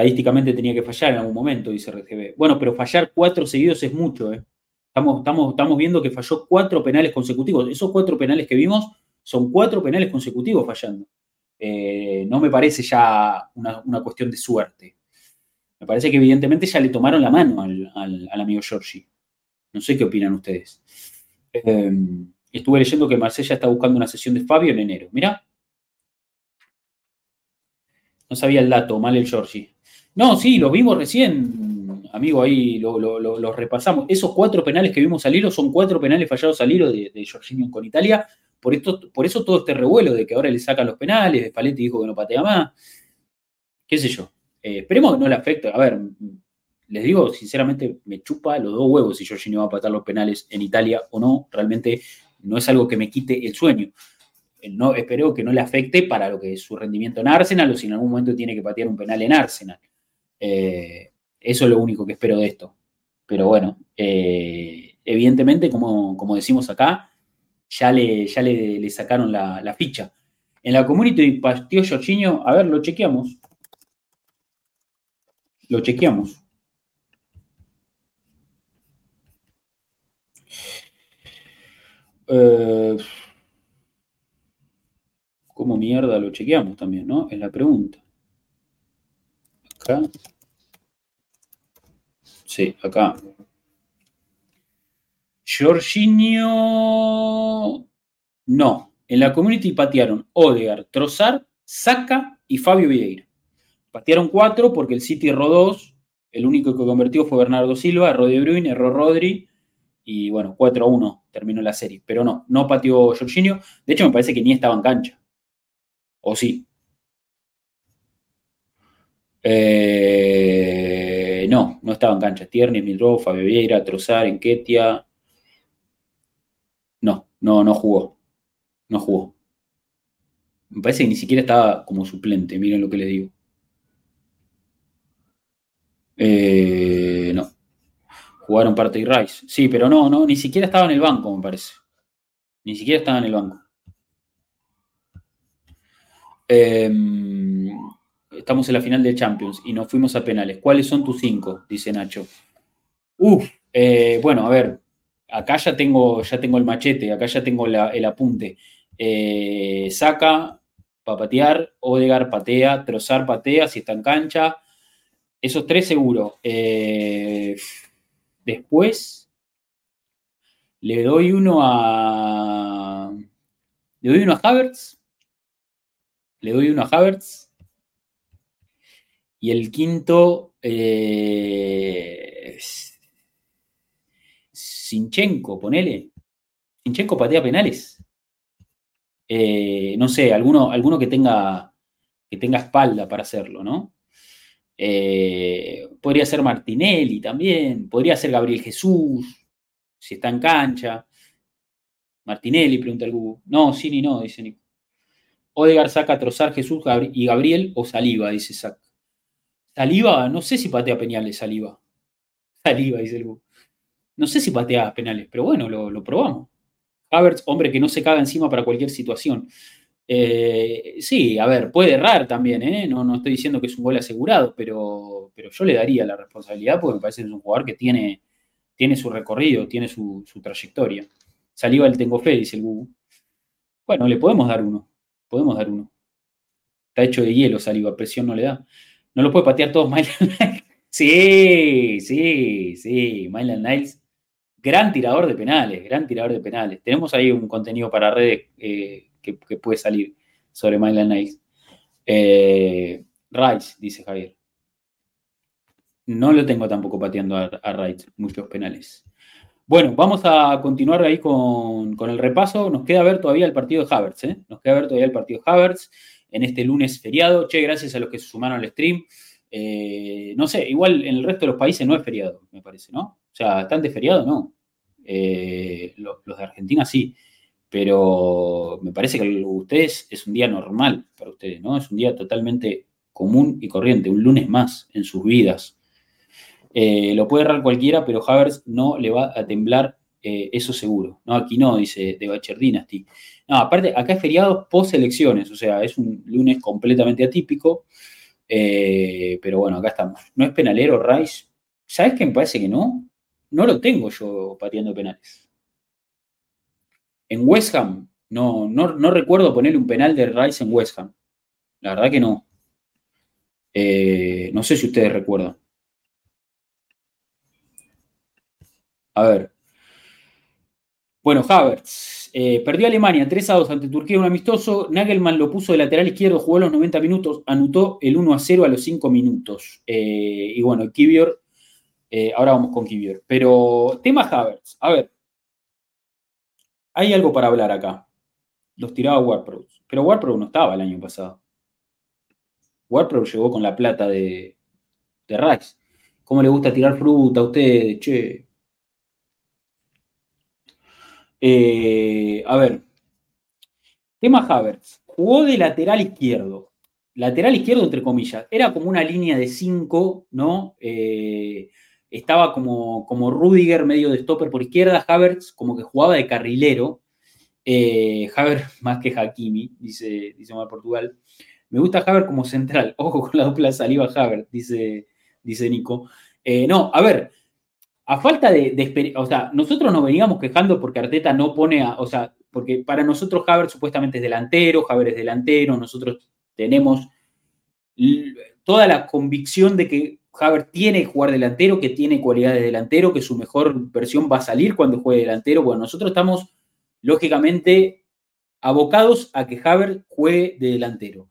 Estadísticamente tenía que fallar en algún momento, dice RGB. Bueno, pero fallar cuatro seguidos es mucho. ¿eh? Estamos, estamos, estamos viendo que falló cuatro penales consecutivos. Esos cuatro penales que vimos son cuatro penales consecutivos fallando. Eh, no me parece ya una cuestión de suerte. Me parece que evidentemente ya le tomaron la mano al, amigo Giorgi. No sé qué opinan ustedes. Em, estuve leyendo que Marsella está buscando una sesión de Fabio en enero. Mira. No sabía el dato, mal el Giorgi. No, sí, lo vimos recién, amigo, ahí lo, repasamos. Esos cuatro penales que vimos al hilo son cuatro penales fallados al hilo de, de con Italia. Por, esto, por eso todo este revuelo de que ahora le sacan los penales, de Paletti dijo que no patea más. ¿Qué sé yo? Eh, esperemos que no le afecte. A ver, les digo, sinceramente, me chupa los dos huevos si Jorginho va a patar los penales en Italia o no. Realmente no es algo que me quite el sueño. Eh, no, espero que no le afecte para lo que es su rendimiento en Arsenal o si en algún momento tiene que patear un penal en Arsenal. Eh, eso es lo único que espero de esto. Pero bueno, evidentemente, como, decimos acá, ya le, ya le, sacaron la, la, ficha. En la community partió Jorginho, a ver, lo chequeamos. Lo chequeamos. Eh, ¿Cómo mierda lo chequeamos también, no? Es la pregunta. Acá. Sí, acá. Jorginho. No. En la community patearon Odegar, Trozar, Saca y Fabio Vieira. Patearon cuatro porque el City erró dos. El único que convirtió fue Bernardo Silva, erró De Bruyne, erró Rodri. Y bueno, 4 a 1 terminó la serie. Pero no, no pateó Jorginho. De hecho, me parece que ni estaba en cancha. ¿O sí? Eh, no, no estaba en cancha. Tierney, Milro, Fabio Vieira, Trozar, Enquetia. No, no, no jugó. No jugó. Me parece que ni siquiera estaba como suplente, miren lo que les digo. Eh, no. Jugaron parte y Rice. Sí, pero no, no, ni siquiera estaba en el banco, me parece. Ni siquiera estaba en el banco. Em, estamos en la final de Champions y nos fuimos a penales. ¿Cuáles son tus cinco? Dice Nacho. Uf, eh, bueno, a ver, acá ya tengo, ya tengo el machete, acá ya tengo el apunte. Eh, saca, para patear, Odegar patea, Trozar patea si está en cancha. Esos tres seguro. Eh, después le doy uno a. Le doy uno a Havertz. Le doy uno a Havertz. Y el quinto. Eh, Sinchenko, ponele. Sinchenko patea penales. Eh, no sé, alguno, alguno que, tenga, que tenga espalda para hacerlo, ¿no? Eh, podría ser Martinelli también, podría ser Gabriel Jesús, si está en cancha. Martinelli, pregunta el Google. No, sí ni no, dice Nico. Odegar saca a Trozar Jesús y Gabriel o Saliva, dice Sac. Saliva, no sé si patea penales, Saliva. Saliva, dice el Google. No sé si patea penales, pero bueno, lo, probamos. Havertz, hombre que no se caga encima para cualquier situación. Eh, sí, a ver, puede errar también, ¿eh? no, no estoy diciendo que es un gol asegurado, pero, pero yo le daría la responsabilidad porque me parece que es un jugador que tiene, tiene su recorrido, tiene su, trayectoria. Saliva el tengo fe, dice el Google. Bueno, le podemos dar uno, podemos dar uno. Está hecho de hielo, Saliva, presión no le da. No lo puede patear todos (laughs) Mylan. Sí, sí, sí, Mylan Niles gran tirador de penales, gran tirador de penales. Tenemos ahí un contenido para redes eh, que, puede salir sobre Mylan Niles. Eh, Rice, dice Javier. No lo tengo tampoco pateando a, Rice, muchos penales. Bueno, vamos a continuar ahí con, el repaso. Nos queda ver todavía el partido de Havertz, ¿eh? Nos queda ver todavía el partido de Havertz en este lunes feriado. Che, gracias a los que se sumaron al stream. Eh, no sé, igual en el resto de los países no es feriado, me parece, ¿no? O sea, ¿están de feriado? No. Eh, los, de Argentina sí. Pero me parece que ustedes es un día normal para ustedes, ¿no? Es un día totalmente común y corriente, un lunes más en sus vidas. Eh, lo puede errar cualquiera, pero Havers no le va a temblar, eso seguro. ¿no? Aquí no, dice de Bacher Dynasty. No, aparte, acá es feriado post elecciones, o sea, es un lunes completamente atípico. Eh, pero bueno, acá estamos. ¿No es penalero Rice? ¿Sabes qué me parece que no? No lo tengo yo pateando penales. En West Ham, no, no, recuerdo ponerle un penal de Rice en West Ham. La verdad que no. Eh, no sé si ustedes recuerdan. A ver. Bueno, Havertz. Eh, perdió Alemania 3 a 2 ante Turquía un amistoso. Nagelman lo puso de lateral izquierdo, jugó los 90 minutos, anotó el 1 a 0 a los 5 minutos. Eh, y bueno, Kivior, eh, ahora vamos con Kivior. Pero tema Havertz, a ver, hay algo para hablar acá. Los tiraba Warpro, pero Warpro no estaba el año pasado. Warpro llegó con la plata de, de Rice. ¿Cómo le gusta tirar fruta a ustedes? Che, eh, a ver, tema Havertz. Jugó de lateral izquierdo. Lateral izquierdo, entre comillas. Era como una línea de 5, ¿no? Eh, estaba como, como Rudiger, medio de stopper por izquierda. Havertz como que jugaba de carrilero. Eh, (laughs) más que Hakimi, dice, dice Portugal. Me gusta Havertz como central. (laughs) Ojo con la dupla saliva Havertz, dice, dice Nico. no, a ver, a falta de, o sea, nosotros nos veníamos quejando porque Arteta no pone a, o sea, porque para nosotros Havertz supuestamente es delantero, Havertz es delantero, nosotros tenemos toda la convicción de que Havertz tiene que jugar delantero, que tiene cualidades de delantero, que su mejor versión va a salir cuando juegue delantero. Bueno, nosotros estamos lógicamente abocados a que Havertz juegue de delantero.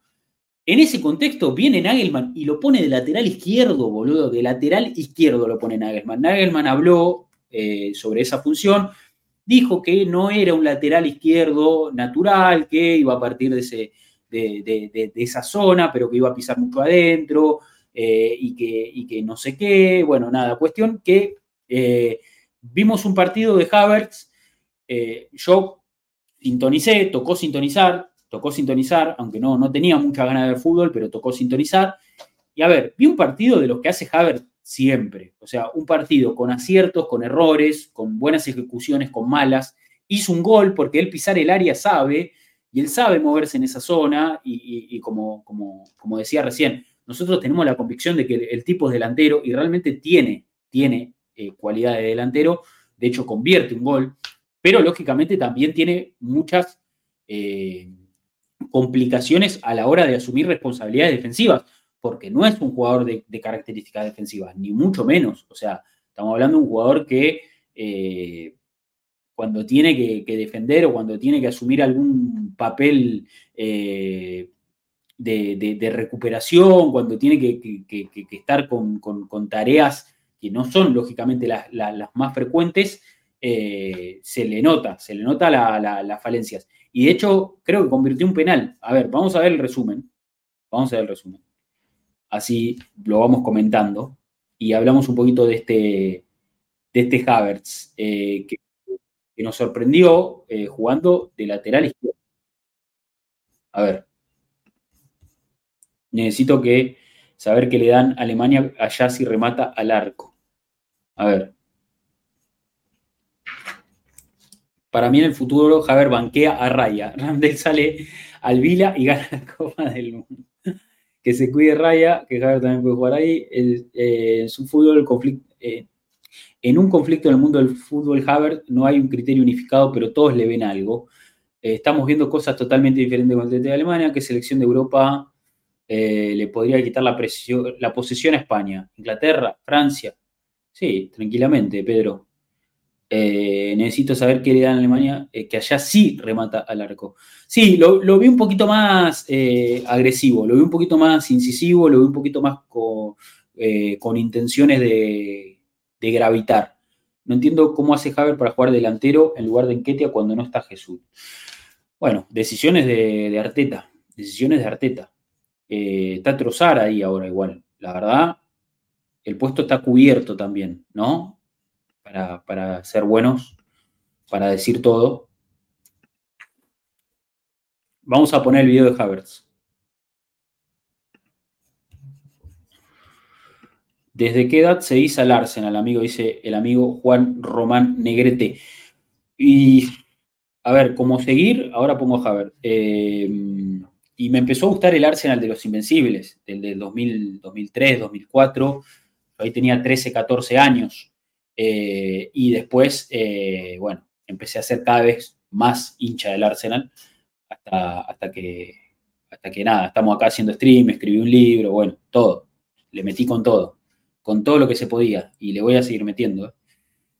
En ese contexto viene Nagelman y lo pone de lateral izquierdo, boludo. De lateral izquierdo lo pone Nagelman. Nagelman habló eh, sobre esa función, dijo que no era un lateral izquierdo natural, que iba a partir de, esa zona, pero que iba a pisar mucho adentro. eh, y, que, que no sé qué. Bueno, nada, cuestión que eh, vimos un partido de Havertz. yo sintonicé, tocó sintonizar, tocó sintonizar, aunque no, no tenía mucha ganas de ver fútbol, pero tocó sintonizar. Y a ver, vi un partido de los que hace Havertz siempre. O sea, un partido con aciertos, con errores, con buenas ejecuciones, con malas. Hizo un gol porque él pisar el área sabe, y él sabe moverse en esa zona, y, como, como, como, decía recién, nosotros tenemos la convicción de que el, tipo es delantero y realmente tiene, tiene eh, cualidad de delantero, de hecho convierte un gol, pero lógicamente también tiene muchas eh, complicaciones a la hora de asumir responsabilidades defensivas porque no es un jugador de, características defensivas, ni mucho menos. O sea, estamos hablando de un jugador que eh, cuando tiene que, defender o cuando tiene que asumir algún papel eh, de, recuperación, cuando tiene que, estar con, tareas que no son lógicamente las, más frecuentes, eh, se le nota, se le nota las falencias. Y de hecho, creo que convirtió un penal. A ver, vamos a ver el resumen. Vamos a ver el resumen así lo vamos comentando, y hablamos un poquito de este, de este Havertz, eh, que, nos sorprendió eh, jugando de lateral izquierdo. A ver, necesito que saber que le dan a Alemania allá si remata al arco. A ver. Para mí en el futuro Javier banquea a Raya. (laughs) Randall sale al Vila y gana la Copa del Mundo que se cuide Raya, que Javier también puede jugar ahí. Eh, es un fútbol conflicto. Eh, en un conflicto en el mundo del fútbol, Haver, no hay un criterio unificado, pero todos le ven algo. Eh, estamos viendo cosas totalmente diferentes con el de Alemania, que selección de Europa le podría quitar la, presión, la posesión a España. Inglaterra, Francia. Sí, tranquilamente, Pedro. Eh, necesito saber qué le dan a Alemania, eh, que allá sí remata al arco. Sí, lo, vi un poquito más eh, agresivo, lo vi un poquito más incisivo, lo vi un poquito más con, intenciones de, gravitar. No entiendo cómo hace Javier para jugar delantero en lugar de Enquetia cuando no está Jesús. Bueno, decisiones de, de Arteta, decisiones de Arteta. está Trozar ahí ahora igual, la verdad. El puesto está cubierto también, ¿no? Para, ser buenos, para decir todo. Vamos a poner el video de Havertz. ¿Desde qué edad se hizo al Arsenal, amigo? Dice el amigo Juan Román Negrete. Y, a ver, ¿cómo seguir? Ahora pongo Havertz. Eh, y me empezó a gustar el Arsenal de los Invencibles, del, del 2003, 2004. ahí tenía 13, 14 años. Eh, y después, eh, bueno, empecé a ser cada vez más hincha del Arsenal hasta, hasta, que, hasta que nada, estamos acá haciendo stream, escribí un libro, bueno, todo. Le metí con todo, con todo lo que se podía y le voy a seguir metiendo.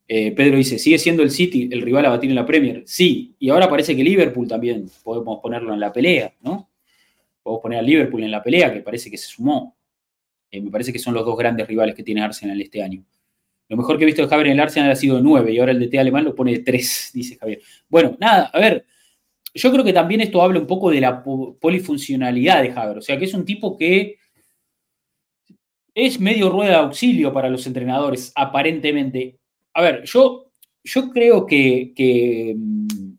Eh, Pedro dice, ¿sigue siendo el City el rival a batir en la Premier? Sí, y ahora parece que Liverpool también podemos ponerlo en la pelea, ¿no? Podemos poner a Liverpool en la pelea, que parece que se sumó. me parece que son los dos grandes rivales que tiene Arsenal este año. Lo mejor que he visto de Javier en el Arsenal ha sido 9 y ahora el DT alemán lo pone de 3, (laughs) dice Javier. Bueno, nada, a ver, yo creo que también esto habla un poco de la polifuncionalidad de Javier, o sea, que es un tipo que es medio rueda de auxilio para los entrenadores, aparentemente. A ver, yo, yo creo que, mm,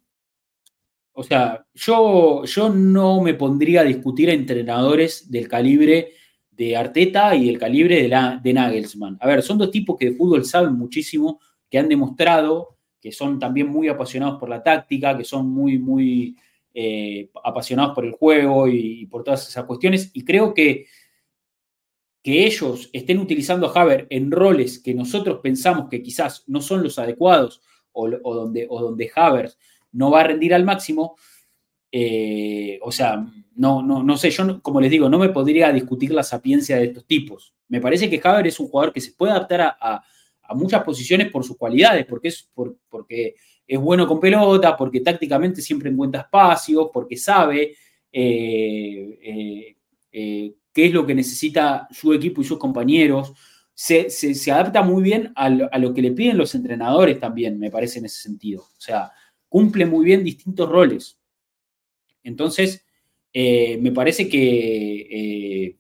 o sea, yo, yo no me pondría a discutir a entrenadores del calibre de Arteta y el calibre de, la, de Nagelsmann. A ver, son dos tipos que de fútbol saben muchísimo, que han demostrado que son también muy apasionados por la táctica, que son muy, muy eh, apasionados por el juego y, por todas esas cuestiones. Y creo que, que ellos estén utilizando a Haver en roles que nosotros pensamos que quizás no son los adecuados o, donde, o donde Haver no va a rendir al máximo, eh, o sea, no, no, no sé, yo como les digo, no me podría discutir la sapiencia de estos tipos. Me parece que Haver es un jugador que se puede adaptar a, muchas posiciones por sus cualidades, porque es, porque es bueno con pelota, porque tácticamente siempre encuentra espacios, porque sabe eh, eh, qué es lo que necesita su equipo y sus compañeros. Se, adapta muy bien a lo, a lo, que le piden los entrenadores también, me parece en ese sentido. O sea, cumple muy bien distintos roles. Entonces, eh, me parece que, eh,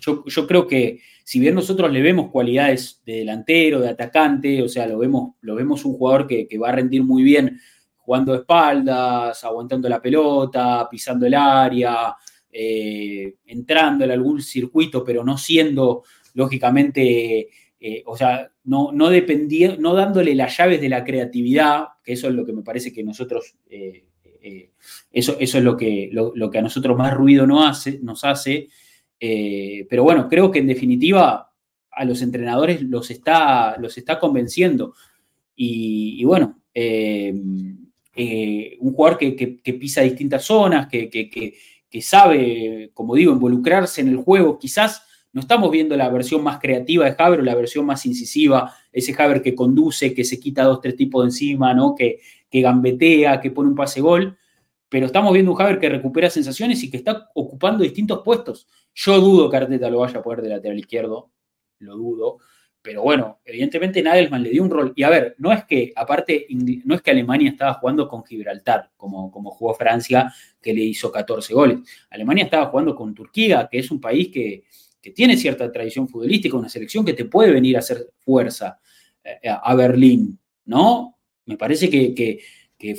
yo, yo, creo que si bien nosotros le vemos cualidades de delantero, de atacante, o sea, lo vemos, lo vemos un jugador que, va a rendir muy bien jugando espaldas, aguantando la pelota, pisando el área, eh, entrando en algún circuito, pero no siendo, lógicamente, o sea, no, no, no dándole las llaves de la creatividad, que eso es lo que me parece que nosotros, eso, eso, es lo que, lo, que a nosotros más ruido no hace, nos hace. pero bueno, creo que en definitiva a los entrenadores los está, los está convenciendo. Y, bueno, eh, un jugador que, pisa distintas zonas, que, sabe, como digo, involucrarse en el juego. Quizás no estamos viendo la versión más creativa de Haber o la versión más incisiva, ese Haber que conduce, que se quita dos, tres tipos de encima, ¿no? que, gambetea, que pone un pase gol, pero estamos viendo un Haber que recupera sensaciones y que está ocupando distintos puestos. Yo dudo que Arteta lo vaya a poder de lateral izquierdo, lo dudo. Pero bueno, evidentemente Nagelsmann le dio un rol. Y a ver, no es que, aparte, no es que Alemania estaba jugando con Gibraltar, como, como jugó Francia, que le hizo 14 goles. Alemania estaba jugando con Turquía, que es un país que, tiene cierta tradición futbolística, una selección que te puede venir a hacer fuerza eh, a Berlín, ¿no? Me parece que,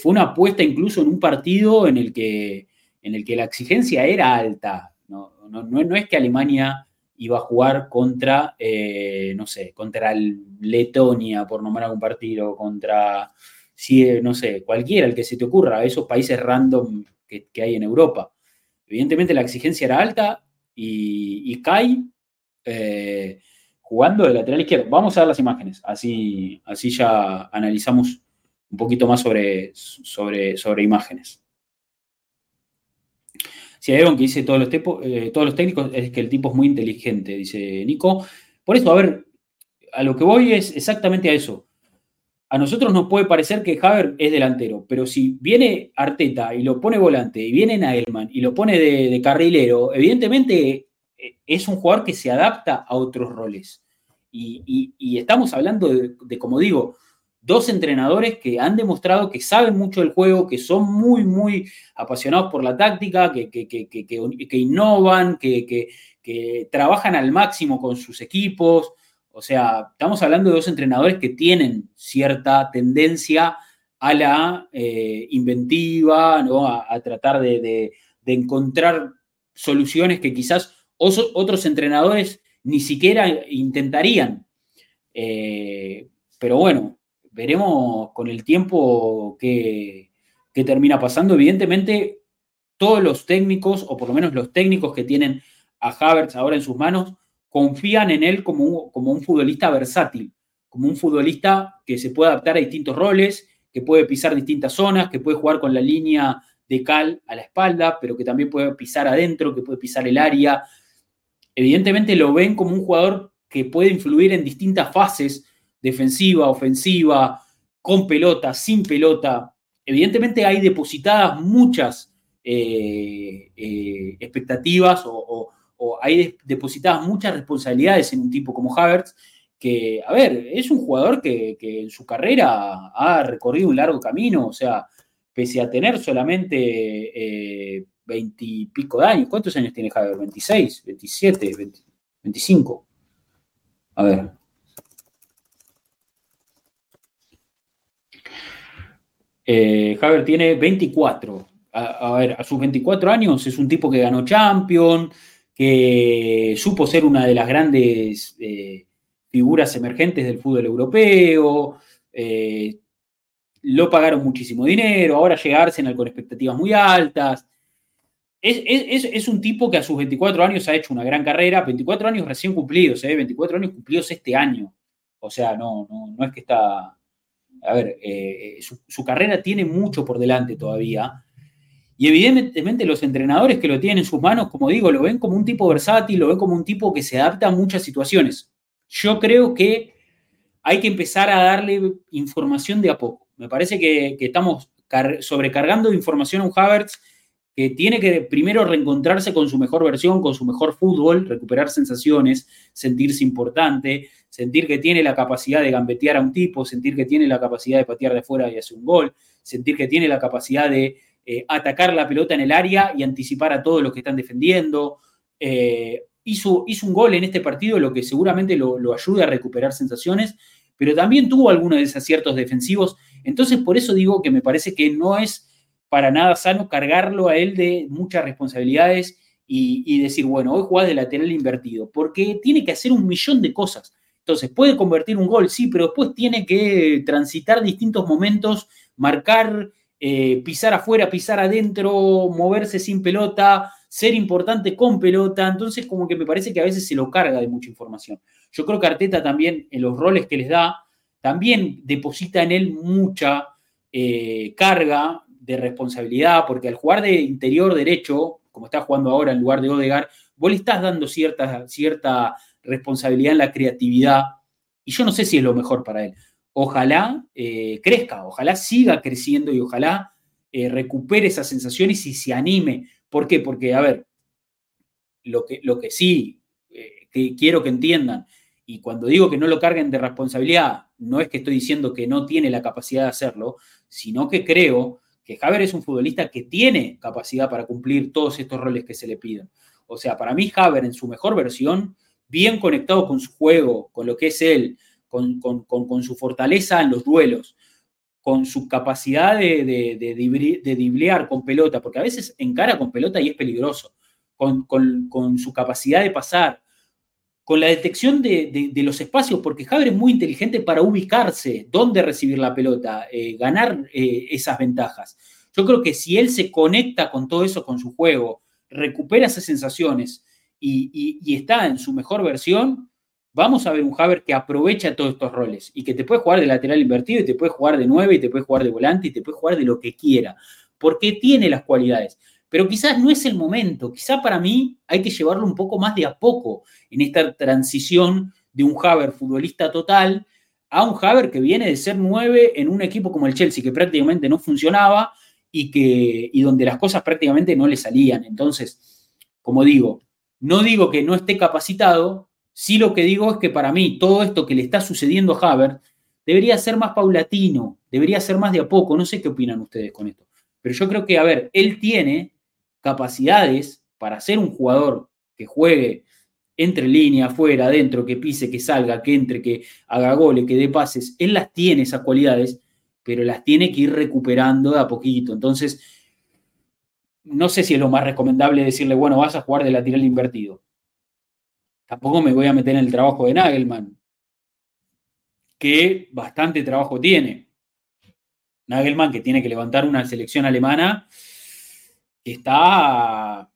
fue una apuesta incluso en un partido en el que, en el que la exigencia era alta. No, no, no es que Alemania iba a jugar contra, eh, no sé, contra Letonia, por nombrar algún partido, contra, eh, no sé, cualquiera, el que se te ocurra, esos países random que, hay en Europa. Evidentemente la exigencia era alta y, y Kai eh, jugando de lateral izquierdo. Vamos a ver las imágenes, así, así ya analizamos un poquito más sobre, sobre, sobre imágenes. Si hay algo que dice todos los, eh, todos los técnicos es que el tipo es muy inteligente, dice Nico. Por eso, a ver, a lo que voy es exactamente a eso. A nosotros nos puede parecer que Haver es delantero, pero si viene Arteta y lo pone volante, y viene Nagelman y lo pone de, carrilero, evidentemente eh, es un jugador que se adapta a otros roles. Y, estamos hablando de, como digo, dos entrenadores que han demostrado que saben mucho del juego, que son muy, muy apasionados por la táctica, que, que, innovan, que, trabajan al máximo con sus equipos. O sea, estamos hablando de dos entrenadores que tienen cierta tendencia a la eh, inventiva, ¿no? a, tratar de, encontrar soluciones que quizás otros entrenadores ni siquiera intentarían. Eh, pero bueno, veremos con el tiempo qué, termina pasando. Evidentemente, todos los técnicos, o por lo menos los técnicos que tienen a Havertz ahora en sus manos, confían en él como un, como un futbolista versátil, como un futbolista que se puede adaptar a distintos roles, que puede pisar distintas zonas, que puede jugar con la línea de cal a la espalda, pero que también puede pisar adentro, que puede pisar el área. Evidentemente lo ven como un jugador que puede influir en distintas fases defensiva, ofensiva, con pelota, sin pelota. Evidentemente hay depositadas muchas eh, eh, expectativas o, hay depositadas muchas responsabilidades en un tipo como Havertz, que, a ver, es un jugador que, en su carrera ha recorrido un largo camino, o sea, pese a tener solamente eh, veintipico de años, ¿cuántos años tiene Havertz? ¿26, 27, 25? A ver, Eh, Haber tiene 24. A, ver, a sus 24 años es un tipo que ganó Champion, que supo ser una de las grandes eh, figuras emergentes del fútbol europeo. Eh, lo pagaron muchísimo dinero, ahora llega Arsenal con expectativas muy altas. Es, un tipo que a sus 24 años ha hecho una gran carrera, 24 años recién cumplidos, 24 años cumplidos este año. O sea, no, no, no es que está a ver, eh, su, carrera tiene mucho por delante todavía. Y evidentemente los entrenadores que lo tienen en sus manos, como digo, lo ven como un tipo versátil, lo ven como un tipo que se adapta a muchas situaciones. Yo creo que hay que empezar a darle información de a poco. Me parece que, estamos sobrecargando información a un Havertz que tiene que primero reencontrarse con su mejor versión, con su mejor fútbol, recuperar sensaciones, sentirse importante, sentir que tiene la capacidad de gambetear a un tipo, sentir que tiene la capacidad de patear de fuera y hacer un gol, sentir que tiene la capacidad de eh, atacar la pelota en el área y anticipar a todos los que están defendiendo. Eh, hizo, hizo un gol en este partido, lo que seguramente lo, ayuda a recuperar sensaciones, pero también tuvo algunos desaciertos defensivos. Entonces, por eso digo que me parece que no es para nada sano cargarlo a él de muchas responsabilidades y, decir, bueno, hoy jugás de lateral invertido, porque tiene que hacer un millón de cosas. Entonces, puede convertir un gol, sí, pero después tiene que transitar distintos momentos, marcar, eh, pisar afuera, pisar adentro, moverse sin pelota, ser importante con pelota. Entonces, como que me parece que a veces se lo carga de mucha información. Yo creo que Arteta también, en los roles que les da, también deposita en él mucha eh, carga de responsabilidad, porque al jugar de interior derecho, como está jugando ahora en lugar de Odegar, vos le estás dando cierta, cierta responsabilidad en la creatividad y yo no sé si es lo mejor para él. Ojalá eh, crezca, ojalá siga creciendo y ojalá eh, recupere esas sensaciones y se anime. ¿Por qué? Porque, a ver, lo que, lo que sí eh, que quiero que entiendan, y cuando digo que no lo carguen de responsabilidad, no es que estoy diciendo que no tiene la capacidad de hacerlo, sino que creo que Haber es un futbolista que tiene capacidad para cumplir todos estos roles que se le piden. O sea, para mí Haber en su mejor versión, bien conectado con su juego, con lo que es él, con, su fortaleza en los duelos, con su capacidad de, de, diblear con pelota, porque a veces encara con pelota y es peligroso, con, con su capacidad de pasar, con la detección de, los espacios, porque Javier es muy inteligente para ubicarse, dónde recibir la pelota, eh, ganar eh, esas ventajas. Yo creo que si él se conecta con todo eso, con su juego, recupera esas sensaciones y, está en su mejor versión, vamos a ver un Javier que aprovecha todos estos roles y que te puede jugar de lateral invertido y te puede jugar de nueve y te puede jugar de volante y te puede jugar de lo que quiera, porque tiene las cualidades pero quizás no es el momento. Quizás para mí hay que llevarlo un poco más de a poco en esta transición de un Haber futbolista total a un Haber que viene de ser nueve en un equipo como el Chelsea, que prácticamente no funcionaba y, que, y donde las cosas prácticamente no le salían. Entonces, como digo, no digo que no esté capacitado, sí lo que digo es que para mí todo esto que le está sucediendo a Haber debería ser más paulatino, debería ser más de a poco. No sé qué opinan ustedes con esto. Pero yo creo que, a ver, él tiene capacidades para ser un jugador que juegue entre línea, afuera, adentro, que pise, que salga, que entre, que haga goles, que dé pases, él las tiene esas cualidades, pero las tiene que ir recuperando de a poquito. Entonces, no sé si es lo más recomendable decirle, bueno, vas a jugar de lateral invertido. Tampoco me voy a meter en el trabajo de Nagelman, que bastante trabajo tiene. Nagelman, que tiene que levantar una selección alemana está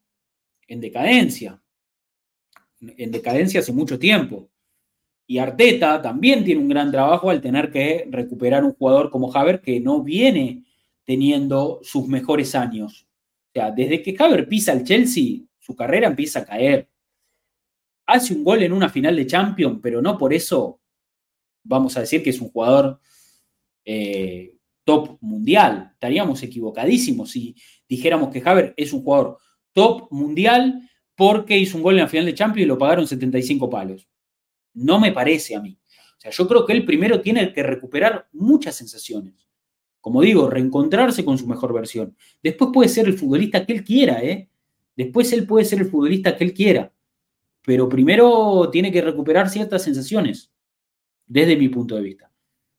en decadencia, en decadencia hace mucho tiempo. Y Arteta también tiene un gran trabajo al tener que recuperar un jugador como Haver que no viene teniendo sus mejores años. O sea, desde que Haver pisa el Chelsea, su carrera empieza a caer. Hace un gol en una final de Champions, pero no por eso vamos a decir que es un jugador eh, top mundial. Estaríamos equivocadísimos si dijéramos que Haver es un jugador top mundial porque hizo un gol en la final de Champions y lo pagaron 75 palos. No me parece a mí. O sea, yo creo que él primero tiene que recuperar muchas sensaciones. Como digo, reencontrarse con su mejor versión. Después puede ser el futbolista que él quiera, ¿eh? Después él puede ser el futbolista que él quiera. Pero primero tiene que recuperar ciertas sensaciones, desde mi punto de vista.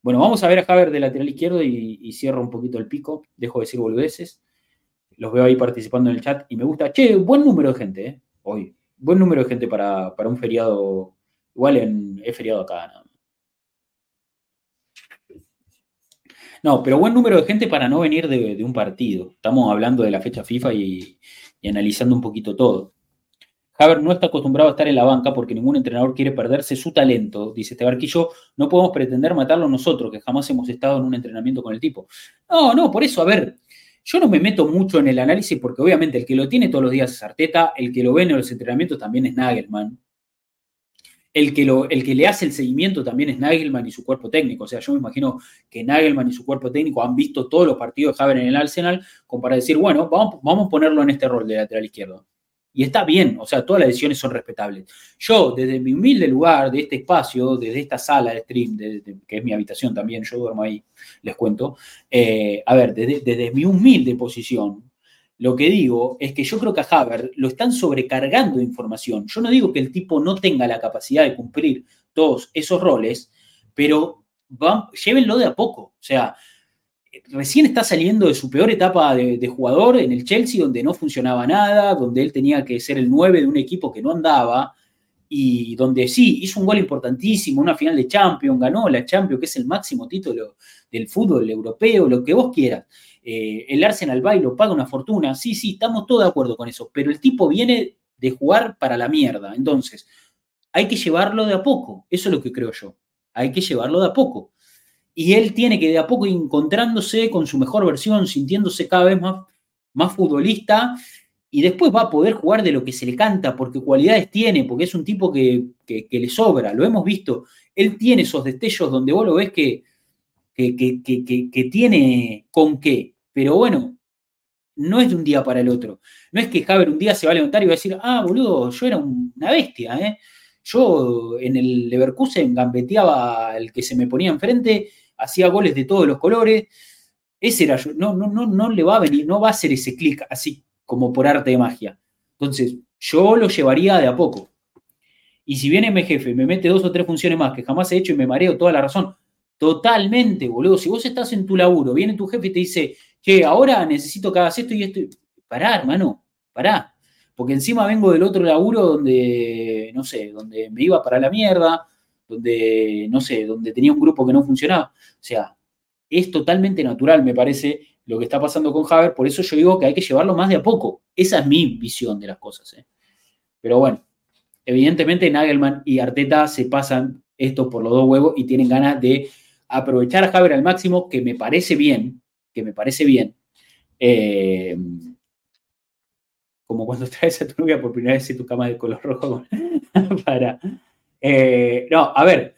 Bueno, vamos a ver a Javier de lateral izquierdo y, cierro un poquito el pico. Dejo de decir boludeces. Los veo ahí participando en el chat y me gusta. Che, buen número de gente, ¿eh? Hoy. Buen número de gente para, un feriado. Igual en, feriado acá. ¿no? pero buen número de gente para no venir de, un partido. Estamos hablando de la fecha FIFA y analizando un poquito todo. Haber no está acostumbrado a estar en la banca porque ningún entrenador quiere perderse su talento, dice este barquillo. No podemos pretender matarlo nosotros, que jamás hemos estado en un entrenamiento con el tipo. No, no, por eso, a ver, yo no me meto mucho en el análisis porque obviamente el que lo tiene todos los días es Arteta, el que lo ve en los entrenamientos también es Nagelman. El que, el que le hace el seguimiento también es Nagelman y su cuerpo técnico. O sea, yo me imagino que Nagelman y su cuerpo técnico han visto todos los partidos de Haber en el Arsenal como para decir, bueno, vamos a ponerlo en este rol de lateral izquierdo. Y está bien, o sea, todas las decisiones son respetables. Yo, desde mi humilde lugar, de este espacio, desde esta sala de stream, que es mi habitación también, yo duermo ahí, les cuento, eh, a ver, desde, mi humilde posición, Lo que digo es que yo creo que a Haber lo están sobrecargando de información. Yo no digo que el tipo no tenga la capacidad de cumplir todos esos roles, pero llévenlo de a poco. O sea, recién está saliendo de su peor etapa de, jugador en el Chelsea, donde no funcionaba nada, donde él tenía que ser el 9 de un equipo que no andaba, y donde sí, hizo un gol importantísimo, una final de Champions, ganó la Champions, que es el máximo título del fútbol europeo, lo que vos quieras. Eh, el Arsenal va y lo paga una fortuna, sí, sí, estamos todos de acuerdo con eso, pero el tipo viene de jugar para la mierda, entonces hay que llevarlo de a poco, eso es lo que creo yo, hay que llevarlo de a poco y él tiene que de a poco encontrándose con su mejor versión, sintiéndose cada vez más, más futbolista, y después va a poder jugar de lo que se le canta, porque cualidades tiene, porque es un tipo que, le sobra, lo hemos visto. Él tiene esos destellos donde vos lo ves que, que, tiene con qué, pero bueno, no es de un día para el otro. No es que Javier un día se va a levantar y va a decir, ah, boludo, yo era una bestia, ¿eh? Yo en el Leverkusen gambeteaba el que se me ponía enfrente hacía goles de todos los colores. Ese era yo. No, no, no, no le va a venir, no va a ser ese clic así como por arte de magia. Entonces, yo lo llevaría de a poco. Y si viene mi jefe me mete dos o tres funciones más que jamás he hecho y me mareo toda la razón, totalmente, boludo. Si vos estás en tu laburo, viene tu jefe y te dice, que ahora necesito que hagas esto y esto. Pará, hermano, pará. Porque encima vengo del otro laburo donde, no sé, donde me iba para la mierda, donde, no sé, donde tenía un grupo que no funcionaba. O sea, es totalmente natural, me parece, lo que está pasando con Haber, por eso yo digo que hay que llevarlo más de a poco. Esa es mi visión de las cosas. ¿eh? Pero bueno, evidentemente Nagelman y Arteta se pasan esto por los dos huevos y tienen ganas de aprovechar a Haber al máximo, que me parece bien, que me parece bien. Eh, como cuando (laughs) traes a tu novia por primera vez y tu cama de color rojo (laughs) para, eh, no, a ver,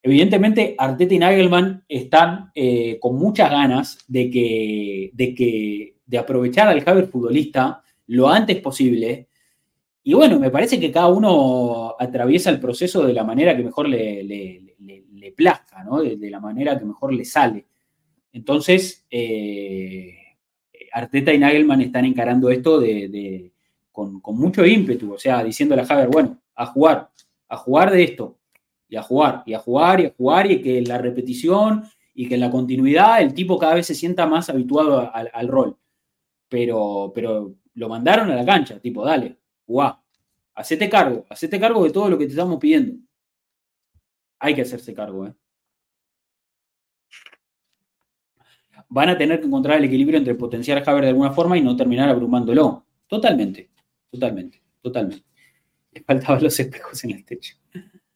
evidentemente Arteta y Nagelman están eh, con muchas ganas de que, de que, de aprovechar al Javier futbolista lo antes posible. Y bueno, me parece que cada uno atraviesa el proceso de la manera que mejor le, le, plazca, ¿no? De, la manera que mejor le sale. Entonces, eh, Arteta y Nagelman están encarando esto de, con, con, mucho ímpetu, o sea, diciéndole a Javier, bueno, a jugar, a jugar de esto, y a jugar, y a jugar, y a jugar, y que en la repetición y que en la continuidad el tipo cada vez se sienta más habituado al, rol. Pero, pero lo mandaron a la cancha, tipo, dale, jugá, hacete cargo, hacete cargo de todo lo que te estamos pidiendo. Hay que hacerse cargo, ¿eh? Van a tener que encontrar el equilibrio entre potenciar a Javier de alguna forma y no terminar abrumándolo. Totalmente, totalmente, totalmente. Le (laughs) faltaban los espejos en el techo.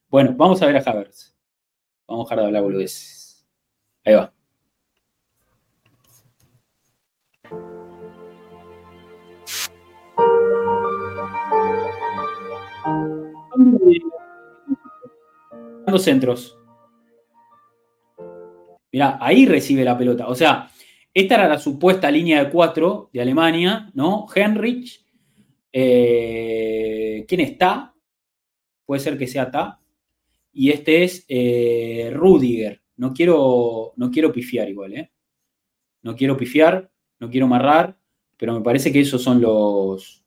Bueno, vamos a ver a Havertz. Vamos a dejar de hablar boludeces. Ahí va. Dos centros. Mira, ahí recibe la pelota. O sea, esta era la supuesta línea de cuatro de Alemania, ¿no? Henrich, eh, ¿Quién está? Puede ser que sea Ta. Y este es eh, Rudiger. No quiero, no quiero pifiar igual, ¿eh? No quiero pifiar, no quiero amarrar, pero me parece que esos son los,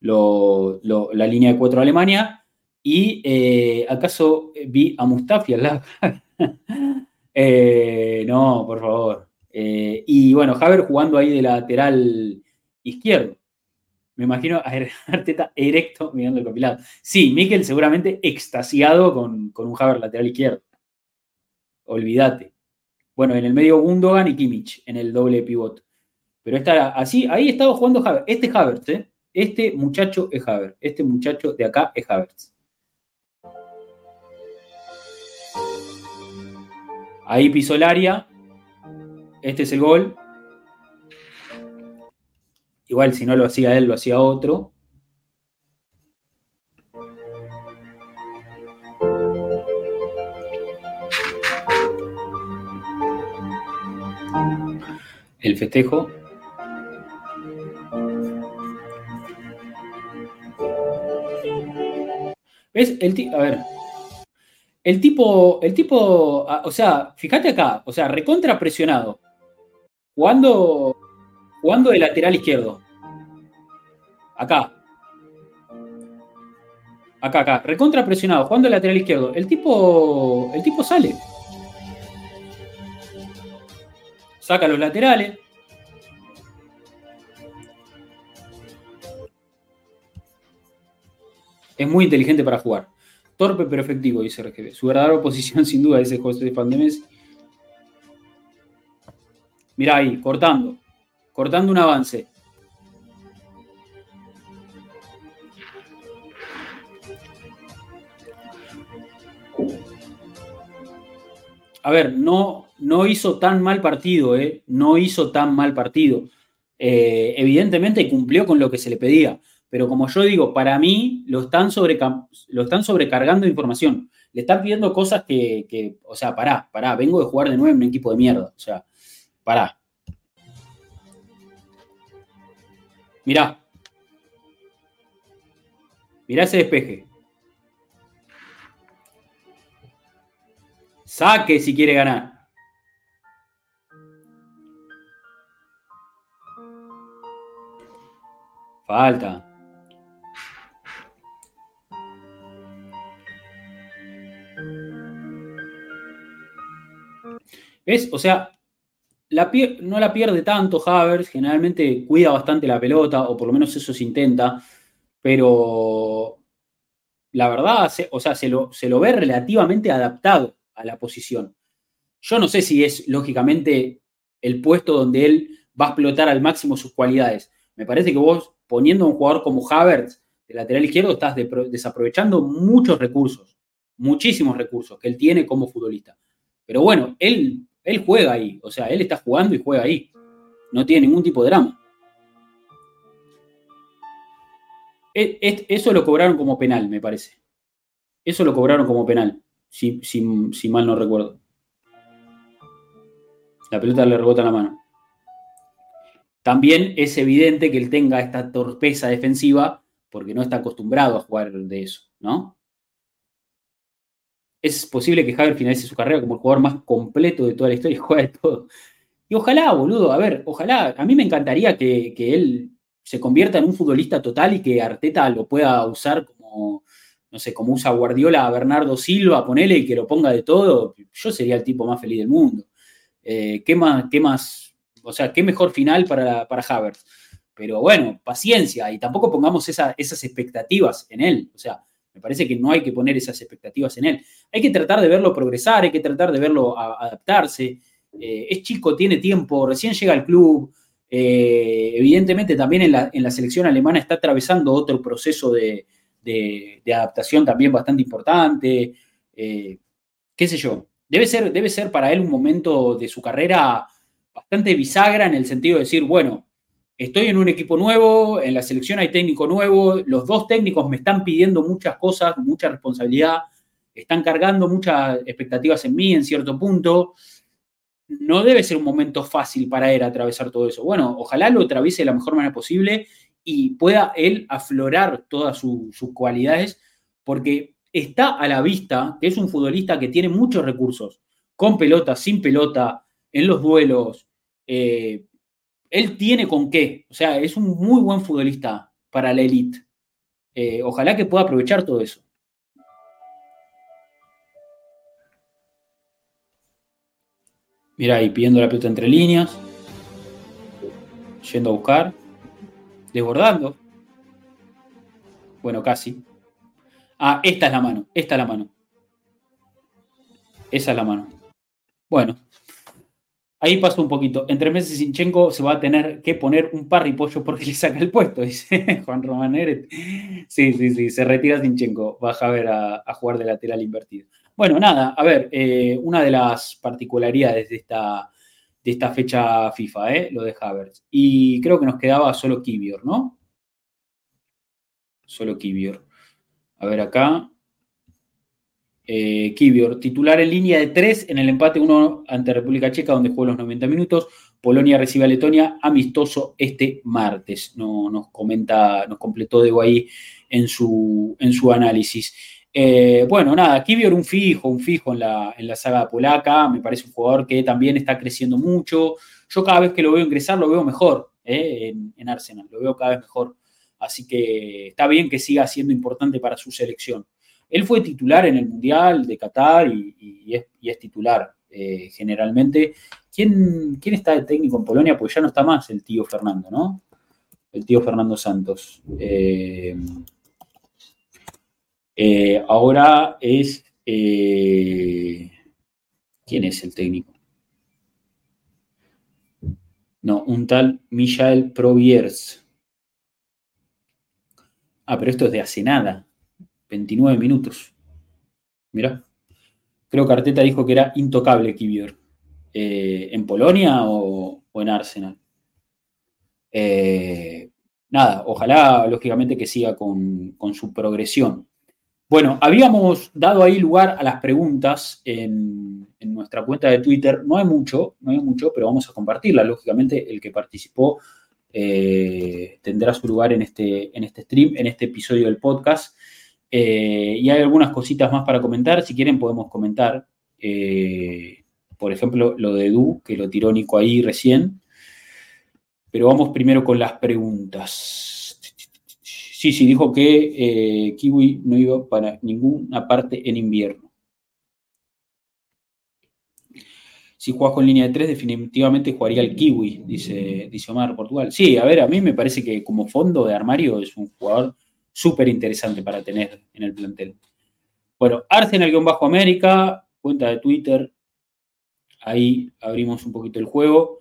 la línea de cuatro de Alemania. Y eh, acaso vi a Mustafi al lado. (laughs) no, por favor. y bueno, Haber jugando ahí de lateral izquierdo. Me imagino a (laughs) Arteta erecto mirando el compilado. Sí, Mikel seguramente extasiado con, un Haver lateral izquierdo. Olvídate. Bueno, en el medio Gundogan y Kimmich en el doble pivot. Pero está así, ahí estaba jugando Havertz. Este es Havertz, ¿eh? Este muchacho es Havertz. Este muchacho de acá es Havertz. Ahí pisó el área. Este es el gol. Igual si no lo hacía él, lo hacía otro. El festejo. ¿Ves? El a ver. El tipo, el tipo, o sea, fíjate acá, o sea, recontra presionado. Jugando jugando de lateral izquierdo. Acá. Acá, acá. Recontra presionado, jugando el lateral izquierdo. El tipo. El tipo sale. Saca los laterales. Es muy inteligente para jugar. Torpe pero efectivo, dice RGB. Su verdadera posición, (laughs) sin duda, dice José Messi. Mirá ahí, cortando. Cortando un avance. A ver, no, no hizo tan mal partido, ¿eh? No hizo tan mal partido. Eh, evidentemente cumplió con lo que se le pedía. Pero como yo digo, para mí lo están, lo están sobrecargando de información. Le están pidiendo cosas que, que, o sea, pará, pará, vengo de jugar de nuevo en un equipo de mierda. O sea, pará. Mirá. Mirá ese despeje. Saque si quiere ganar. Falta. ¿Ves? O sea, no la pierde tanto Havers, generalmente cuida bastante la pelota, o por lo menos eso se intenta, pero la verdad, o sea, se lo, se lo ve relativamente adaptado a la posición. Yo no sé si es, lógicamente, el puesto donde él va a explotar al máximo sus cualidades. Me parece que vos, poniendo a un jugador como Havertz de lateral izquierdo, estás desaprovechando muchos recursos, muchísimos recursos que él tiene como futbolista. Pero bueno, él él juega ahí, o sea, él está jugando y juega ahí. No tiene ningún tipo de drama. E, eso lo cobraron como penal, me parece. Eso lo cobraron como penal, si, si, mal no recuerdo. La pelota le rebota en la mano. También es evidente que él tenga esta torpeza defensiva porque no está acostumbrado a jugar de eso, ¿no? Es posible que Haver finalice su carrera como el jugador más completo de toda la historia y (laughs) juega de todo. Y ojalá, boludo, a ver, ojalá, a mí me encantaría que, él se convierta en un futbolista total y que Arteta lo pueda usar como, no sé, como usa Guardiola a Bernardo Silva, ponele y que lo ponga de todo. Yo sería el tipo más feliz del mundo. Eh, ¿qué, más, ¿Qué más? O sea, qué mejor final para, para. Pero bueno, paciencia y tampoco pongamos esas expectativas en él. O sea, me parece que no hay que poner esas expectativas en él. Hay que tratar de verlo progresar, hay que tratar de verlo adaptarse. Eh, es chico, tiene tiempo, recién llega al club. Eh, evidentemente también en la, selección alemana está atravesando otro proceso de, adaptación también bastante importante. Eh, qué sé yo, debe ser, debe ser para él un momento de su carrera bastante bisagra en el sentido de decir, bueno, estoy en un equipo nuevo, en la selección hay técnico nuevo, los dos técnicos me están pidiendo muchas cosas, mucha responsabilidad, están cargando muchas expectativas en mí en cierto punto. No debe ser un momento fácil para él atravesar todo eso. Bueno, ojalá lo atraviese de la mejor manera posible y pueda él aflorar todas sus cualidades, porque está a la vista que es un futbolista que tiene muchos recursos, con pelota, sin pelota, en los duelos, eh, él tiene con qué. O sea, es un muy buen futbolista para la elite. Eh, ojalá que pueda aprovechar todo eso. Mira ahí pidiendo la pelota entre líneas. Yendo a buscar. Desbordando. Bueno, casi. Ah, esta es la mano. Esta es la mano. Esa es la mano. Bueno, Ahí pasó un poquito. Entre meses Sinchenko se va a tener que poner un parripollo porque (laughs) le saca el puesto, dice (laughs) Juan Román Sí, sí, sí, se retira Sinchenko. Baja a ver a, jugar de lateral invertido. Bueno, nada, a ver, eh, una de las particularidades de esta, de esta fecha FIFA, eh, lo de Havertz. Y creo que nos quedaba solo Kibior, ¿no? Solo Kibior. A ver acá eh, Kibior, titular en línea de tres en el empate 1 ante República Checa, donde jugó los 90 minutos. Polonia recibe a Letonia amistoso este martes. No, nos comenta, nos completó de ahí en su, en su análisis. Eh, bueno, nada, Kibior un fijo, un fijo en la, en la saga polaca. Me parece un jugador que también está creciendo mucho. Yo cada vez que lo veo ingresar lo veo mejor eh, en, en Arsenal, lo veo cada vez mejor. Así que está bien que siga siendo importante para su selección. Él fue titular en el Mundial de Qatar y, es, titular eh, generalmente. ¿Quién, ¿Quién está de técnico en Polonia? Pues ya no está más el tío Fernando, ¿no? El tío Fernando Santos. Eh, eh, ahora es... ¿Quién es el técnico? No, un tal Michael Proviers. Ah, pero esto es de hace nada. 29 minutos. Mira. Creo que Arteta dijo que era intocable Kivior. Eh, ¿En Polonia o, en Arsenal? Eh, nada, ojalá, lógicamente, que siga con, con, su progresión. Bueno, habíamos dado ahí lugar a las preguntas en, en, nuestra cuenta de Twitter. No hay mucho, no hay mucho, pero vamos a compartirla. Lógicamente, el que participó eh, tendrá su lugar en este, en este stream, en este episodio del podcast. Eh, y hay algunas cositas más para comentar. Si quieren, podemos comentar. Eh, por ejemplo, lo de Du, que lo tiró Nico ahí recién. Pero vamos primero con las preguntas. Sí, sí, dijo que Kiwi no iba para ninguna parte en invierno. si juegas con línea de tres, definitivamente jugaría el Kiwi, dice, dice Omar Portugal. Sí, a ver, a mí me parece que como fondo de armario es un jugador súper interesante para tener en el plantel. Bueno, Arsenal-América, cuenta de Twitter. Ahí abrimos un poquito el juego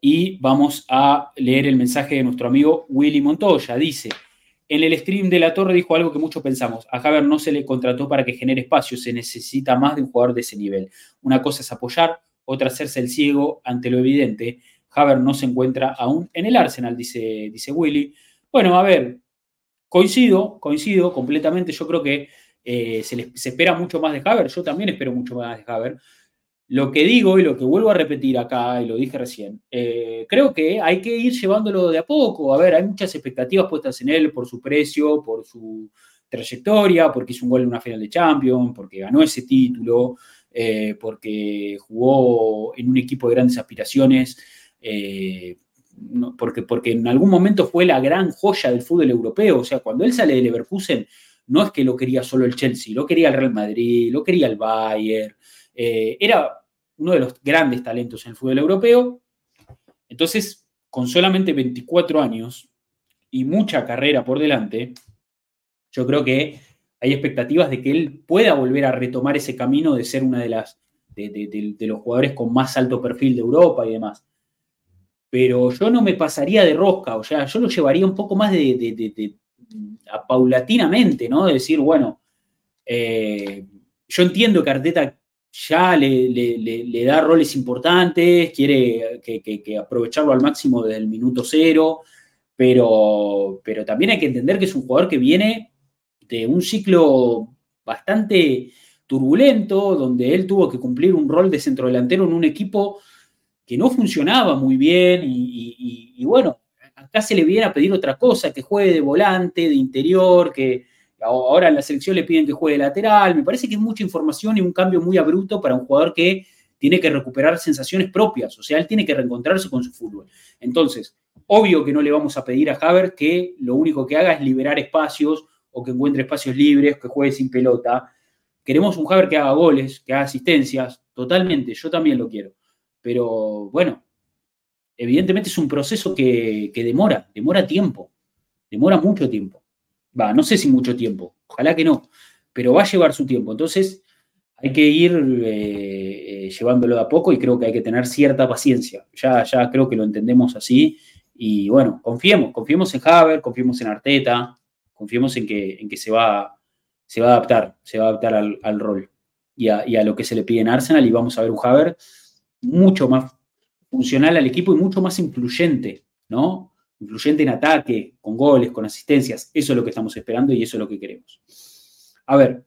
y vamos a leer el mensaje de nuestro amigo Willy Montoya. Dice, en el stream de la torre dijo algo que muchos pensamos. A Javier no se le contrató para que genere espacio, se necesita más de un jugador de ese nivel. Una cosa es apoyar, otra hacerse el ciego ante lo evidente. Haber no se encuentra aún en el Arsenal, dice, dice Willy. Bueno, a ver, coincido, coincido completamente. Yo creo que eh, se, espera mucho más de Haber. Yo también espero mucho más de Haber. Lo que digo y lo que vuelvo a repetir acá, y lo dije recién, eh, creo que hay que ir llevándolo de a poco. A ver, hay muchas expectativas puestas en él por su precio, por su trayectoria, porque hizo un gol en una final de Champions, porque ganó ese título. Eh, porque jugó en un equipo de grandes aspiraciones, porque, porque en algún momento fue la gran joya del fútbol europeo. O sea, cuando él sale de Leverkusen, no es que lo quería solo el Chelsea, lo quería el Real Madrid, lo quería el Bayern. Eh, era uno de los grandes talentos en el fútbol europeo. Entonces, con solamente 24 años y mucha carrera por delante, yo creo que hay expectativas de que él pueda volver a retomar ese camino de ser una de las de, los jugadores con más alto perfil de Europa y demás. Pero yo no me pasaría de rosca, o sea, yo lo llevaría un poco más de, paulatinamente, ¿no? De decir, bueno, eh, yo entiendo que Arteta ya le, da roles importantes, quiere que, aprovecharlo al máximo desde el minuto cero, pero, pero también hay que entender que es un jugador que viene de un ciclo bastante turbulento, donde él tuvo que cumplir un rol de centrodelantero en un equipo que no funcionaba muy bien y, bueno, acá se le viene a pedir otra cosa, que juegue de volante, de interior, que ahora en la selección le piden que juegue lateral, me parece que es mucha información y un cambio muy abrupto para un jugador que tiene que recuperar sensaciones propias, o sea, él tiene que reencontrarse con su fútbol. Entonces, obvio que no le vamos a pedir a Haver que lo único que haga es liberar espacios o que encuentre espacios libres, que juegue sin pelota. Queremos un Javier que haga goles, que haga asistencias, totalmente, yo también lo quiero. Pero bueno, evidentemente es un proceso que, demora, demora tiempo, demora mucho tiempo. Va, no sé si mucho tiempo, ojalá que no, pero va a llevar su tiempo. Entonces hay que ir eh, eh, llevándolo de a poco y creo que hay que tener cierta paciencia. Ya, ya creo que lo entendemos así. Y bueno, confiemos, confiemos en Haber, confiemos en Arteta, confiemos en que, en que se, va, se va a adaptar, se va a adaptar al, rol y a, lo que se le pide en Arsenal y vamos a ver un Haver mucho más funcional al equipo y mucho más influyente, ¿no? Influyente en ataque, con goles, con asistencias. Eso es lo que estamos esperando y eso es lo que queremos. A ver,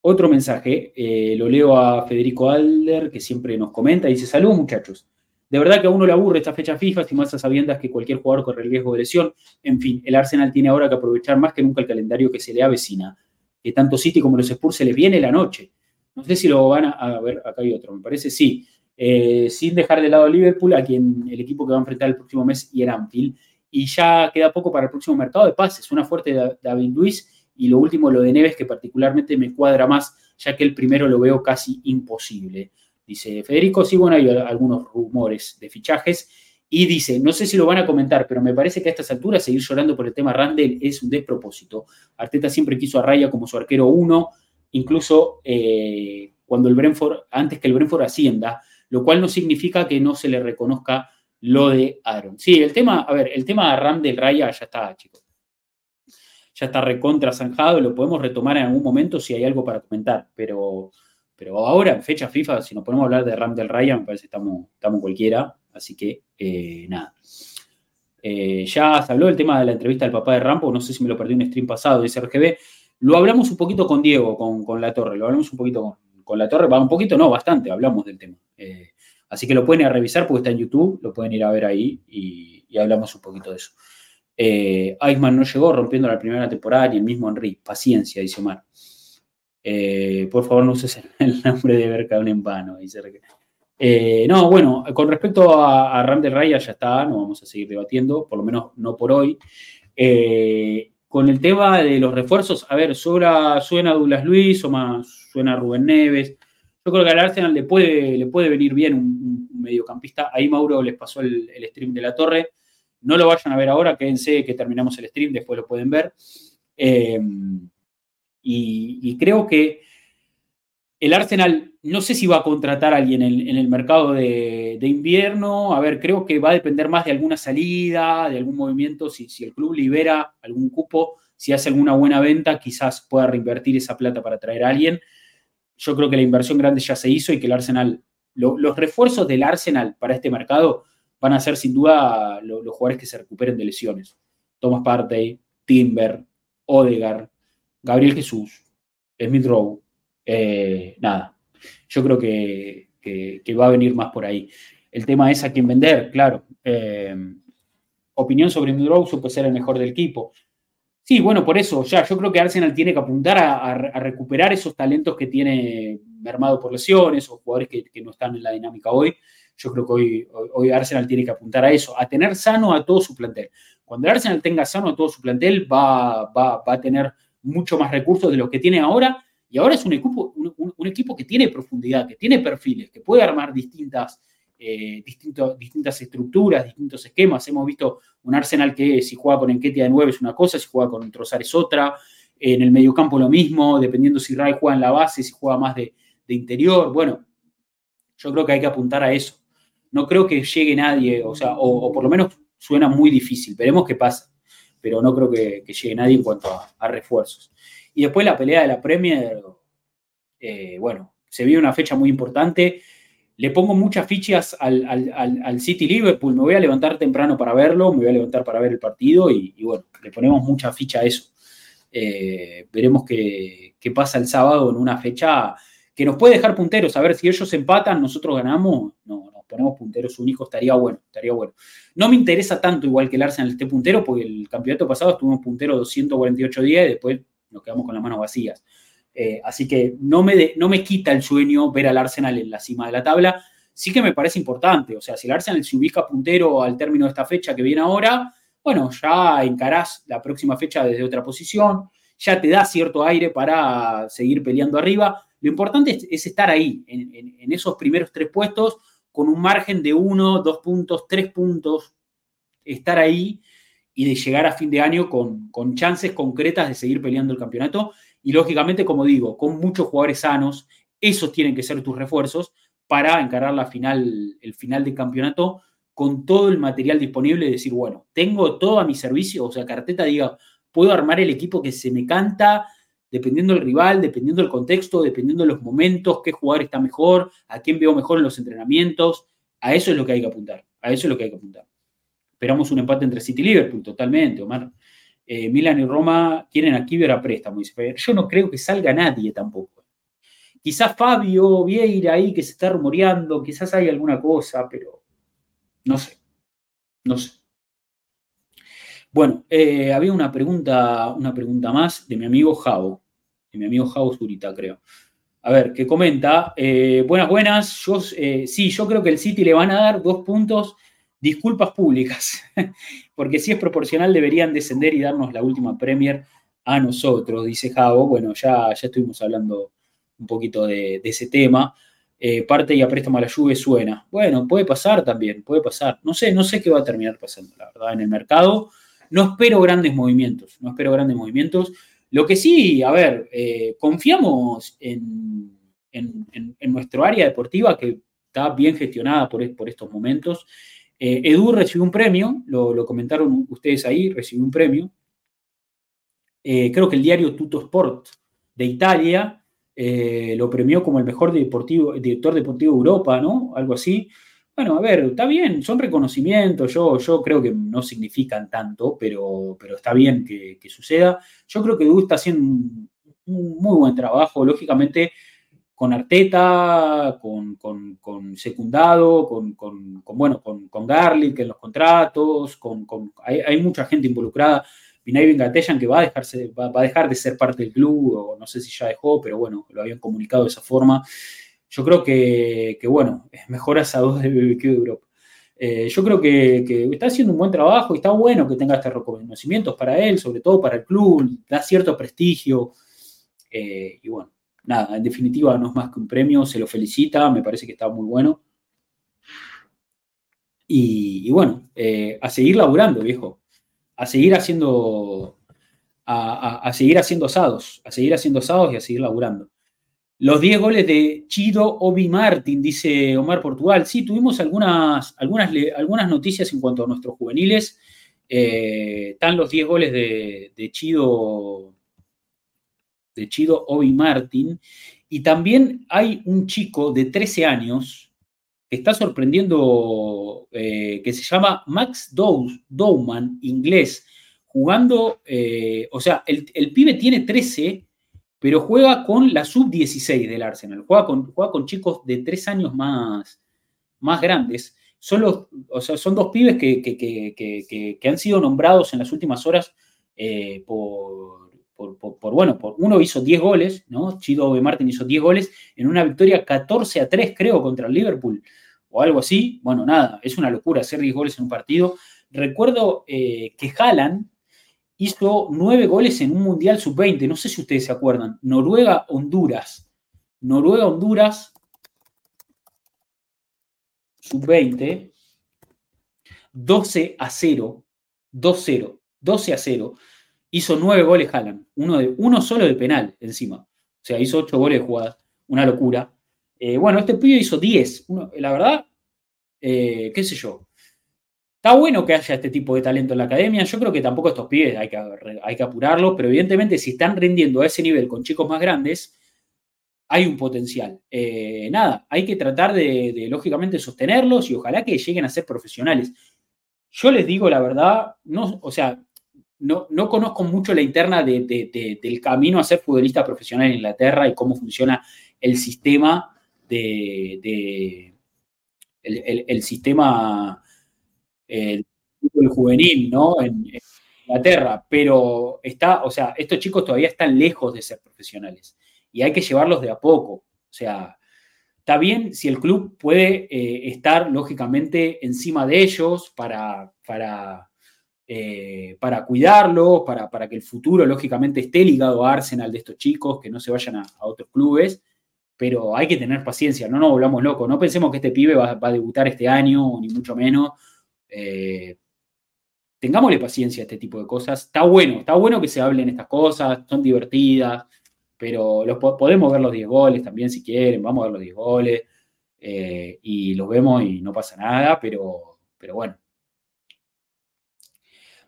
otro mensaje, eh, lo leo a Federico Alder, que siempre nos comenta, dice, saludos muchachos. De verdad que a uno le aburre esta fecha FIFA, si más sabiendas que cualquier jugador corre el riesgo de lesión. En fin, el Arsenal tiene ahora que aprovechar más que nunca el calendario que se le avecina. Que tanto City como los Spurs se les viene la noche. No sé si lo van a, a ver, acá hay otro, me parece, sí. Eh, sin dejar de lado a Liverpool, a quien el equipo que va a enfrentar el próximo mes y era Anfield. y ya queda poco para el próximo mercado de pases. Una fuerte de David Luis y lo último, lo de Neves, que particularmente me cuadra más, ya que el primero lo veo casi imposible. Dice Federico, sí, bueno, hay algunos rumores de fichajes. Y dice, no sé si lo van a comentar, pero me parece que a estas alturas seguir llorando por el tema Randall es un despropósito. Arteta siempre quiso a Raya como su arquero uno, incluso eh, cuando el Brentford, antes que el Brentford ascienda, lo cual no significa que no se le reconozca lo de Aaron. Sí, el tema, a ver, el tema Randall Raya ya está, chicos. Ya está recontra zanjado, lo podemos retomar en algún momento si hay algo para comentar, pero, pero ahora, en fecha FIFA, si nos ponemos a hablar de Randall Raya, me parece que estamos, estamos cualquiera, así que eh, nada. Eh, ya se habló del tema de la entrevista del papá de Rampo, no sé si me lo perdí en un stream pasado, dice RGB. Lo hablamos un poquito con Diego, con, La Torre, lo hablamos un poquito con, La Torre, va un poquito, no, bastante, hablamos del tema. Eh, así que lo pueden ir a revisar porque está en YouTube, lo pueden ir a ver ahí y, hablamos un poquito de eso. Eh, Iceman no llegó rompiendo la primera temporada ni el mismo Henry. Paciencia, dice Omar. Eh, por favor, no uses (laughs) el nombre de Bercaón en vano, dice eh, no, bueno, con respecto a, a Ram Raya ya está, no vamos a seguir debatiendo, por lo menos no por hoy. Eh, con el tema de los refuerzos, a ver, suena Douglas Luis o más suena Rubén Neves. Yo creo que al Arsenal le puede, le puede venir bien un, mediocampista. Ahí Mauro les pasó el, stream de la torre. No lo vayan a ver ahora, quédense que terminamos el stream, después lo pueden ver. Eh, y, creo que el Arsenal, no sé si va a contratar a alguien en, el mercado de, invierno. A ver, creo que va a depender más de alguna salida, de algún movimiento. Si, el club libera algún cupo, si hace alguna buena venta, quizás pueda reinvertir esa plata para traer a alguien. Yo creo que la inversión grande ya se hizo y que el Arsenal, los refuerzos del Arsenal para este mercado van a ser sin duda los jugadores que se recuperen de lesiones. Thomas Partey, Timber, Odegar, Gabriel Jesús, Smith Rowe. Eh, nada, yo creo que, va a venir más por ahí. El tema es a quién vender, claro. Eh, opinión sobre Smith Rowe puede ser el mejor del equipo. Sí, bueno, por eso, ya, yo creo que Arsenal tiene que apuntar a, recuperar esos talentos que tiene mermado por lesiones o jugadores que, no están en la dinámica hoy. Yo creo que hoy, hoy, Arsenal tiene que apuntar a eso, a tener sano a todo su plantel. Cuando Arsenal tenga sano a todo su plantel, va, va, va a tener mucho más recursos de lo que tiene ahora. Y ahora es un equipo, un, equipo que tiene profundidad, que tiene perfiles, que puede armar distintas, eh, distintas estructuras, distintos esquemas. Hemos visto un Arsenal que si juega con Enquetia de 9 es una cosa, si juega con Trozar es otra. En el mediocampo lo mismo, dependiendo si Ray juega en la base, si juega más de, interior. Bueno, yo creo que hay que apuntar a eso. No creo que llegue nadie, o sea, o, por lo menos suena muy difícil. Veremos qué pasa pero no creo que, llegue nadie en cuanto a, refuerzos. Y después la pelea de la Premier, eh, bueno, se viene una fecha muy importante. Le pongo muchas fichas al, City Liverpool. Me voy a levantar temprano para verlo, me voy a levantar para ver el partido y, bueno, le ponemos mucha ficha a eso. Eh, veremos qué, qué, pasa el sábado en una fecha que nos puede dejar punteros. A ver, si ellos empatan, nosotros ganamos. No, ponemos punteros únicos, estaría bueno, estaría bueno. No me interesa tanto igual que el Arsenal esté puntero, porque el campeonato pasado estuvimos puntero 248 días y después nos quedamos con las manos vacías. Eh, así que no me, no me quita el sueño ver al Arsenal en la cima de la tabla. Sí que me parece importante, o sea, si el Arsenal se ubica puntero al término de esta fecha que viene ahora, bueno, ya encarás la próxima fecha desde otra posición, ya te da cierto aire para seguir peleando arriba. Lo importante es, estar ahí, en, esos primeros tres puestos, con un margen de uno, dos puntos, tres puntos, estar ahí y de llegar a fin de año con, con chances concretas de seguir peleando el campeonato. Y lógicamente, como digo, con muchos jugadores sanos, esos tienen que ser tus refuerzos para encarar la final, el final del campeonato con todo el material disponible y decir, bueno, tengo todo a mi servicio, o sea, Carteta diga, puedo armar el equipo que se me canta, dependiendo del rival, dependiendo del contexto, dependiendo de los momentos, qué jugador está mejor, a quién veo mejor en los entrenamientos. A eso es lo que hay que apuntar. A eso es lo que hay que apuntar. Esperamos un empate entre City y Liverpool, totalmente, Omar. Eh, Milan y Roma quieren a Kiber a préstamo. Yo no creo que salga nadie tampoco. Quizás Fabio Vieira ahí que se está rumoreando, quizás hay alguna cosa, pero no sé. No sé. Bueno, eh, había una pregunta, una pregunta más de mi amigo Javo de mi amigo Javo Zurita, creo. A ver, que comenta, eh, buenas, buenas, yo, sí, yo creo que el City le van a dar dos puntos disculpas públicas, (laughs) porque si es proporcional deberían descender y darnos la última Premier a nosotros, dice Javo. Bueno, ya, ya estuvimos hablando un poquito de, ese tema. Eh, parte y a préstamo a la lluvia suena. Bueno, puede pasar también, puede pasar. No sé, no sé qué va a terminar pasando, la verdad, en el mercado. No espero grandes movimientos, no espero grandes movimientos. Lo que sí, a ver, eh, confiamos en, nuestro área deportiva que está bien gestionada por, por estos momentos. Eh, Edu recibió un premio, lo, comentaron ustedes ahí, recibió un premio. Eh, creo que el diario Tutto Sport de Italia lo premió como el mejor deportivo, director deportivo de Europa, ¿no? Algo así. Bueno, a ver, está bien, son reconocimientos, yo, yo creo que no significan tanto, pero, pero está bien que, suceda. Yo creo que Edu está haciendo un, muy buen trabajo, lógicamente, con Arteta, con, Secundado, con, bueno, con, Garlic en los contratos, con, hay, mucha gente involucrada. Vinay Vengateyan que va a, dejarse, va, a dejar de ser parte del club, o no sé si ya dejó, pero bueno, lo habían comunicado de esa forma yo creo que, bueno, es mejor asador de BBQ de Europa. Eh, yo creo que, está haciendo un buen trabajo y está bueno que tenga estos reconocimientos para él, sobre todo para el club, da cierto prestigio. Eh, y bueno, nada, en definitiva no es más que un premio, se lo felicita, me parece que está muy bueno. Y, bueno, eh, a seguir laburando, viejo, a seguir haciendo, a, a, seguir haciendo asados, a seguir haciendo asados y a seguir laburando. Los 10 goles de Chido Obi Martin, dice Omar Portugal. Sí, tuvimos algunas, algunas, algunas noticias en cuanto a nuestros juveniles. Eh, están los 10 goles de, Chido, de Chido Obi Martin. Y también hay un chico de 13 años que está sorprendiendo, eh, que se llama Max Dowman, inglés, jugando, eh, o sea, el, el pibe tiene 13 pero juega con la sub-16 del Arsenal, juega con, juega con chicos de tres años más, más grandes. Son, o sea, son dos pibes que, han sido nombrados en las últimas horas eh, por, por, bueno, por, uno hizo 10 goles, ¿no? Chido B. Martin hizo 10 goles en una victoria 14 a 3, creo, contra el Liverpool, o algo así. Bueno, nada, es una locura hacer 10 goles en un partido. Recuerdo eh, que Haaland hizo nueve goles en un Mundial Sub-20, no sé si ustedes se acuerdan, Noruega-Honduras. Noruega-Honduras, Sub-20, 12 a 0, 2-0, 12 a 0. Hizo nueve goles Haaland, uno, solo de penal encima. O sea, hizo ocho goles de jugada, una locura. Eh, bueno, este pibe hizo 10. la verdad, eh, qué sé yo, Está bueno que haya este tipo de talento en la academia. Yo creo que tampoco estos pibes hay que, apurarlos, pero evidentemente si están rindiendo a ese nivel con chicos más grandes, hay un potencial. Eh, nada, hay que tratar de, lógicamente sostenerlos y ojalá que lleguen a ser profesionales. Yo les digo la verdad, o sea, no, no conozco mucho la interna del camino a ser futbolista profesional en Inglaterra y cómo funciona el sistema de, el sistema el juvenil, ¿no? En, Inglaterra, pero está, o sea, estos chicos todavía están lejos de ser profesionales y hay que llevarlos de a poco. O sea, está bien si el club puede eh, estar lógicamente encima de ellos para, para, eh, para cuidarlos, para, para, que el futuro lógicamente esté ligado a Arsenal de estos chicos, que no se vayan a, otros clubes, pero hay que tener paciencia, no nos volvamos locos, no pensemos que este pibe va, va a debutar este año, ni mucho menos eh, tengámosle paciencia a este tipo de cosas. Está bueno, está bueno que se hablen estas cosas, son divertidas, pero los, podemos ver los 10 goles también si quieren, vamos a ver los 10 goles eh, y los vemos y no pasa nada, pero, pero bueno.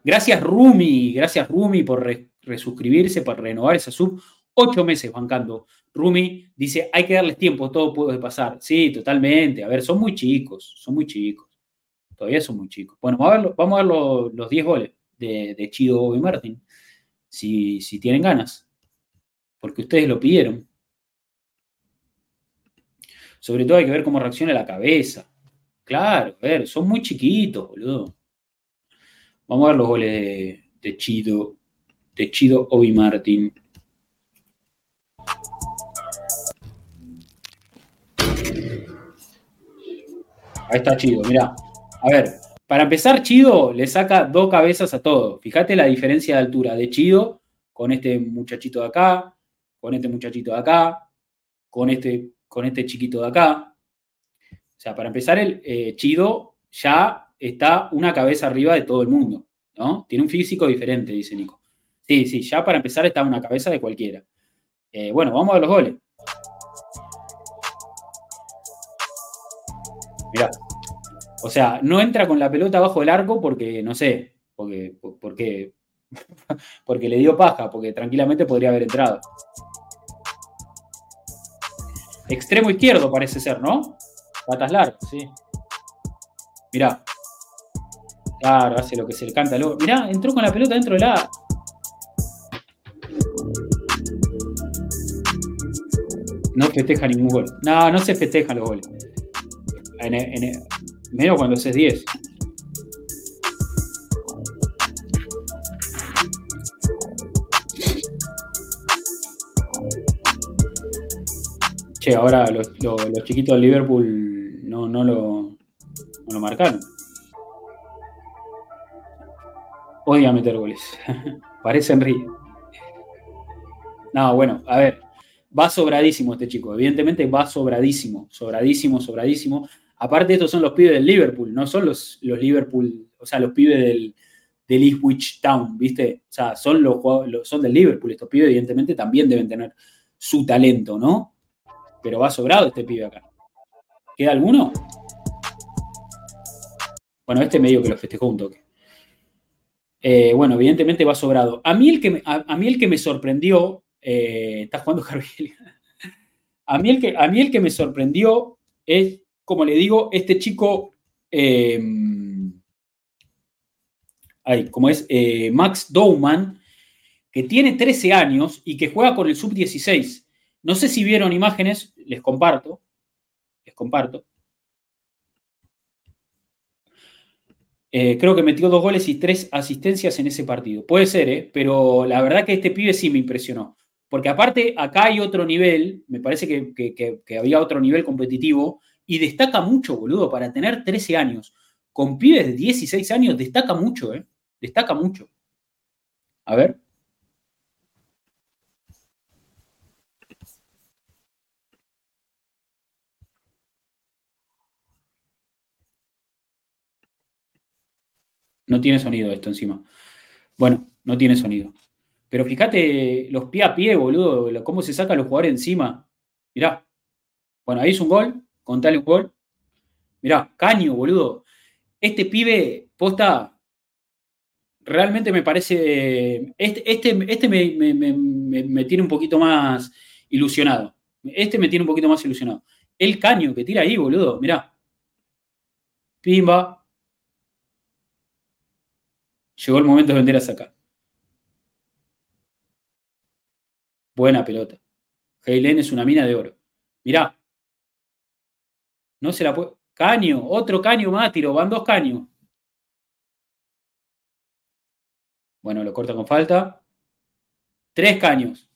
Gracias Rumi, gracias Rumi por resuscribirse, por renovar esa sub. Ocho meses bancando. Rumi dice, hay que darles tiempo, todo puede pasar. Sí, totalmente. A ver, son muy chicos, son muy chicos. Todavía son muy chicos. Bueno, vamos a ver, los, 10 goles de, Chido y Martín, si, si tienen ganas, porque ustedes lo pidieron. Sobre todo hay que ver cómo reacciona la cabeza. Claro, a ver, son muy chiquitos, boludo. Vamos a ver los goles de, Chido, de Chido Obi Martin. Ahí está Chido, mirá. A ver, Para empezar, Chido le saca dos cabezas a todo. Fíjate la diferencia de altura de Chido con este muchachito de acá, con este muchachito de acá, con este, con este chiquito de acá. O sea, para empezar, el eh, Chido ya está una cabeza arriba de todo el mundo, ¿no? Tiene un físico diferente, dice Nico. Sí, sí, ya para empezar está una cabeza de cualquiera. Eh, bueno, vamos a los goles. Mirá. O sea, no entra con la pelota bajo el arco porque, no sé, porque, porque, (laughs) porque le dio paja, porque tranquilamente podría haber entrado. Extremo izquierdo parece ser, ¿no? Patas largas, sí. Mirá. Claro, hace lo que se le canta luego. Mirá, entró con la pelota dentro de la. No festeja ningún gol. No, no se festejan los goles. menos cuando haces 10. Che, ahora los, chiquitos de Liverpool no, no, lo, no lo marcaron. Odia meter goles. (laughs) Parece Enrique. No, bueno, a ver. Va sobradísimo este chico. Evidentemente va sobradísimo. Sobradísimo, sobradísimo. Aparte, estos son los pibes del Liverpool, no son los, los Liverpool, o sea, los pibes del, del Ipswich Town, ¿viste? O sea, son, son del Liverpool. Estos pibes, evidentemente, también deben tener su talento, ¿no? pero va sobrado este pibe acá. ¿Queda alguno? Bueno, este medio que lo festejó un toque. Eh, bueno, evidentemente va sobrado. A mí el que me, a, mí el que me sorprendió, eh, está jugando (laughs) Jarvil. a, mí el que, a mí el que me sorprendió es, como le digo, este chico, eh, como es Max Dowman, que tiene 13 años y que juega con el sub-16. No sé si vieron imágenes, les comparto. Les comparto. Eh, creo que metió dos goles y tres asistencias en ese partido. Puede ser, ¿eh? pero la verdad que este pibe sí me impresionó. Porque aparte, acá hay otro nivel, me parece que, había otro nivel competitivo, y destaca mucho, boludo, para tener 13 años. Con pibes de 16 años, destaca mucho, ¿eh? Destaca mucho. A ver. No tiene sonido esto encima. Bueno, no tiene sonido. Pero fíjate los pie a pie, boludo, cómo se sacan los jugadores encima. Mirá. Bueno, ahí es un gol, contale un gol. Mirá, caño, boludo. Este pibe, posta, realmente me parece. Este, este, este me, tiene un poquito más ilusionado. Este me tiene un poquito más ilusionado. El caño que tira ahí, boludo, mirá. Pimba, Llegó el momento de vender a sacar. Buena pelota. Heilen es una mina de oro. Mirá. No se la puede. Caño, otro caño más, tiro. Van dos caños. Bueno, lo corta con falta. Tres caños.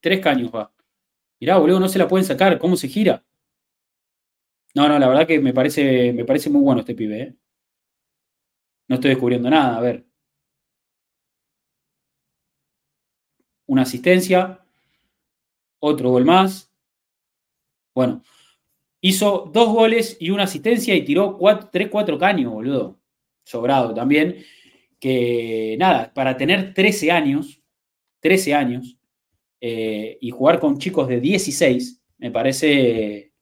Tres caños va. Mirá, boludo, no se la pueden sacar. ¿Cómo se gira? No, no, la verdad que me parece, me parece muy bueno este pibe. ¿eh? No estoy descubriendo nada. A ver. Una asistencia. Otro gol más. Bueno. Hizo dos goles y una asistencia y tiró tres, cuatro caños, boludo. Sobrado también. Que nada, para tener 13 años, 13 años, eh, y jugar con chicos de 16, me parece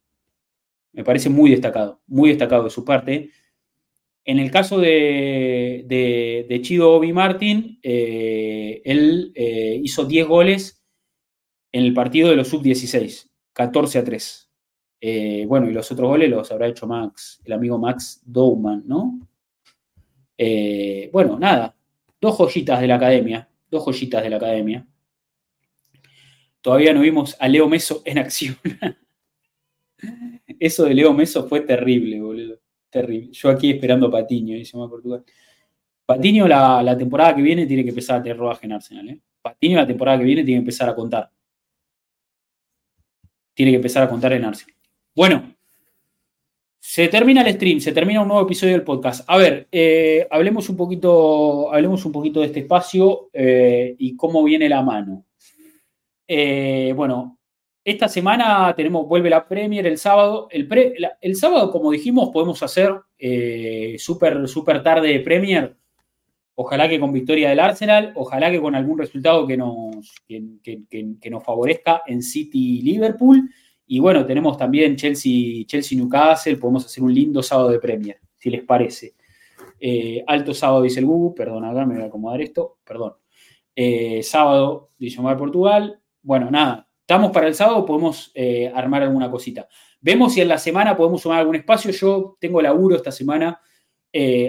me parece muy destacado, muy destacado de su parte. En el caso de, de, Chido Obi Martin, eh, él eh, hizo 10 goles en el partido de los sub-16, 14 a 3. Eh, bueno, y los otros goles los habrá hecho Max, el amigo Max Dowman, ¿no? bueno, nada, dos joyitas de la academia, dos joyitas de la academia. Todavía no vimos a Leo Meso en acción. (laughs) Eso de Leo Meso fue terrible, boludo. Terrible. Yo aquí esperando a Patiño, dice más Portugal. Patiño la, temporada que viene tiene que empezar a tener rodaje en Arsenal. ¿eh? Patiño la temporada que viene tiene que empezar a contar. tiene que empezar a contar en Arsenal. Bueno, se termina el stream, se termina un nuevo episodio del podcast. A ver, eh, hablemos, un poquito, hablemos un poquito de este espacio eh, y cómo viene la mano. Bueno, esta semana tenemos, vuelve la Premier el sábado. El, el sábado, como dijimos, podemos hacer súper super tarde de Premier. Ojalá que con victoria del Arsenal, ojalá que con algún resultado que nos, que nos favorezca en City-Liverpool y bueno, tenemos también Chelsea, Chelsea Newcastle, podemos hacer un lindo sábado de Premier, si les parece. Eh, alto sábado, dice el Google, perdón, acá me voy a acomodar esto, perdón. Eh, sábado, Omar Portugal. Bueno, nada, estamos para el sábado, podemos eh, armar alguna cosita. Vemos si en la semana podemos sumar algún espacio. Yo tengo laburo esta semana,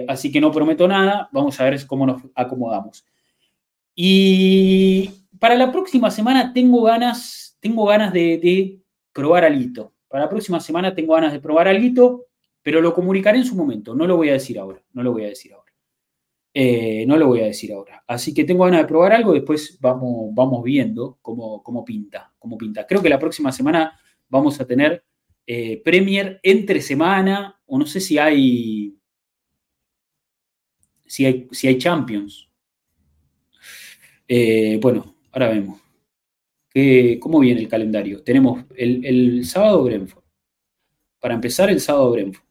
así que no prometo nada. Vamos a ver cómo nos acomodamos. Y para la próxima semana tengo ganas, tengo ganas de probar algo. Para la próxima semana tengo ganas de probar algo, pero lo comunicaré en su momento. No lo voy a decir ahora. No lo voy a decir ahora. Eh, no lo voy a decir ahora. Así que tengo ganas de probar algo, después vamos, vamos viendo cómo, cómo pinta, cómo pinta. Creo que la próxima semana vamos a tener eh, Premier entre semana, o no sé si hay, si hay, si hay Champions. Eh, bueno, ahora vemos. ¿Cómo viene el calendario? Tenemos el, sábado Brentford. Para empezar, el sábado Brentford.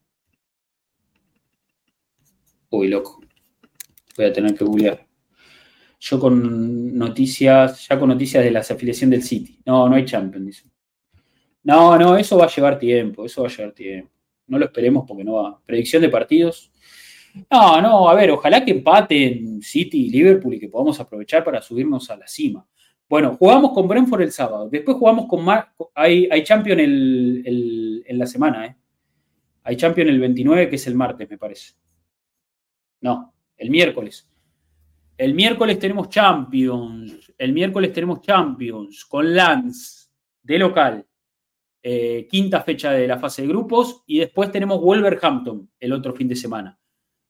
Uy, loco. Voy a tener que googlear. Yo con noticias, ya con noticias de la afiliación del City. No, no hay Champions, No, no, eso va a llevar tiempo, eso va a llevar tiempo. No lo esperemos porque no va. Predicción de partidos. No, no, a ver, ojalá que empaten City y Liverpool y que podamos aprovechar para subirnos a la cima. Bueno, jugamos con Brentford el sábado. Después jugamos con Mar hay, hay Champion en la semana, ¿eh? Hay Champion el 29, que es el martes, me parece. No, el miércoles. El miércoles tenemos Champions. El miércoles tenemos Champions con Lance de local. Eh, quinta fecha de la fase de grupos. Y después tenemos Wolverhampton el otro fin de semana.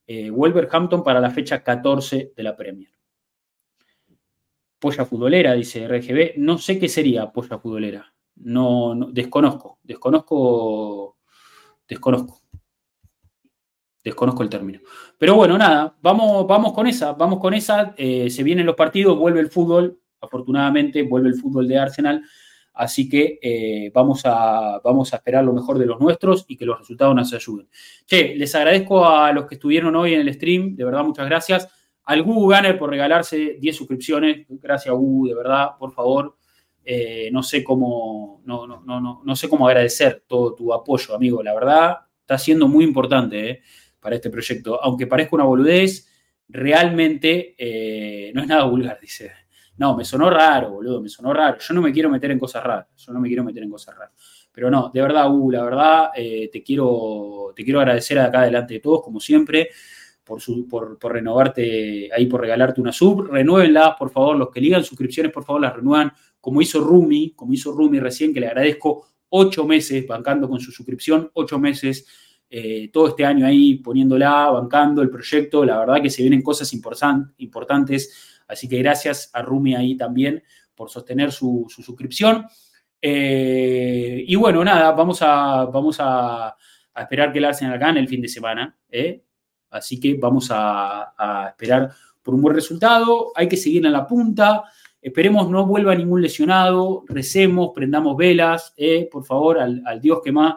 Eh, Wolverhampton para la fecha 14 de la Premier. Polla futbolera, dice RGB. No sé qué sería polla futbolera. No, desconozco, desconozco, desconozco. Desconozco el término. Pero bueno, nada, vamos, vamos con esa, vamos con esa. Eh, se vienen los partidos, vuelve el fútbol, afortunadamente vuelve el fútbol de Arsenal. Así que eh, vamos, a, vamos a esperar lo mejor de los nuestros y que los resultados nos ayuden. Che, les agradezco a los que estuvieron hoy en el stream, de verdad, muchas gracias al Google Gunner por regalarse 10 suscripciones. Gracias, Google, de verdad, por favor. Eh, no sé cómo, no, no, no, no, sé cómo agradecer todo tu apoyo, amigo. La verdad, está siendo muy importante eh, para este proyecto. Aunque parezca una boludez, realmente eh, no es nada vulgar, dice. No, me sonó raro, boludo, me sonó raro. Yo no me quiero meter en cosas raras. Yo no me quiero meter en cosas raras. Pero no, de verdad, Hugo, la verdad, te, quiero, te quiero agradecer acá delante de todos, como siempre por, su, por, renovarte, ahí por regalarte una sub. Renuévenlas, por favor, los que ligan suscripciones, por favor, las renuevan, como hizo Rumi, como hizo Rumi recién, que le agradezco ocho meses bancando con su suscripción, ocho meses eh, todo este año ahí poniéndola, bancando el proyecto. La verdad que se vienen cosas importantes, así que gracias a Rumi ahí también por sostener su, suscripción. Eh, y bueno, nada, vamos a, vamos a, esperar que el Arsenal gane el fin de semana. ¿eh? Así que vamos a, esperar por un buen resultado. Hay que seguir en la punta. Esperemos no vuelva ningún lesionado. Recemos, prendamos velas. Por favor, al, Dios que más,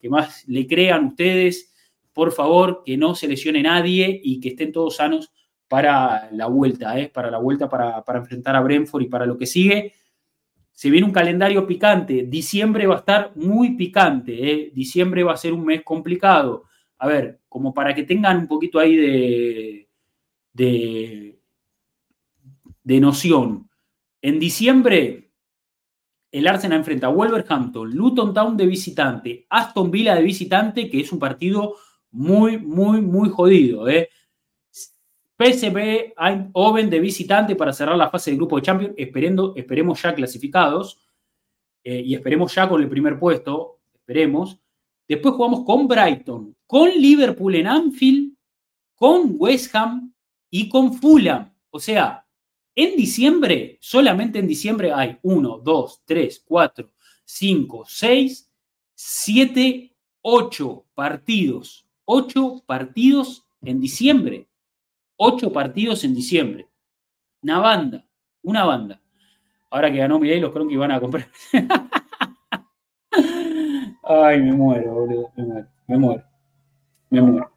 que más le crean ustedes. Por favor, que no se lesione nadie y que estén todos sanos para la vuelta, eh, para la vuelta para, enfrentar a Brentford y para lo que sigue. Se viene un calendario picante. Diciembre va a estar muy picante. Eh. Diciembre va a ser un mes complicado a ver, como para que tengan un poquito ahí de, de, noción. En diciembre, el Arsenal enfrenta a Wolverhampton, Luton Town de visitante, Aston Villa de visitante, que es un partido muy, muy, muy jodido. ¿eh? PSV Oven de visitante para cerrar la fase de grupo de Champions, esperando, esperemos ya clasificados eh, y esperemos ya con el primer puesto, esperemos. Después jugamos con Brighton, con Liverpool en Anfield, con West Ham y con Fulham. O sea, en diciembre, solamente en diciembre hay 1, 2, 3, 4, 5, 6, 7, 8 partidos. 8 partidos en diciembre. 8 partidos en diciembre. Una banda, una banda. Ahora que ganó Milei, los que van a comprar. (laughs) Ay, me muero, boludo. Me muero, me muero. Me muero.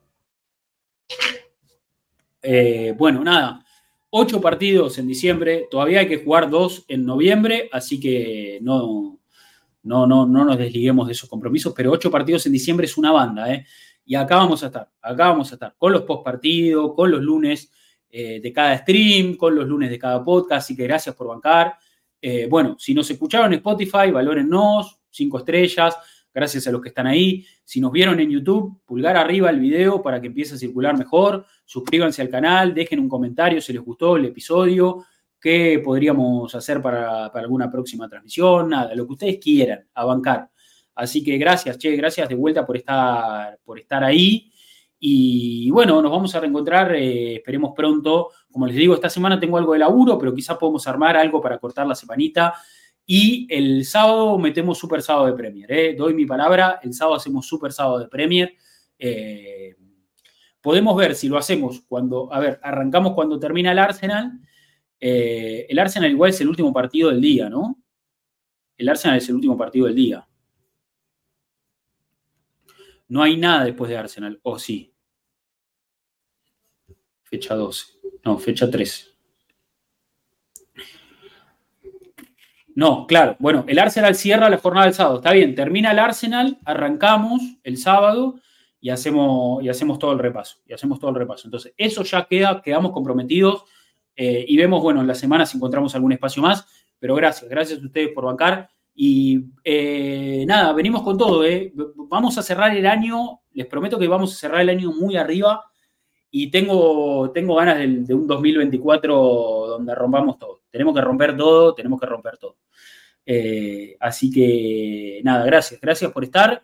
Eh, bueno, nada. Ocho partidos en diciembre. Todavía hay que jugar dos en noviembre, así que no, no, no, no nos desliguemos de esos compromisos. Pero ocho partidos en diciembre es una banda, ¿eh? Y acá vamos a estar, acá vamos a estar, con los post partidos, con los lunes eh, de cada stream, con los lunes de cada podcast. Así que gracias por bancar. Eh, bueno, si nos escucharon en Spotify, valórennos, cinco estrellas gracias a los que están ahí. Si nos vieron en YouTube, pulgar arriba el video para que empiece a circular mejor. Suscríbanse al canal, dejen un comentario si les gustó el episodio, qué podríamos hacer para, alguna próxima transmisión, nada, lo que ustedes quieran, a. Así que gracias, che, gracias de vuelta por estar, por estar ahí. Y bueno, nos vamos a reencontrar, eh, esperemos pronto. Como les digo, esta semana tengo algo de laburo, pero quizás podemos armar algo para cortar la semanita y el sábado metemos Super Sábado de Premier. ¿eh? Doy mi palabra, el sábado hacemos Super Sábado de Premier. Eh, podemos ver si lo hacemos cuando, a ver, arrancamos cuando termina el Arsenal. Eh, el Arsenal igual es el último partido del día, ¿no? El Arsenal es el último partido del día. No hay nada después de Arsenal, o sí. Fecha 12. No, fecha 13. No, claro. Bueno, el Arsenal cierra la jornada del sábado. Está bien, termina el Arsenal, arrancamos el sábado y hacemos, y hacemos todo el repaso. Y hacemos todo el repaso. Entonces, eso ya queda, quedamos comprometidos eh, y vemos, bueno, en la semana si encontramos algún espacio más. Pero gracias, gracias a ustedes por bancar. Y eh, nada, venimos con todo. Eh. Vamos a cerrar el año, les prometo que vamos a cerrar el año muy arriba y tengo, tengo ganas de, un 2024 donde rompamos todo. Tenemos que romper todo, tenemos que romper todo. Eh, así que nada, gracias, gracias por estar.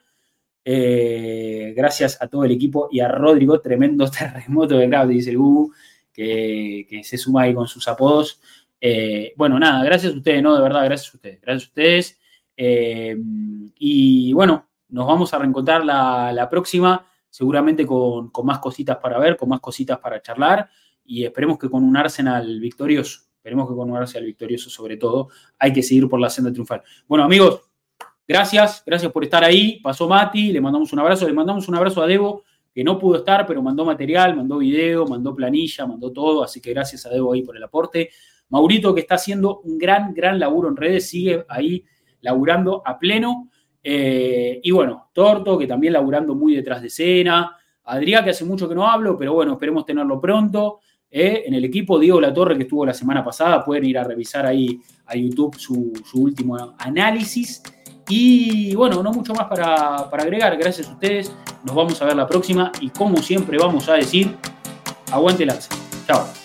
Eh, gracias a todo el equipo y a Rodrigo, tremendo (laughs) terremoto de Claudio, dice el Gugu, que, se suma ahí con sus apodos. Eh, bueno, nada, gracias a ustedes, ¿no? De verdad, gracias a ustedes. Gracias a ustedes. y bueno, nos vamos a reencontrar la, próxima, seguramente con, con más cositas para ver, con más cositas para charlar y esperemos que con un Arsenal victorioso. Esperemos que con un el victorioso sobre todo. Hay que seguir por la senda triunfal. Bueno, amigos, gracias. Gracias por estar ahí. Pasó Mati, le mandamos un abrazo. Le mandamos un abrazo a Debo, que no pudo estar, pero mandó material, mandó video, mandó planilla, mandó todo. Así que gracias a Debo ahí por el aporte. Maurito, que está haciendo un gran, gran laburo en redes, sigue ahí laburando a pleno. Eh, y bueno, Torto, que también laburando muy detrás de escena. Adrián, que hace mucho que no hablo, pero bueno, esperemos tenerlo pronto. ¿eh? en el equipo. Diego La Torre, que estuvo la semana pasada, pueden ir a revisar ahí a YouTube su, último análisis. Y bueno, no mucho más para, agregar. Gracias a ustedes. Nos vamos a ver la próxima. Y como siempre, vamos a decir: aguante el Chao.